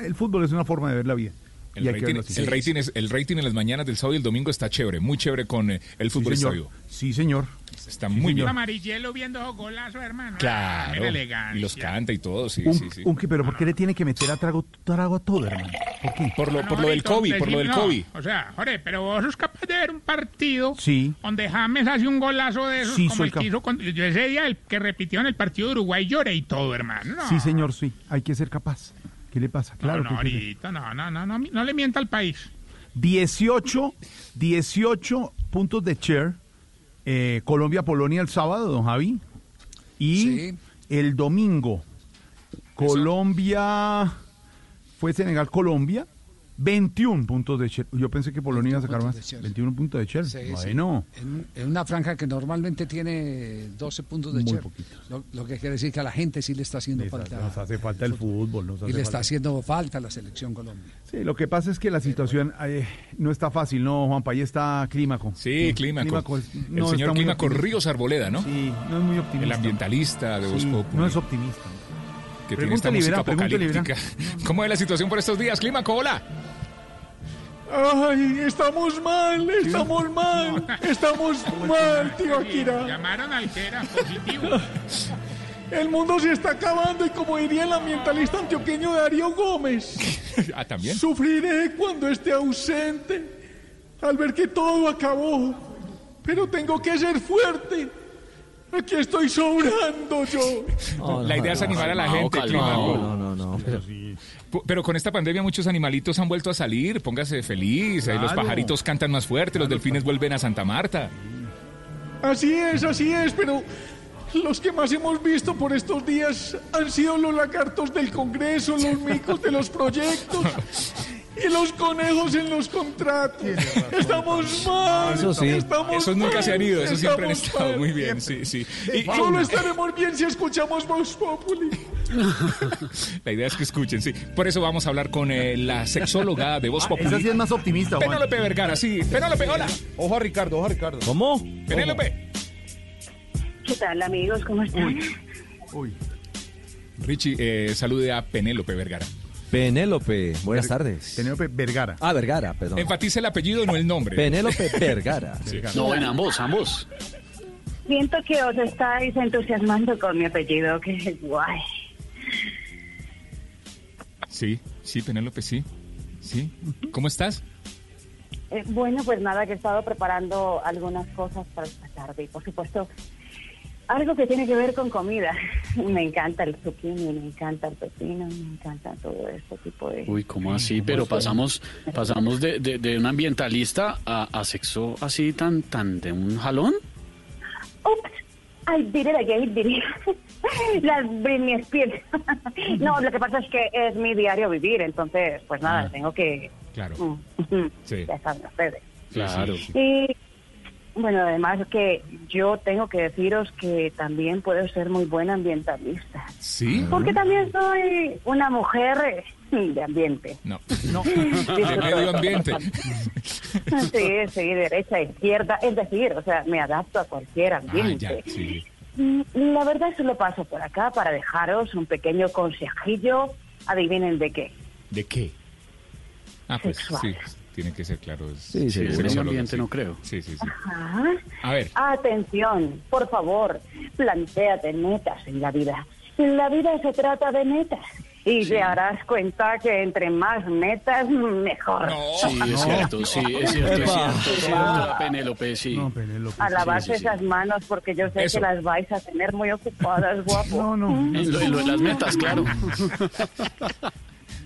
el fútbol es una forma de ver la vida. El rating, el, rating es, el rating en las mañanas del sábado y el domingo está chévere, muy chévere con eh, el Sí, fútbol señor. estadio. Sí, señor. Está muy bien. amarillelo viendo esos golazos, hermano. Claro. Y los canta y todo, sí, Un- sí, sí. un pero ¿por qué le tiene que meter a trago, trago a todo, hermano? ¿Por qué? Por lo, No, por lo del COVID, por lo del no, COVID. O sea, Jorge, pero vos sos capaz de ver un partido Sí. donde James hace un golazo de esos Sí, como el que hizo con- yo ese día el que repitió en el partido de Uruguay lloré y todo, hermano. No, Sí, señor, sí. Hay que ser capaz. ¿Qué le pasa? Claro no, no, que ahorita, no, no, no, no, no le mienta al país. 18, 18 puntos de share. eh, Colombia-Polonia el sábado, don Javi. Y Sí. el domingo, Colombia. Fue Senegal-Colombia. 21 puntos de share. Yo pensé que Polonia iba a sacar más. puntos de share. 21 puntos de share. Sí, sí. bueno. En, en una franja que normalmente tiene 12 puntos de Muy share. poquitos. Lo, lo que quiere decir que a la gente sí le está haciendo falta. nos hace falta el fútbol. Nos y le está falta. haciendo falta a la selección Colombia. Sí, lo que pasa es que la situación eh, no está fácil, ¿no, Juanpa? Ahí está Clímaco. Sí, Clímaco. es- el señor Clímaco. Ríos Arboleda, ¿no? Sí, no es muy optimista. El ambientalista de Voz Sí, no es optimista. que tiene esta música verá. apocalíptica. ¿Cómo es la situación por estos días, Clímaco? Hola. Ay, estamos mal, estamos mal, estamos mal, tío Akira. Llamaron al que era positivo. El mundo se está acabando y como diría el ambientalista antioqueño Darío Gómez, ah, también. sufriré cuando esté ausente al ver que todo acabó. Pero tengo que ser fuerte. Aquí estoy sobrando yo. la idea es animar a la gente. No, no, no. Pero, Pero con esta pandemia muchos animalitos han vuelto a salir. Póngase feliz. Los pajaritos cantan más fuerte, los delfines vuelven a Santa Marta. Así es, así es, pero los que más hemos visto por estos días han sido los lagartos del Congreso, los micos de los proyectos y los conejos en los contratos. Estamos mal. Eso sí. estamos Esos nunca se han ido, esos siempre han estamos estado mal. muy bien, sí, sí. Y- Solo estaremos bien si escuchamos Vox Populi. La idea es que escuchen, sí. Por eso vamos a hablar con eh, la sexóloga de Voz Populi. Esa sí es más optimista, Juan. Penélope Vergara, sí. Penélope, hola. Ojo a Ricardo, ojo a Ricardo. ¿Cómo? Penélope. ¿Qué tal, amigos? ¿Cómo están? Uy. Richie, eh, salude a Penélope Vergara. Penélope, buenas tardes. Penélope Vergara. Ah, Vergara, perdón. Enfatice el apellido, no el nombre. Penélope Vergara. Sí. No, en ambos, ambos. Siento que os estáis entusiasmando con mi apellido, que guay. Sí, sí, Penélope, sí. Sí. ¿Cómo estás? Eh, bueno, pues nada, que he estado preparando algunas cosas para esta tarde y por supuesto algo que tiene que ver con comida. Me encanta el zucchini, me encanta el pepino, me encanta todo este tipo de... Uy, ¿cómo así? Pero pasamos pasamos de, de, de un ambientalista a, a sexo así tan tan de un jalón. Ups, I did it again, did it. Britney Spears. no, lo que pasa es que es mi diario vivir, entonces, pues nada, Ah. tengo que... Claro. Mm, Sí. Ya saben ustedes. Claro. Y bueno, además que yo tengo que deciros que también puedo ser muy buena ambientalista. ¿Sí? Porque también soy una mujer de ambiente. No. No. De medio ambiente. Sí, sí, derecha, izquierda, es decir, o sea, me adapto a cualquier Ah, ambiente. ya, sí. Mm, La verdad solo paso por acá para dejaros un pequeño consejillo. Adivinen de qué. ¿De qué? Ah, pues Sexual. sí, tiene que ser claro. es- Sí, sí, en ese sexólogo, ambiente sí. no creo. Sí, sí, sí. Ajá. A ver. Atención, por favor, plantéate metas en la vida. La vida se trata de metas. Y te harás cuenta que entre más metas, mejor. Sí, es cierto, sí, es cierto, es cierto, es cierto, Penélope, sí. A lavarse Sí, sí, sí. esas manos porque yo sé Eso. que las vais a tener muy ocupadas, guapo. No, no. En lo, en lo de las metas, claro.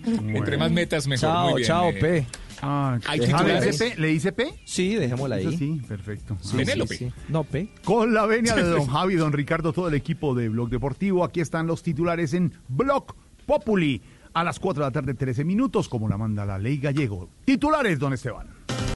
Entre más metas, mejor. Chao, Muy bien, chao, eh. P. Ah, Hay ¿le dice P? ¿Le dice P? Sí, dejémosla ahí. Eso sí, perfecto. Sí, Penélope. sí, sí. No, P. Con la venia de don Javi, don Ricardo, todo el equipo de Blog Deportivo. Aquí están los titulares en Blog Populi. A las 4 de la tarde, 13 minutos, como la manda la ley gallego. Titulares, don Esteban.